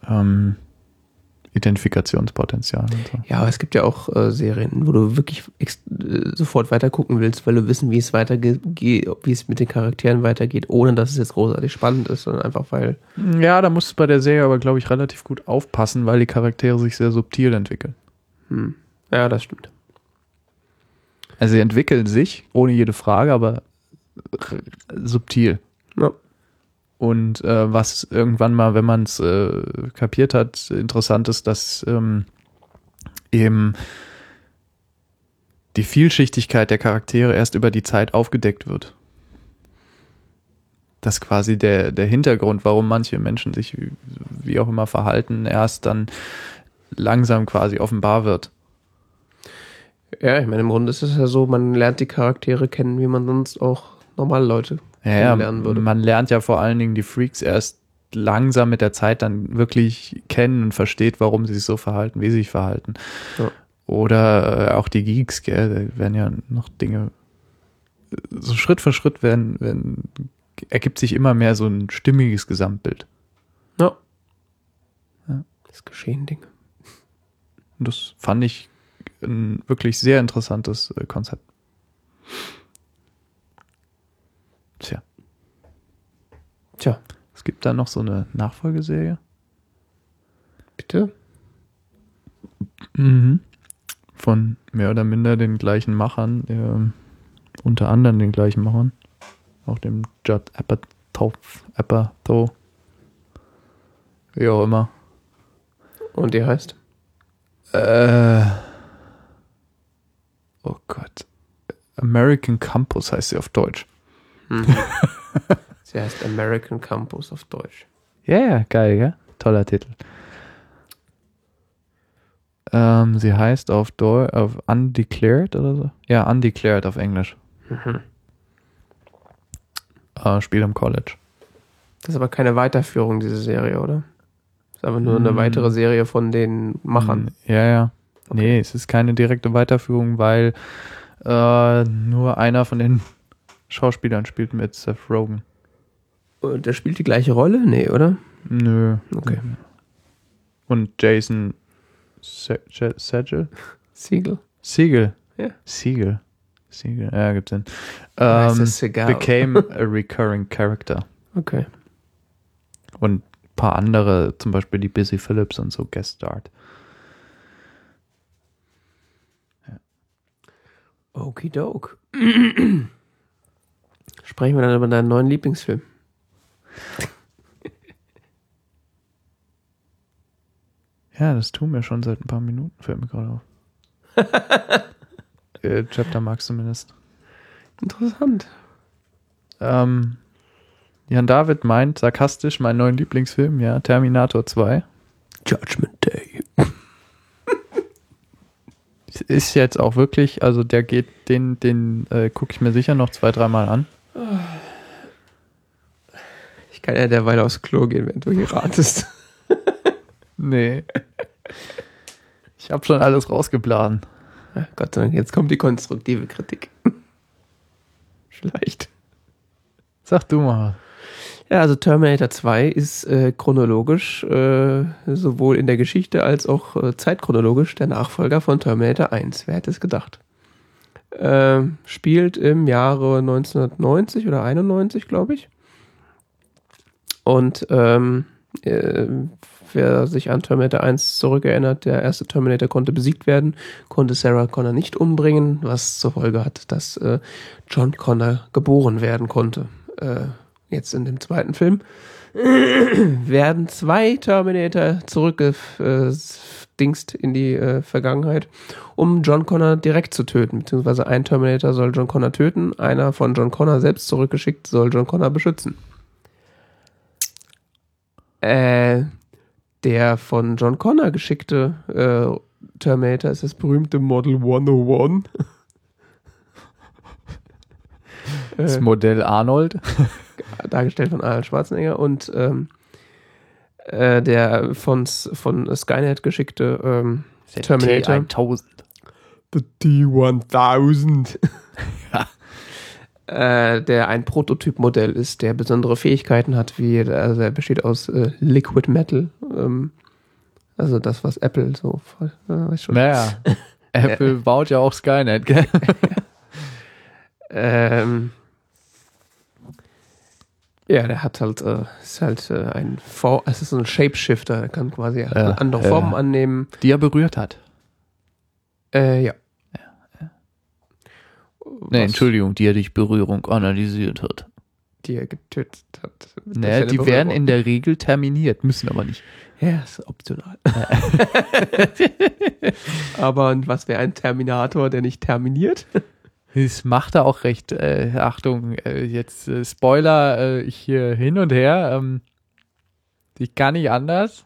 ähm, Identifikationspotenzial so. Ja, aber es gibt ja auch äh, Serien, wo du wirklich äh, sofort weiter gucken willst, weil du wissen, wie es weitergeht, wie es mit den Charakteren weitergeht, ohne dass es jetzt großartig spannend ist, sondern einfach weil Ja, da musst du bei der Serie aber, glaube ich, relativ gut aufpassen, weil die Charaktere sich sehr subtil entwickeln. hm, ja, das stimmt. Also sie entwickeln sich, ohne jede Frage, aber subtil. Ja. Und äh, was irgendwann mal, wenn man es äh, kapiert hat, interessant ist, dass ähm, eben die Vielschichtigkeit der Charaktere erst über die Zeit aufgedeckt wird. Dass quasi der, der Hintergrund, warum manche Menschen sich wie, wie auch immer verhalten, erst dann langsam quasi offenbar wird. Ja, ich meine, im Grunde ist es ja so, man lernt die Charaktere kennen, wie man sonst auch normale Leute Ja, ja, kennenlernen würde. man lernt ja vor allen Dingen die Freaks erst langsam mit der Zeit dann wirklich kennen und versteht, warum sie sich so verhalten, wie sie sich verhalten. Ja. Oder äh, auch die Geeks, gell, da werden ja noch Dinge so Schritt für Schritt werden, werden ergibt sich immer mehr so ein stimmiges Gesamtbild. Ja. Ja. Es geschehen Dinge. Und das fand ich ein wirklich sehr interessantes äh, Konzept. Tja, Tja, es gibt da noch so eine Nachfolgeserie. bitte? Mhm. Von mehr oder minder den gleichen Machern, ähm, unter anderem den gleichen Machern, auch dem Judd Apatow, Apatow, wie auch immer. Und die heißt? Äh, oh Gott. American Campus heißt sie auf Deutsch. Sie heißt American Campus auf Deutsch. Ja, ja, geil, gell? Toller Titel. Ähm, sie heißt auf, Deu auf Undeclared oder so? Ja, Undeclared auf Englisch. Mhm. Äh, Spiel im College. Das ist aber keine Weiterführung, diese Serie, oder? Das ist einfach nur eine Hm. weitere Serie von den Machern. Ja, ja. Nee, es ist keine direkte Weiterführung, weil äh, nur einer von den Schauspielern spielt mit Seth Rogen. Und der spielt die gleiche Rolle? Nee, oder? Nö. Okay. Und Jason Se Se Segel? Siegel. Siegel. Ja. Siegel. Siegel, ja, gibt's es Segal? became a recurring character. Okay. Und ein paar andere, zum Beispiel die Busy Phillips und so Guest Starred. Okidok. Sprechen wir dann über deinen neuen Lieblingsfilm. Ja, das tun wir schon seit ein paar Minuten, fällt mir gerade auf. äh, Chapter Max zumindest. Interessant. Ähm, Jan David meint sarkastisch meinen neuen Lieblingsfilm, ja, Terminator 2. Judgment Day. Ist jetzt auch wirklich, also der geht, den, den äh, gucke ich mir sicher noch zwei, dreimal an. Ich kann ja derweil aufs Klo gehen, wenn du hier ratest. Nee. Ich habe schon alles rausgeblasen. Gott sei Dank, jetzt kommt die konstruktive Kritik. Vielleicht. Sag du mal. Ja, also Terminator 2 ist äh, chronologisch, äh, sowohl in der Geschichte als auch äh, zeitchronologisch der Nachfolger von Terminator 1. Wer hätte es gedacht? Ähm, spielt im Jahre 1990 oder 91, glaube ich. Und ähm, äh, wer sich an Terminator 1 zurückerinnert, der erste Terminator konnte besiegt werden, konnte Sarah Connor nicht umbringen, was zur Folge hat, dass äh, John Connor geboren werden konnte. Äh, jetzt in dem zweiten Film werden zwei Terminator zurückgedingst in die äh, Vergangenheit, um John Connor direkt zu töten. Beziehungsweise ein Terminator soll John Connor töten, einer von John Connor selbst zurückgeschickt soll John Connor beschützen. Äh, der von John Connor geschickte äh, Terminator ist das berühmte Model 101. Das Modell Arnold. dargestellt von Arnold Schwarzenegger und ähm, äh, der von, von Skynet geschickte ähm, Terminator. T1000. The T1000. äh, der ein Prototypmodell ist, der besondere Fähigkeiten hat, wie also er besteht aus äh, Liquid Metal. Ähm, also das, was Apple so äh, weiß schon. Naja. Apple baut ja auch Skynet, gell? Ähm, ja, der hat halt, äh, ist halt äh, ein V, es ist so ein Shapeshifter, der kann quasi Ja, andere ja. Formen annehmen. Die er berührt hat. Äh, ja. Nee, Was Entschuldigung, die er durch Berührung analysiert hat. Die er getötet hat. Naja, die Berührung. werden in der Regel terminiert, müssen aber nicht. Ja, ist optional. Aber und was wäre ein Terminator, der nicht terminiert? Das macht er auch recht. Äh, Achtung, äh, jetzt äh, Spoiler äh, hier hin und her. Ähm, ich kann nicht anders.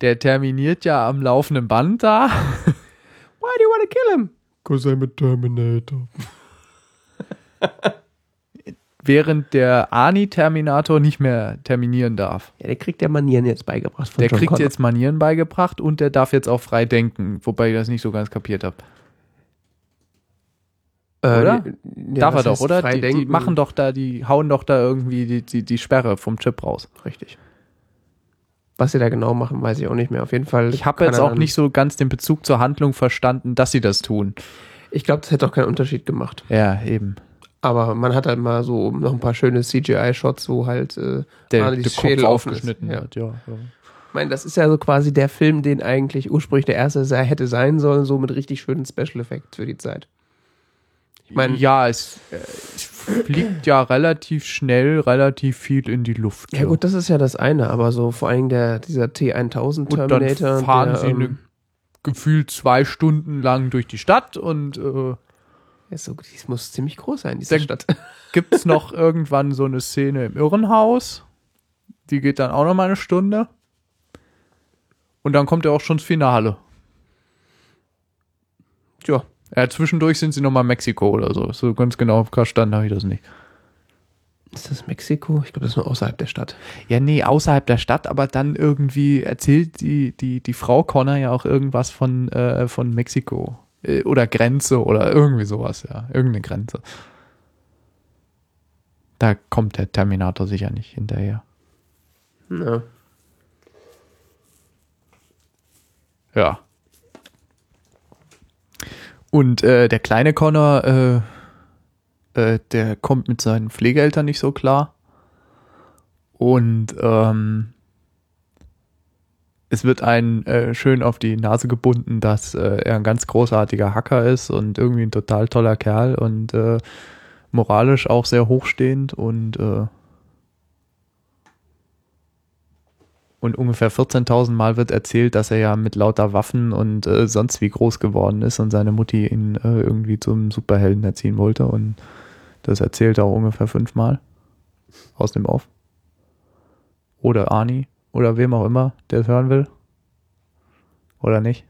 Der terminiert ja am laufenden Band da. Why do you want to kill him? Cause I'm a Terminator. während der Ani-Terminator nicht mehr terminieren darf. Ja, der kriegt ja Manieren jetzt beigebracht von Der John kriegt Connor. jetzt Manieren beigebracht und der darf jetzt auch frei denken, wobei ich das nicht so ganz kapiert habe. Äh, ja, darf er doch, oder? Die, die machen doch da, die hauen doch da irgendwie die, die, die Sperre vom Chip raus. Richtig. Was sie da genau machen, weiß ich auch nicht mehr. Auf jeden Fall. Ich habe jetzt auch nicht so ganz den Bezug zur Handlung verstanden, dass sie das tun. Ich glaube, das hätte auch keinen Unterschied gemacht. Ja, eben. Aber man hat halt mal so noch ein paar schöne CGI-Shots, wo halt äh, Der, der Kopf Schädel offen aufgeschnitten wird, ja. ja. Ich meine, das ist ja so quasi der Film, den eigentlich ursprünglich der erste hätte sein sollen, so mit richtig schönen Special Effects für die Zeit. Ich meine, ja, es, äh, es fliegt ja relativ schnell, relativ viel in die Luft. ja gut, das ist ja das eine, aber so vor allem der, dieser T1000 Und dann Terminator. fahren der, sie eine, ähm, gefühlt zwei Stunden lang durch die Stadt und äh, ist so, das muss ziemlich groß sein, diese Stadt. gibt es noch irgendwann so eine Szene im Irrenhaus, Die geht dann auch noch mal eine Stunde. Und dann kommt ja auch schon das Finale. Tja, Ja, zwischendurch sind sie noch mal in Mexiko oder so. So ganz genau verstanden habe ich das nicht. ist das Mexiko? Ich glaube, das ist nur außerhalb der Stadt. Ja, nee, außerhalb der Stadt, aber dann irgendwie erzählt die, die, die Frau Connor ja auch irgendwas von, äh, von Mexiko. Äh, Oder Grenze oder irgendwie sowas, ja. Irgendeine Grenze. Da kommt der Terminator sicher nicht hinterher. Ja. Ja. Und äh, der kleine Connor, äh, äh, der kommt mit seinen Pflegeeltern nicht so klar. Und ähm, es wird einen äh, schön auf die Nase gebunden, dass äh, er ein ganz großartiger Hacker ist und irgendwie ein total toller Kerl und äh, moralisch auch sehr hochstehend und äh, und ungefähr 14.000 Mal wird erzählt, dass er ja mit lauter Waffen und äh, sonst wie groß geworden ist und seine Mutti ihn äh, irgendwie zum Superhelden erziehen wollte und das erzählt er auch ungefähr fünfmal aus dem Off. Oder Ani oder wem auch immer, der es hören will. Oder nicht.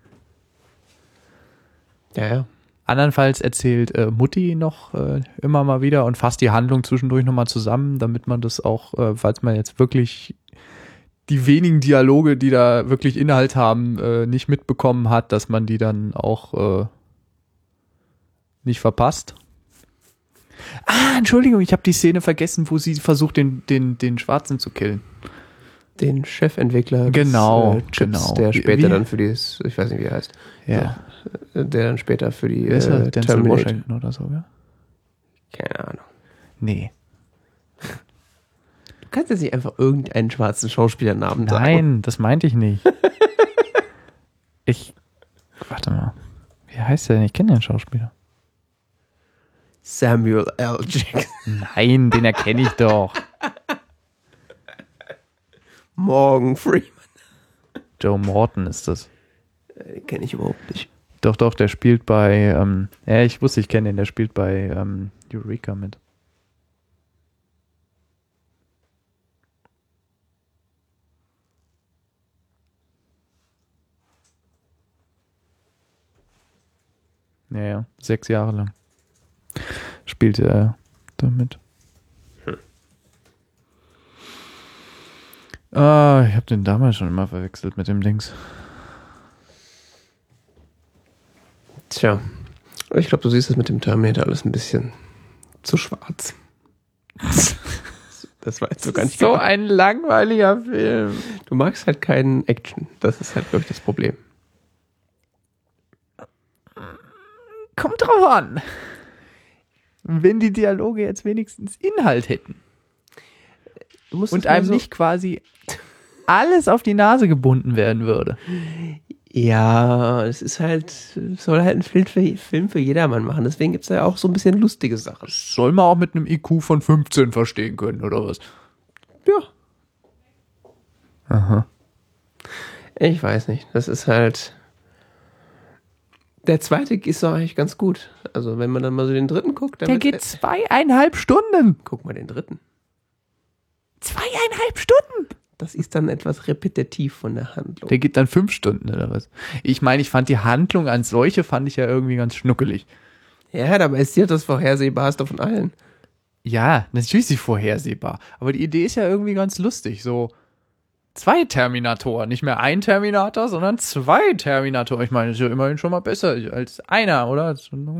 Ja, ja. Andernfalls erzählt äh, Mutti noch äh, immer mal wieder und fasst die Handlung zwischendurch nochmal zusammen, damit man das auch, äh, falls man jetzt wirklich die wenigen Dialoge, die da wirklich Inhalt haben, äh, nicht mitbekommen hat, dass man die dann auch äh, nicht verpasst. Ah, Entschuldigung, ich habe die Szene vergessen, wo sie versucht, den, den, den Schwarzen zu killen. Den Chefentwickler Genau, des, äh, Chips, genau. der später wie- dann für die, ich weiß nicht, wie er heißt, Ja. äh, der dann später für die Wer ist er? äh, Denzel Terminator. Washington oder so, ja? Keine Ahnung. Nee. Du kannst jetzt nicht einfach irgendeinen schwarzen Schauspielernamen sagen. Nein, das meinte ich nicht. ich. Warte mal. Wie heißt der denn? Ich kenne den Schauspieler. Samuel L. Jackson. Nein, den erkenne ich doch. Morgan Freeman. Joe Morton ist das. Äh, Den kenne ich überhaupt nicht. Doch, doch, der spielt bei. Ähm, ja, ich wusste, ich kenne den. Der spielt bei ähm, Eureka mit. Ja, ja, sechs Jahre lang. Spielt er damit. Ah, ich habe den damals schon immer verwechselt mit dem Dings. Tja, ich glaube, du siehst es mit dem Terminator alles ein bisschen zu schwarz. Das war jetzt so gar nicht so ein langweiliger Film. Du magst halt keinen Action. Das ist halt, glaube ich, das Problem. Kommt drauf an. Wenn die Dialoge jetzt wenigstens Inhalt hätten und einem so, nicht quasi alles auf die Nase gebunden werden würde. Ja, es ist halt, es soll halt ein Film für, Film für jedermann machen. Deswegen gibt es ja auch so ein bisschen lustige Sachen. Soll man auch mit einem IQ von 15 verstehen können, oder was? Ja. Aha. Ich weiß nicht. Das ist halt. Der zweite ist doch eigentlich ganz gut. Also, wenn man dann mal so den dritten guckt, dann Der geht zweieinhalb Stunden. Guck mal den dritten. Zweieinhalb Stunden. Das ist dann etwas repetitiv von der Handlung. Der geht dann fünf Stunden, oder was? Ich meine, ich fand die Handlung als solche, fand ich ja irgendwie ganz schnuckelig. Ja, dabei ist dir das Vorhersehbarste von allen. Ja, natürlich ist sie vorhersehbar. Aber die Idee ist ja irgendwie ganz lustig. So zwei Terminatoren. Nicht mehr ein Terminator, sondern zwei Terminatoren. Ich meine, das ist ja immerhin schon mal besser als einer, oder?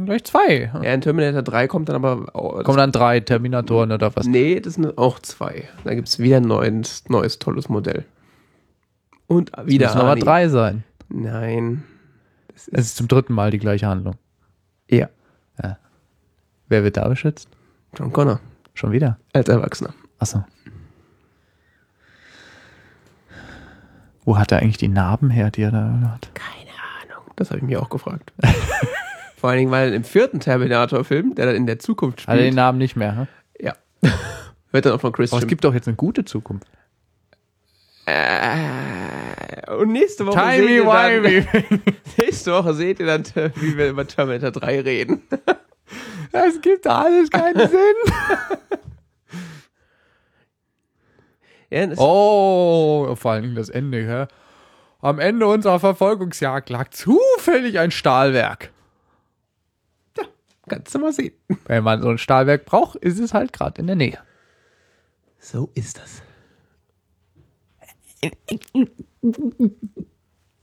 Gleich zwei. Ja, in Terminator 3 kommt dann aber. auch- Kommen dann drei Terminatoren oder was? Nee, das sind auch zwei. Da gibt es wieder ein neues, neues tolles Modell. Und wieder. Müssen aber drei sein. Nein. Das Es ist zum dritten Mal die gleiche Handlung. Ja, Wer wird da beschützt? John Connor. Schon wieder? Als Erwachsener. Achso. Wo hat er eigentlich die Narben her, die er da hat? Keine Ahnung. Das habe ich mir auch gefragt. Vor allen Dingen, weil im vierten Terminator-Film, der dann in der Zukunft Hat er den spielt, Namen nicht mehr, hm? ja, wird dann auch von Aber Christian. es gibt doch jetzt eine gute Zukunft. äh, und nächste Woche Timey seht ihr dann, nächste Woche seht ihr dann, wie wir über Terminator 3 reden. Es gibt da alles keinen Sinn. Ja, Oh, vor Dingen das Ende, hä? Am Ende unserer Verfolgungsjagd lag zufällig ein Stahlwerk. kannst du mal sehen. Wenn man so ein Stahlwerk braucht, ist es halt gerade in der Nähe. So ist das.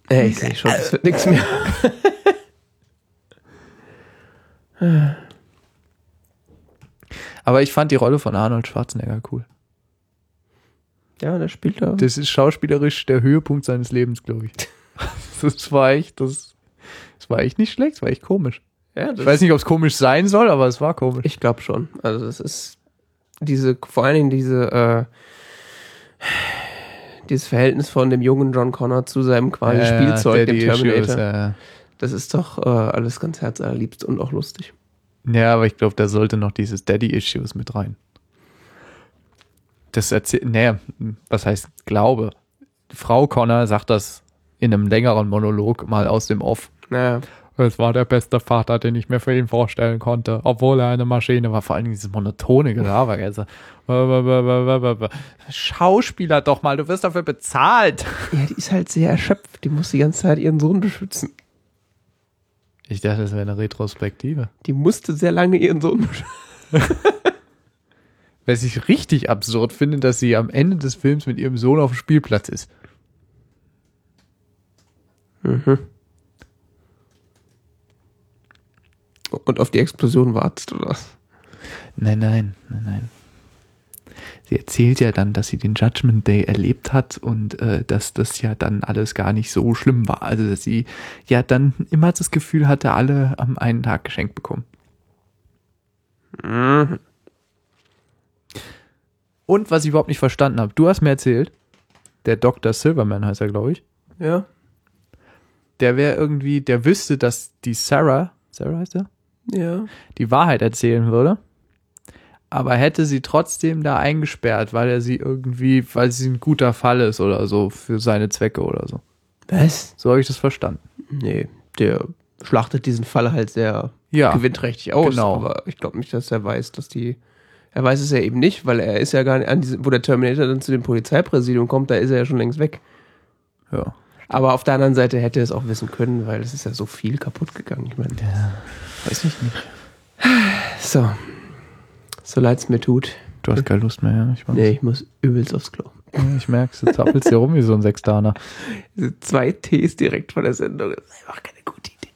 Ey, ich sehe schon, das wird nichts mehr. Aber ich fand die Rolle von Arnold Schwarzenegger cool. Ja, der spielt da. Das ist schauspielerisch der Höhepunkt seines Lebens, glaube ich. Das war echt, das, das war echt nicht schlecht, das war echt komisch. Ja, das Ich weiß nicht, ob es komisch sein soll, aber es war komisch. Ich glaube schon. Also es ist diese, vor allen Dingen diese, äh, dieses Verhältnis von dem jungen John Connor zu seinem quasi Ja, Spielzeug, dem Terminator. Issues, ja. Das ist doch äh, alles ganz herzallerliebst und auch lustig. Ja, aber ich glaube, da sollte noch dieses Daddy-Issues mit rein. Das erzählt, naja, was heißt Glaube? Frau Connor sagt das in einem längeren Monolog mal aus dem Off. Naja, Es war der beste Vater, den ich mir für ihn vorstellen konnte, obwohl er eine Maschine war. Vor allem dieses monotone Gelaber. Also, Schauspieler doch mal, du wirst dafür bezahlt. ja, die ist halt sehr erschöpft. Die muss die ganze Zeit ihren Sohn beschützen. Ich dachte, das wäre eine Retrospektive. Die musste sehr lange ihren Sohn beschützen. Was ich richtig absurd finde, dass sie am Ende des Films mit ihrem Sohn auf dem Spielplatz ist. Und auf die Explosion wartest oder was? Nein, nein, nein, nein. Sie erzählt ja dann, dass sie den Judgment Day erlebt hat und äh, dass das ja dann alles gar nicht so schlimm war. Also dass sie ja dann immer das Gefühl hatte, alle am einen Tag geschenkt bekommen. Und was ich überhaupt nicht verstanden habe, du hast mir erzählt, der Dr. Silverman heißt er, glaube ich, Ja. der wäre irgendwie, der wüsste, dass die Sarah, Sarah heißt er? Ja. die Wahrheit erzählen würde, aber hätte sie trotzdem da eingesperrt, weil er sie irgendwie, weil sie ein guter Fall ist oder so für seine Zwecke oder so. Was? So habe ich das verstanden. Nee, der schlachtet diesen Fall halt sehr Ja, gewinnträchtig aus. genau. Aber ich glaube nicht, dass er weiß, dass die. Er weiß es ja eben nicht, weil er ist ja gar nicht an diesem, wo der Terminator dann zu dem Polizeipräsidium kommt, da ist er ja schon längst weg. ja. Aber auf der anderen Seite hätte er es auch wissen können, weil es ist ja so viel kaputt gegangen. Ich meine, Weiß ich nicht. so. So leid es mir tut. Du hast keine Lust mehr, ja? Ich, weiß. Nee, ich muss übelst aufs Klo. Ja, ich merk's, du zappelst hier rum wie so ein Sechstaner. Zwei Tees direkt vor der Sendung, das ist einfach keine gute Idee.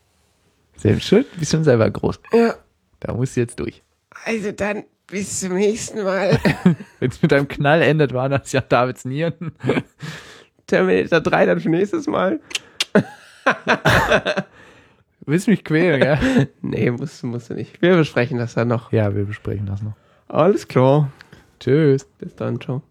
Selbst schön, bist schon selber groß. Ja, Da musst du jetzt durch. also dann bis zum nächsten Mal. Wenn es mit einem Knall endet, war das ja Davids Nieren. Terminator 3 dann für nächstes Mal. Du willst mich quälen, ja? Nee, musst, musst du nicht. Wir besprechen das dann noch. Ja, wir besprechen das noch. Alles klar. Tschüss. Bis dann, ciao.